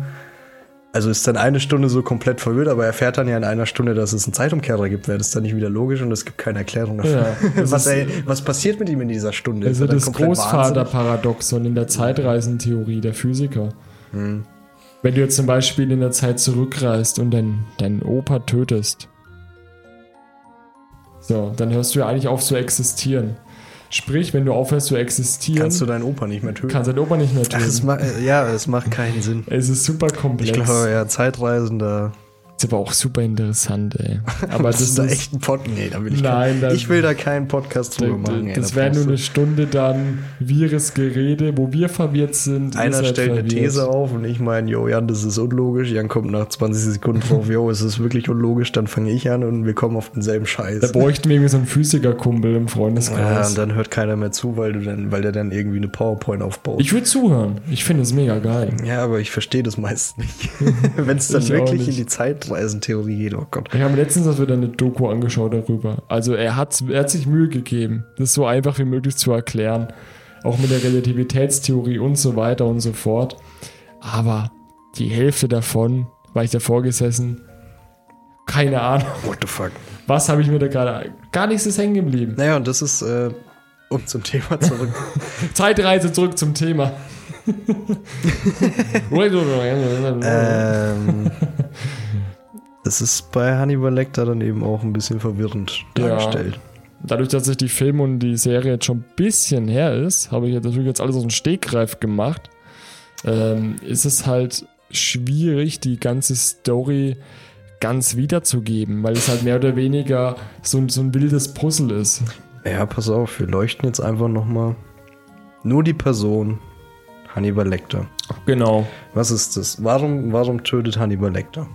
C: also ist dann eine Stunde so komplett verwirrt, aber er erfährt dann ja in einer Stunde, dass es einen Zeitumkehrer gibt. Wäre das dann nicht wieder logisch und es gibt keine Erklärung dafür.
B: Ja,
C: was, ey, was passiert mit ihm in dieser Stunde?
B: Also das? Großvaterparadoxon in der Zeitreisentheorie der Physiker.
C: Hm.
B: Wenn du jetzt zum Beispiel in der Zeit zurückreist und deinen deinen Opa tötest, so, dann hörst du ja eigentlich auf zu existieren. Sprich, wenn du aufhörst zu existieren,
C: Kannst du deinen Opa nicht mehr töten?
B: kannst dein Opa nicht mehr
C: Ach, es
B: töten.
C: ma ja, es macht keinen Sinn.
B: Es ist super komplex.
C: Ich glaube, ja, Zeitreisender.
B: Ist aber auch super interessant, ey. Aber
C: das
B: das
C: ist da echt ein Pod. Nee, da will ich
B: Nein,
C: kein,
B: da-
C: Ich will da keinen Podcast drüber machen. ey,
B: das
C: da
B: wäre nur eine Stunde dann wirres Gerede, wo wir verwirrt sind.
C: Einer
B: seid
C: stellt eine
B: verwirrt.
C: These auf und ich meine, jo, Jan, das ist unlogisch. Jan kommt nach 20 Sekunden drauf, jo, es ist wirklich unlogisch. Dann fange ich an und wir kommen auf denselben
B: Da
C: Scheiß.
B: bräuchten wir irgendwie so einen Physikerkumpel im
C: Ja,
B: Freundeskreis.
C: und dann hört keiner mehr zu, weil du dann, weil der dann irgendwie eine PowerPoint aufbaut.
B: ich würde zuhören. Ich finde es mega geil.
C: ja, aber ich verstehe das meist nicht. Wenn es dann wirklich in die Zeitreisentheorie geht, oh Gott.
B: Ich habe letztens erst wieder eine Doku angeschaut darüber. Also er hat, er hat sich Mühe gegeben, das so einfach wie möglich zu erklären. Auch mit der Relativitätstheorie und so weiter und so fort. Aber die Hälfte davon war ich davor gesessen. Keine Ahnung.
C: What the fuck?
B: Was habe ich mir da gerade. Gar nichts ist hängen geblieben.
C: Naja, und das ist, äh, um zum Thema zurück.
B: Zeitreise zurück zum Thema.
C: ähm, das ist bei Hannibal Lecter dann eben auch ein bisschen verwirrend
B: Ja.
C: dargestellt.
B: Dadurch, dass sich die Film und die Serie jetzt schon ein bisschen her ist, habe ich jetzt natürlich jetzt alles aus dem Stegreif gemacht, ähm, ist es halt schwierig, die ganze Story ganz wiederzugeben, weil es halt mehr oder weniger so, ein- so ein wildes Puzzle ist.
C: Ja, pass auf, wir leuchten jetzt einfach nochmal. Nur die Person Hannibal Lecter.
B: Genau.
C: Was ist das? Warum, warum tötet Hannibal Lecter?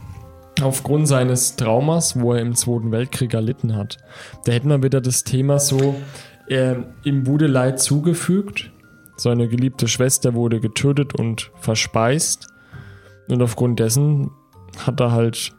B: Aufgrund seines Traumas, wo er im Zweiten Weltkrieg erlitten hat. Da hätten wir wieder das Thema so, äh, ihm wurde Leid zugefügt, seine geliebte Schwester wurde getötet und verspeist. Und aufgrund dessen hat er halt,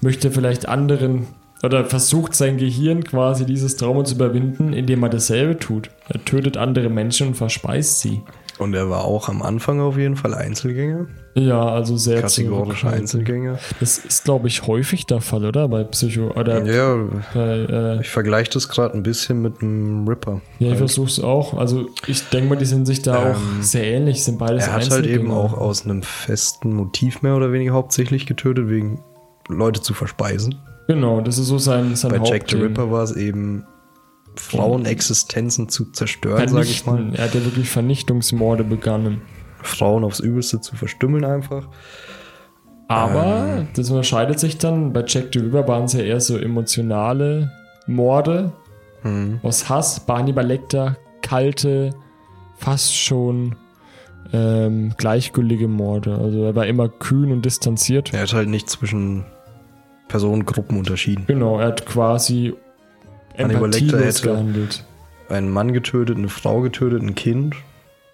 B: möchte vielleicht anderen, oder versucht sein Gehirn quasi dieses Trauma zu überwinden, indem er dasselbe tut. Er tötet andere Menschen und verspeist sie.
C: Und er war auch am Anfang auf jeden Fall Einzelgänger.
B: Ja, also sehr zurückhaltend.
C: Einzelgänger.
B: Das ist, glaube ich, häufig der Fall, oder? Bei Psycho oder
C: Ja,
B: bei äh,
C: ich vergleiche das gerade ein bisschen mit einem Ripper.
B: Ja, ich
C: Halt.
B: versuch's auch. Also ich denke mal, die sind sich da
C: Ähm,
B: auch sehr ähnlich, sind beides
C: Er hat halt eben auch aus einem festen Motiv mehr oder weniger hauptsächlich getötet, wegen Leute zu verspeisen.
B: Genau, das ist so sein, sein
C: Bei Jack the. Ripper war es eben Frauenexistenzen zu zerstören, sag ich mal.
B: Er hat ja wirklich Vernichtungsmorde begangen.
C: Frauen aufs Übelste zu verstümmeln einfach.
B: Aber
C: Ähm.
B: das unterscheidet sich dann. Bei Jack the Ripper waren es ja eher so emotionale Morde
C: Mhm.
B: aus Hass. Bei Hannibal Lecter kalte, fast schon ähm, gleichgültige Morde. Also er war immer kühn und distanziert.
C: Er hat halt nicht zwischen Personengruppen unterschieden.
B: Genau, er hat quasi empathielos gehandelt.
C: Einen Mann getötet, eine Frau getötet, ein Kind.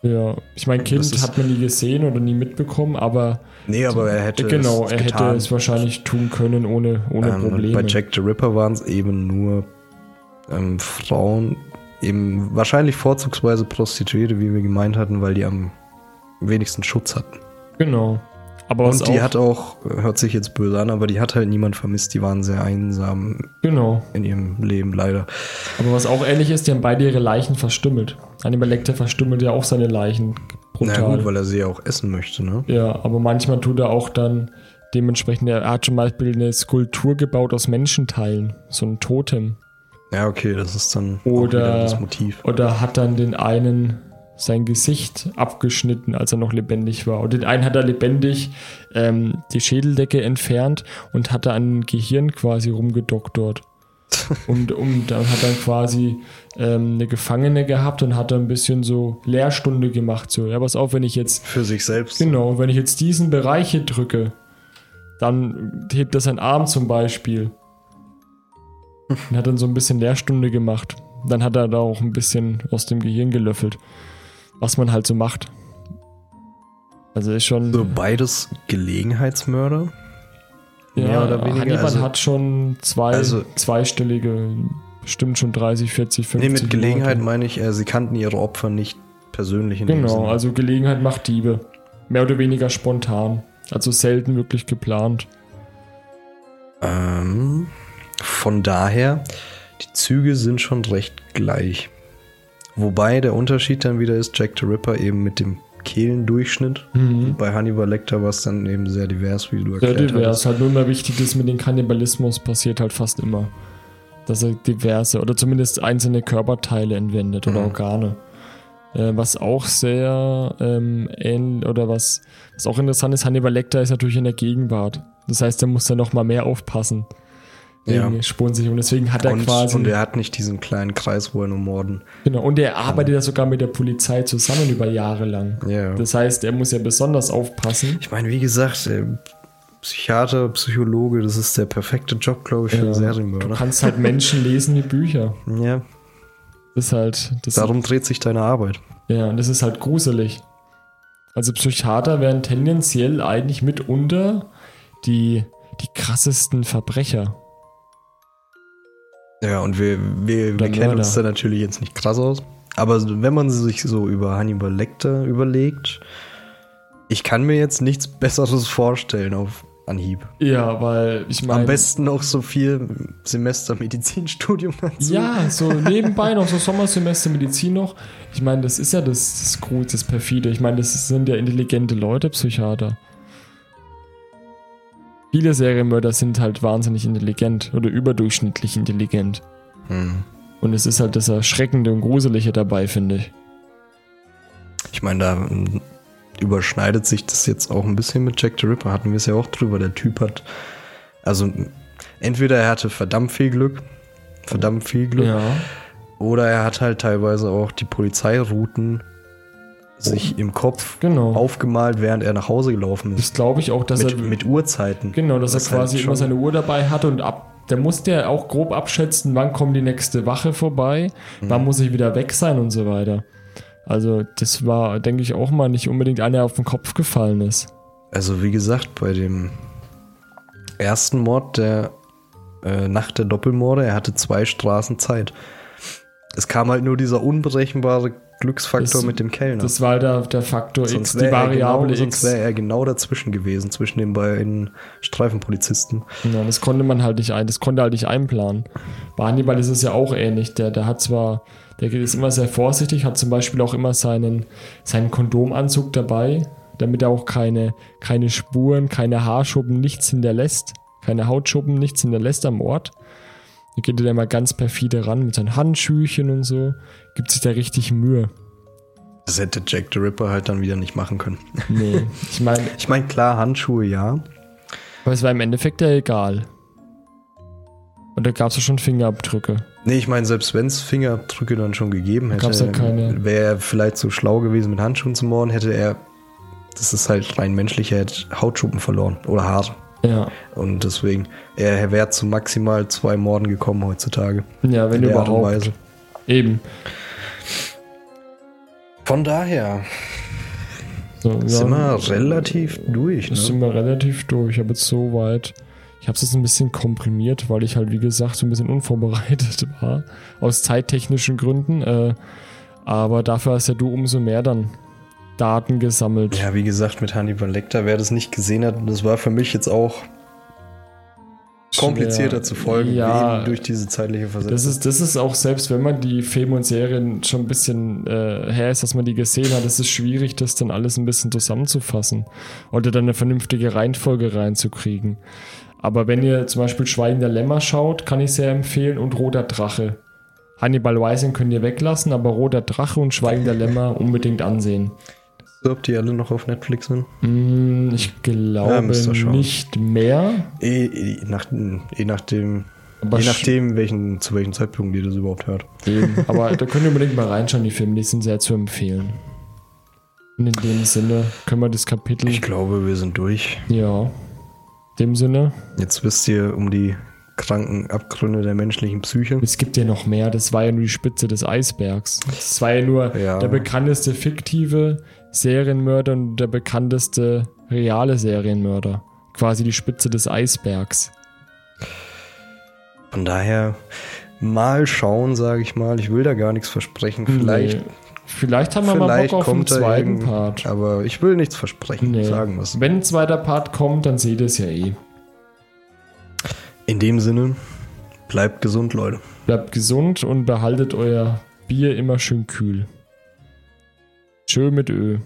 B: Ja, ich meine, Kind hat man nie gesehen oder nie mitbekommen, aber
C: Nee, aber er hätte
B: genau,
C: es
B: er hätte
C: getan.
B: es wahrscheinlich tun können ohne, ohne
C: Ähm,
B: Probleme.
C: bei Jack the Ripper waren es eben nur ähm, Frauen, eben wahrscheinlich vorzugsweise Prostituierte, wie wir gemeint hatten, weil die am wenigsten Schutz hatten.
B: Genau. Aber
C: Und die
B: auch,
C: hat auch, hört sich jetzt böse an, aber die hat halt niemand vermisst. Die waren sehr einsam
B: genau.
C: in ihrem Leben, leider.
B: Aber was auch ähnlich ist, die haben beide ihre Leichen verstümmelt. Hannibal Lecter verstümmelt ja auch seine Leichen
C: Na
B: brutal.
C: gut, weil er sie ja auch essen möchte, ne?
B: ja, aber manchmal tut er auch dann dementsprechend, er hat zum Beispiel eine Skulptur gebaut aus Menschenteilen, so ein Totem.
C: Ja, okay, das ist dann
B: Oder-
C: das Motiv.
B: Oder hat dann den einen sein Gesicht abgeschnitten, als er noch lebendig war. Und den einen hat er lebendig ähm, die Schädeldecke entfernt und hat da an Gehirn quasi rumgedoktort. und um, dann hat dann quasi ähm, eine Gefangene gehabt und hat dann ein bisschen so Lehrstunde gemacht. So, ja, pass auf, wenn ich jetzt
C: Für sich selbst.
B: Genau, wenn ich jetzt diesen Bereich hier drücke, dann hebt er seinen Arm zum Beispiel. Und hat dann so ein bisschen Lehrstunde gemacht. Dann hat er da auch ein bisschen aus dem Gehirn gelöffelt. Was man halt so macht. Also ist schon.
C: So beides Gelegenheitsmörder. mehr oder weniger,
B: Hannibal
C: also-
B: hat schon zwei,
C: also-
B: zweistellige, bestimmt schon 30, 40, 50.
C: Nee, mit Gelegenheit
B: Morde.
C: meine ich, äh, sie kannten ihre Opfer nicht persönlich in
B: Genau,
C: Sinne.
B: also Gelegenheit macht Diebe. Mehr oder weniger spontan. Also selten wirklich geplant.
C: Ähm, von daher, die Züge sind schon recht gleich. Wobei der Unterschied dann wieder ist, Jack the Ripper eben mit dem Kehlendurchschnitt.
B: Mhm.
C: Bei Hannibal Lecter war es dann eben sehr divers, wie du
B: Sehr
C: erklärt
B: divers.
C: hattest.
B: Halt nur immer wichtig ist, mit dem Kannibalismus passiert halt fast immer. Dass er diverse oder zumindest einzelne Körperteile entwendet oder
C: Mhm.
B: Organe. Äh, was auch sehr ähm, ähnlich oder was, was auch interessant ist, Hannibal Lecter ist natürlich in der Gegenwart. Das heißt, er muss dann noch mal mehr aufpassen.
C: Ja.
B: Wegen Spurensicherung. Deswegen hat er
C: Und,
B: quasi.
C: und er hat nicht diesen kleinen Kreis, wo er nur morden.
B: genau, und er arbeitet ja sogar mit der Polizei zusammen über Jahre lang.
C: Ja.
B: Das heißt, er muss ja besonders aufpassen.
C: Ich meine, wie gesagt, Psychiater, Psychologe, das ist der perfekte Job, glaube ich, für einen
B: Ja. Du
C: Serienmörder.
B: kannst halt Menschen lesen wie Bücher.
C: Ja,
B: Das ist halt. Das
C: darum dreht sich deine Arbeit.
B: Ja, und das ist halt gruselig. Also Psychiater wären tendenziell eigentlich mitunter die, die krassesten Verbrecher.
C: Ja, und wir, wir, wir kennen uns da natürlich jetzt nicht krass aus. Aber wenn man sich so über Hannibal Lecter überlegt, ich kann mir jetzt nichts Besseres vorstellen auf Anhieb.
B: Ja, weil ich meine.
C: Am besten noch so viel Semester Medizinstudium dazu.
B: Ja, so nebenbei noch so Sommersemester Medizin noch. Ich meine, das ist ja das, das Gute, das Perfide. Ich meine, das sind ja intelligente Leute, Psychiater. Viele Serienmörder sind halt wahnsinnig intelligent oder überdurchschnittlich intelligent.
C: Hm.
B: Und es ist halt das Erschreckende und Gruselige dabei, finde ich.
C: Ich meine, da mm, überschneidet sich das jetzt auch ein bisschen mit Jack the Ripper. Hatten wir es ja auch drüber. Der Typ hat, also entweder er hatte verdammt viel Glück, verdammt viel Glück,
B: Ja.
C: oder er hat halt teilweise auch die Polizeirouten sich im Kopf
B: Genau.
C: aufgemalt, während er nach Hause gelaufen ist.
B: Das glaube ich auch, dass
C: Mit,
B: er
C: mit Uhrzeiten.
B: genau, dass
C: Das
B: er quasi
C: halt
B: immer seine Uhr dabei hatte und ab der musste ja auch grob abschätzen, wann kommt die nächste Wache vorbei,
C: Mhm.
B: wann muss ich wieder weg sein und so weiter. Also das war, denke ich, auch mal nicht unbedingt einer der auf den Kopf gefallen ist.
C: Also wie gesagt, bei dem ersten Mord, der äh, Nacht der Doppelmorde, er hatte zwei Straßen Zeit. Es kam halt nur dieser unberechenbare Glücksfaktor
B: Das-
C: mit dem Kellner.
B: Das war der, der Faktor X,
C: sonst
B: die
C: wäre er,
B: Variable
C: genau, sonst
B: X.
C: wär er genau dazwischen gewesen, zwischen den beiden Streifenpolizisten.
B: Ja, das konnte man halt nicht ein, das konnte halt nicht einplanen. Bei Hannibal ist es ja auch ähnlich. Der, der hat zwar, der ist immer sehr vorsichtig, hat zum Beispiel auch immer seinen, seinen Kondomanzug dabei, damit er auch keine, keine Spuren, keine Haarschuppen, nichts hinterlässt, keine Hautschuppen, nichts hinterlässt am Ort. Da geht er da immer ganz perfide ran mit seinen Handschuhchen und so. Gibt sich da richtig Mühe.
C: Das hätte Jack the Ripper halt dann wieder nicht machen können.
B: Nee, ich meine,
C: Ich meine, klar, Handschuhe ja.
B: aber es war im Endeffekt ja egal. Und da gab es ja schon Fingerabdrücke.
C: Nee, ich meine, selbst wenn es Fingerabdrücke dann schon gegeben hätte,
B: ja
C: wäre er vielleicht so schlau gewesen, mit Handschuhen zu morden, hätte er, das ist halt rein menschlich, er hätte Hautschuppen verloren oder Haare.
B: Ja.
C: Und deswegen, er wäre zu maximal zwei Morden gekommen heutzutage.
B: Ja, wenn
C: In der Art und
B: überhaupt.
C: Weise.
B: Eben.
C: Von daher
B: So,
C: sind
B: ja,
C: wir relativ durch.
B: Das
C: Ne?
B: sind wir relativ durch. Ich habe jetzt so weit. Ich habe es jetzt ein bisschen komprimiert, weil ich halt, wie gesagt, so ein bisschen unvorbereitet war. Aus zeittechnischen Gründen. Äh, aber dafür hast ja du umso mehr dann Daten gesammelt.
C: Ja, wie gesagt, mit Hannibal Lecter, wer das nicht gesehen hat, das war für mich jetzt auch komplizierter zu folgen,
B: Ja,
C: eben durch diese zeitliche Versetzung.
B: Das ist, das ist auch, selbst wenn man die Filme und Serien schon ein bisschen äh, her ist, dass man die gesehen hat, ist es schwierig, das dann alles ein bisschen zusammenzufassen oder dann eine vernünftige Reihenfolge reinzukriegen. Aber wenn ihr zum Beispiel Schweigen der Lämmer schaut, kann ich sehr empfehlen und Roter Drache. Hannibal Weising könnt ihr weglassen, aber Roter Drache und Schweigen der Lämmer unbedingt ansehen.
C: Ob die alle noch auf Netflix sind?
B: Hm, ich
C: Ja,
B: glaube
C: schauen.
B: nicht mehr.
C: Eh, eh, nach, eh nachdem,
B: Aber
C: je nachdem welchen, zu welchem Zeitpunkt ihr das überhaupt hört.
B: Eben. Aber da könnt ihr unbedingt mal reinschauen, die Filme, die sind sehr zu empfehlen. Und in dem Sinne können wir das Kapitel.
C: Ich glaube, wir sind durch.
B: ja. In dem Sinne,
C: Jetzt wisst ihr um die kranken Abgründe der menschlichen Psyche.
B: es gibt ja noch mehr. Das war ja nur die Spitze des Eisbergs. Das war ja nur
C: Ja.
B: der bekannteste fiktive Serienmörder und der bekannteste reale Serienmörder. Quasi die Spitze des Eisbergs.
C: Von daher mal schauen, sage ich mal. Ich will da gar nichts versprechen. Vielleicht,
B: Nee. Vielleicht haben wir
C: vielleicht
B: mal Bock auf einen zweiten Part.
C: Aber ich will nichts versprechen,
B: Nee.
C: sagen wir's.
B: Wenn ein zweiter Part kommt, dann seht ihr es ja eh.
C: In dem Sinne, bleibt gesund, Leute.
B: Bleibt gesund und behaltet euer Bier immer schön kühl. Tschö mit Ö.